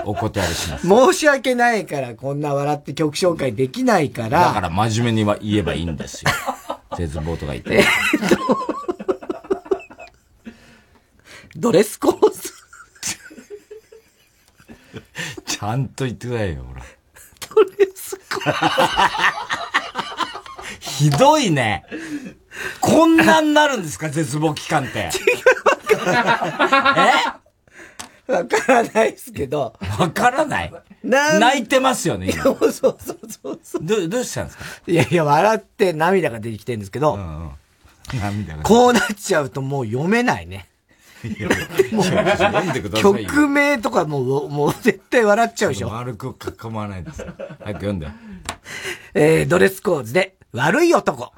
S1: お
S2: 断りします。
S1: 申し訳ないから、こんな笑って曲紹介できないから。
S2: だから真面目には言えばいいんですよ。絶望とか言って。
S1: ドレスコース。
S2: ちゃんと言ってくださいよ、ほら。
S1: ドレスコー
S2: ひどいね。こんなになるんですか、絶望期間って。え？
S23: わからないですけど。
S2: わからない？泣いてますよね、今。
S23: そうそうそうそう。
S2: ど、どうしたんですか？
S23: いやいや、笑って涙が出てきてるんですけど、
S2: 涙が。
S23: こうなっちゃうともう読めないね。曲名とかもう、もう絶対笑っちゃうでしょ。
S2: 丸く囲まないです。早く読んで。
S23: えー、ドレスコーズで、悪い男。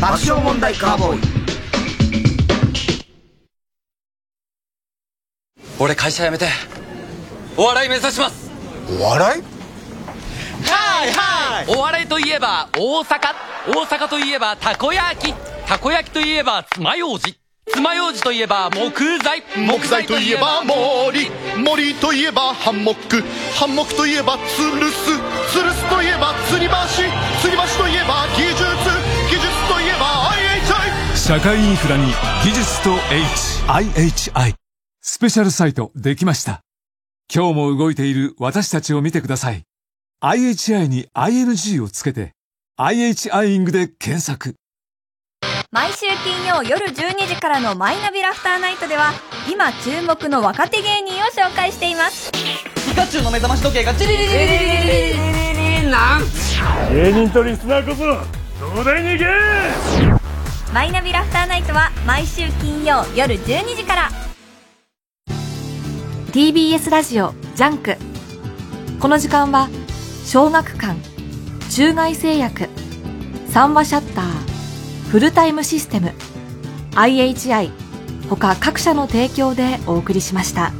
S23: 爆笑問題カーボーイ。
S24: 俺会社辞めてお笑い目指します。
S25: お笑い？
S24: はいはい。お笑いといえば大阪。大阪といえばたこ焼き。たこ焼きといえば爪楊枝爪楊枝といえば木材。
S26: 木材といえば森。森といえばハンモック。ハンモックといえばツルスツルスといえば吊り橋。吊り橋といえば
S27: 社会インフラに技術と H IHI スペシャルサイトできました。今日も動いている私たちを見てください。IHI に ING をつけて IHIing で検索。
S22: 毎週金曜夜12時からのマイナビラフターナイトでは今注目の若手芸人を紹介しています。
S24: ピカチュウの目覚まし時計がチリリリリリリリリリリなん
S28: 芸人とリスナーこそ東大に行け
S22: マイナビラフターナイトは毎週金曜夜12時から
S12: TBS ラジオジャンクこの時間は小学館中外製薬三和シャッターフルタイムシステム IHI 他各社の提供でお送りしました。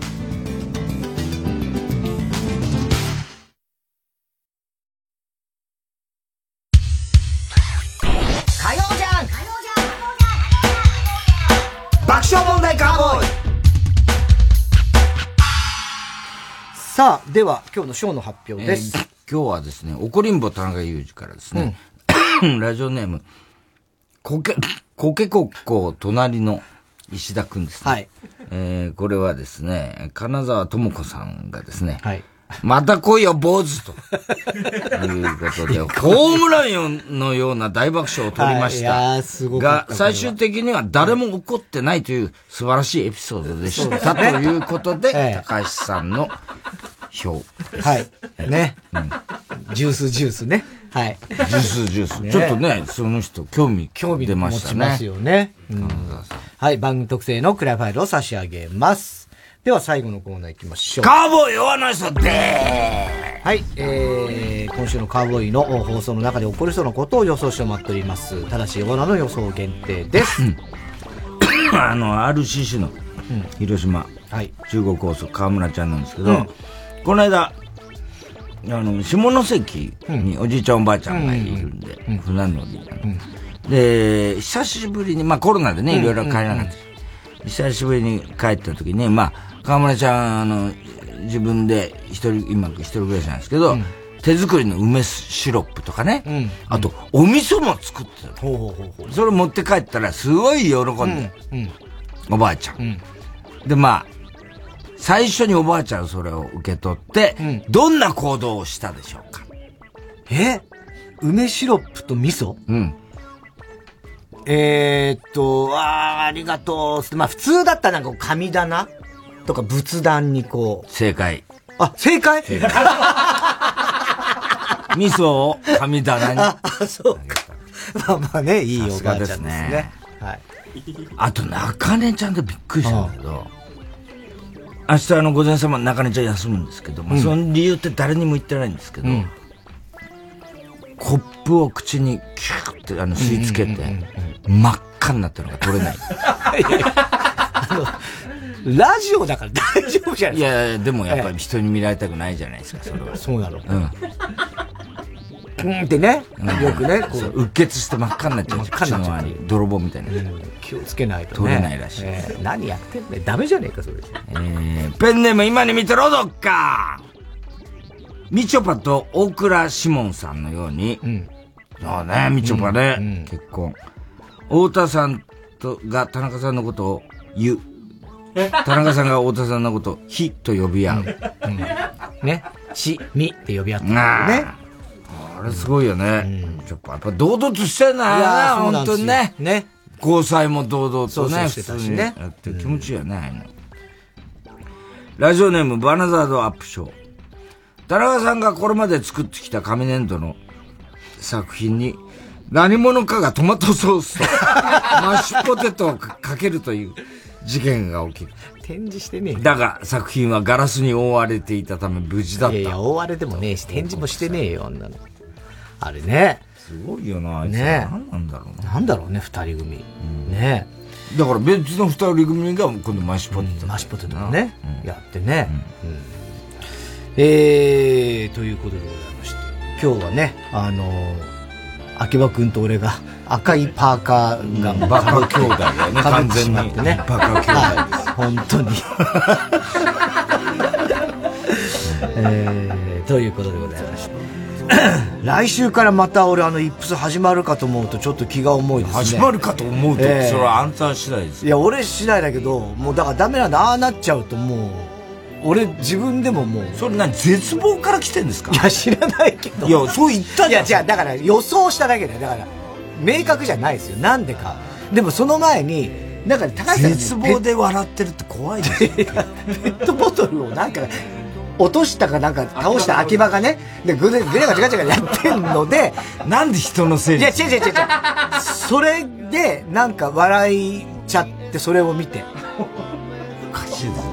S23: さあ、では今日のショーの発表です。
S2: えー今日はですね、怒りんぼ田中裕二からですね、ラジオネーム、コケ、コケコッコ隣の石田くんですね。
S23: はい。
S2: えーこれはですね、金沢智子さんがですね、また来いよ、坊主と。いうことで、ホームランよのような大爆笑を取りました。
S23: はいすご
S2: が、最終的には誰も怒ってないという素晴らしいエピソードでした。ということで、高橋さんの票。
S23: はい。ね。ジュースジュースね。はい。
S2: ジュースジュース。ちょっとね、その人、興味、興味出ましたね。
S23: 持ちますよね。うんはい、番組特製のクラファイルを差し上げます。では最後のコーナー行きましょう。
S2: カーボーイ弱な人で
S23: はい、えー、今週のカーボーイの放送の中で起こりそうなことを予想してもらっております。ただし、ヨナの予想限定です。
S2: あの、RCC の広島、中国放送河村ちゃんなんですけど、
S23: うん。
S2: この間、あの、下関におじいちゃんおばあちゃんがいるんで、船乗り、で、久しぶりに、まあコロナでね、いろいろ帰らなかった。久しぶりに帰った時に、まあ、河村ちゃん、あの、自分で一人、今一人暮らしなんですけど、手作りの梅シロップとかね。あと、お味噌も作ってたの。それ持って帰ったらすごい喜んで。おばあちゃん。で、まあ、最初におばあちゃんそれを受け取って、どんな行動をしたでしょうか
S1: え？梅シロップと味噌？
S2: うん。
S1: えーっと、あーありがとう。まあ普通だったらなんか神棚？とか仏壇にこう。
S2: 正解。
S1: あ、正解？
S2: 正解味噌を神棚に。
S1: あ、あそうか。まあまあね、いいおばあちゃんですす
S2: ね
S1: ね。はい。
S2: あと、中根ちゃんでびっくりしたんだけど、明日あの、午前様中根ちゃん休むんですけど、まあ
S1: うん
S2: その理由って誰にも言ってないんですけど、
S1: うん
S2: コップを口にキューってあの吸い付けて、真っ赤になったのが取れない。
S1: ラジオだから 大丈夫じゃない
S2: いやいや、でもやっぱり人に見られたくないじゃないですか、それは。
S1: そうなの。
S2: うん。
S1: うんってね、よくね、こ
S2: そう
S1: う。
S2: うっ血して真っ赤になっちゃう。
S1: 真っ赤になっちゃう
S2: 泥棒みたいな。
S1: 気をつけないとね。
S2: 取れないらしい
S1: えー何やってんだよ。ダメじゃねえか、それ。
S2: えーペンネーム今に見てろどっかみちょぱと大倉シモンさんのように、そうね、みちょぱね、結婚。太田さんとが田中さんのことを言う。田中さんが太田さんのことをひと呼び合う。
S1: ね。し、みって呼び合ってね。
S2: あれすごいよね。ちょっとやっぱ堂々としてんだよな、本当にね。
S1: ね。
S2: 交際も堂々とね、普通にやって気持ちいいよね、ラジオネームバナザードアップショー。田中さんがこれまで作ってきた紙粘土の作品に何者かがトマトソースとマッシュポテトをかかけるという事件が起きる。
S1: 展示してねえよ
S2: だが作品はガラスに覆われていたため無事だった。
S1: いやいや、大荒れでもねえし、展示もしてねえよ、あんなの。あれね。
S2: すごいよな、あいつ
S1: ね
S2: 何なんだろうな。
S1: なんだろうね、二人組。ね
S2: だから別の二人組が今度マッシュポテト。
S1: マッシュポテトをね、やってね。うんえー、ということでございまして、今日はね、あのー、秋葉くんと俺が赤いパーカーが
S2: バカ兄弟だよね
S1: かぶってしまってね。
S2: 完全にバカ兄弟です
S1: はい本当に。えー、ということでございまして。来週からまた俺あのイップス始まるかと思うとちょっと気が重いですね。
S2: 始まるかと思うと、
S1: ええ
S2: それはあんた次第です。
S1: いや、俺次第だけど、もうだからダメなんだ、ああなっちゃうともう、俺自分でももう。
S2: それ何絶望から来てんですか？
S1: いや、知らないけど。
S2: いやそう言った
S1: じゃん。いや、違う、だから予想しただけだよ。だから、明確じゃないですよ。なんでか。でもその前に、なんかね高橋さんがね
S2: 絶望で笑ってるって怖いですよ。
S1: ペットボトルをなんか、落としたかなんか倒した秋葉がね、で、ぐね、ぐねガチャガチャガチャやってんので、
S2: なんで人のせい
S1: いや、違う違う違う違う。それで、なんか笑いちゃって、それを見て。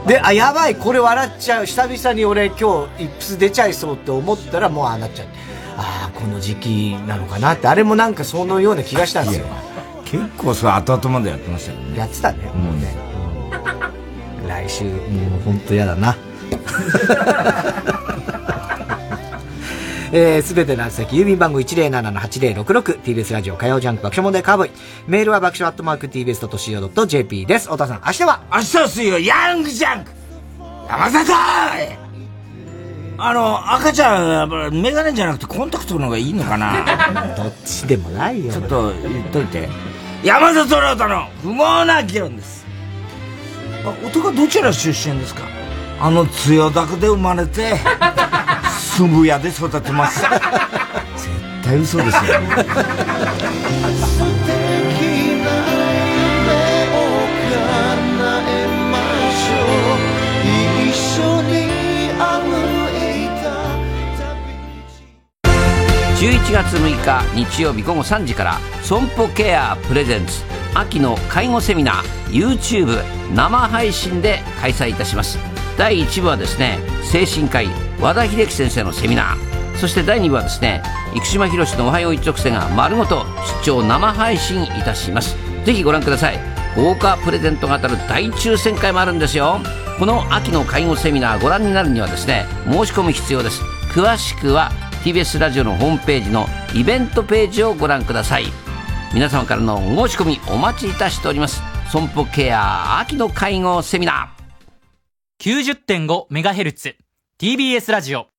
S1: で、あ、やばい、これ笑っちゃう。久々に俺今日、イップス出ちゃいそうって思ったら、もうああなっちゃって。ああ、この時期なのかなって、あれもなんかそのような気がしたんですよ。
S2: 結構それ後々までやってましたよね。
S1: やってたね、もうね。来週、もう本当嫌だな。えー、すべての宛先、郵便番号107-8066、TBS ラジオ火曜ジャンク爆笑問題カーボーイ。メールは爆笑アットマーク TBS.CO.JP です。太田さん、明日は？
S2: 明日は水曜、ヤングジャンク山里あの、赤ちゃん、やっぱメガネじゃなくてコンタクトの方がいいのかな？
S1: どっちでもないよ。
S2: ちょっと言っといて。山里亮太の不毛な議論です。あ、男はどちら出身ですか？あの、千代田区で生まれて、渋谷で育てます。絶対嘘ですよ。
S29: 11月6日日曜日午後3時から損保ケアプレゼンツ秋の介護セミナー YouTube 生配信で開催いたします。第1部はですね精神科医和田秀樹先生のセミナー。そして第2部はですね生島博士のおはよう一直線が丸ごと出張生配信いたします。ぜひご覧ください。豪華プレゼントが当たる大抽選会もあるんですよ。この秋の介護セミナーご覧になるにはですね申し込み必要です。詳しくは TBS ラジオのホームページのイベントページをご覧ください。皆様からのお申し込みお待ちいたしております。損保ケア秋の会合セミナー。
S30: 90.5MHz TBS ラジオ。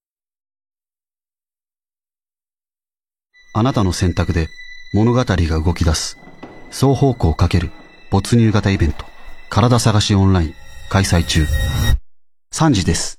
S16: あなたの選択で物語が動き出す。双方向かける。没入型イベント。体探しオンライン。開催中。3時です。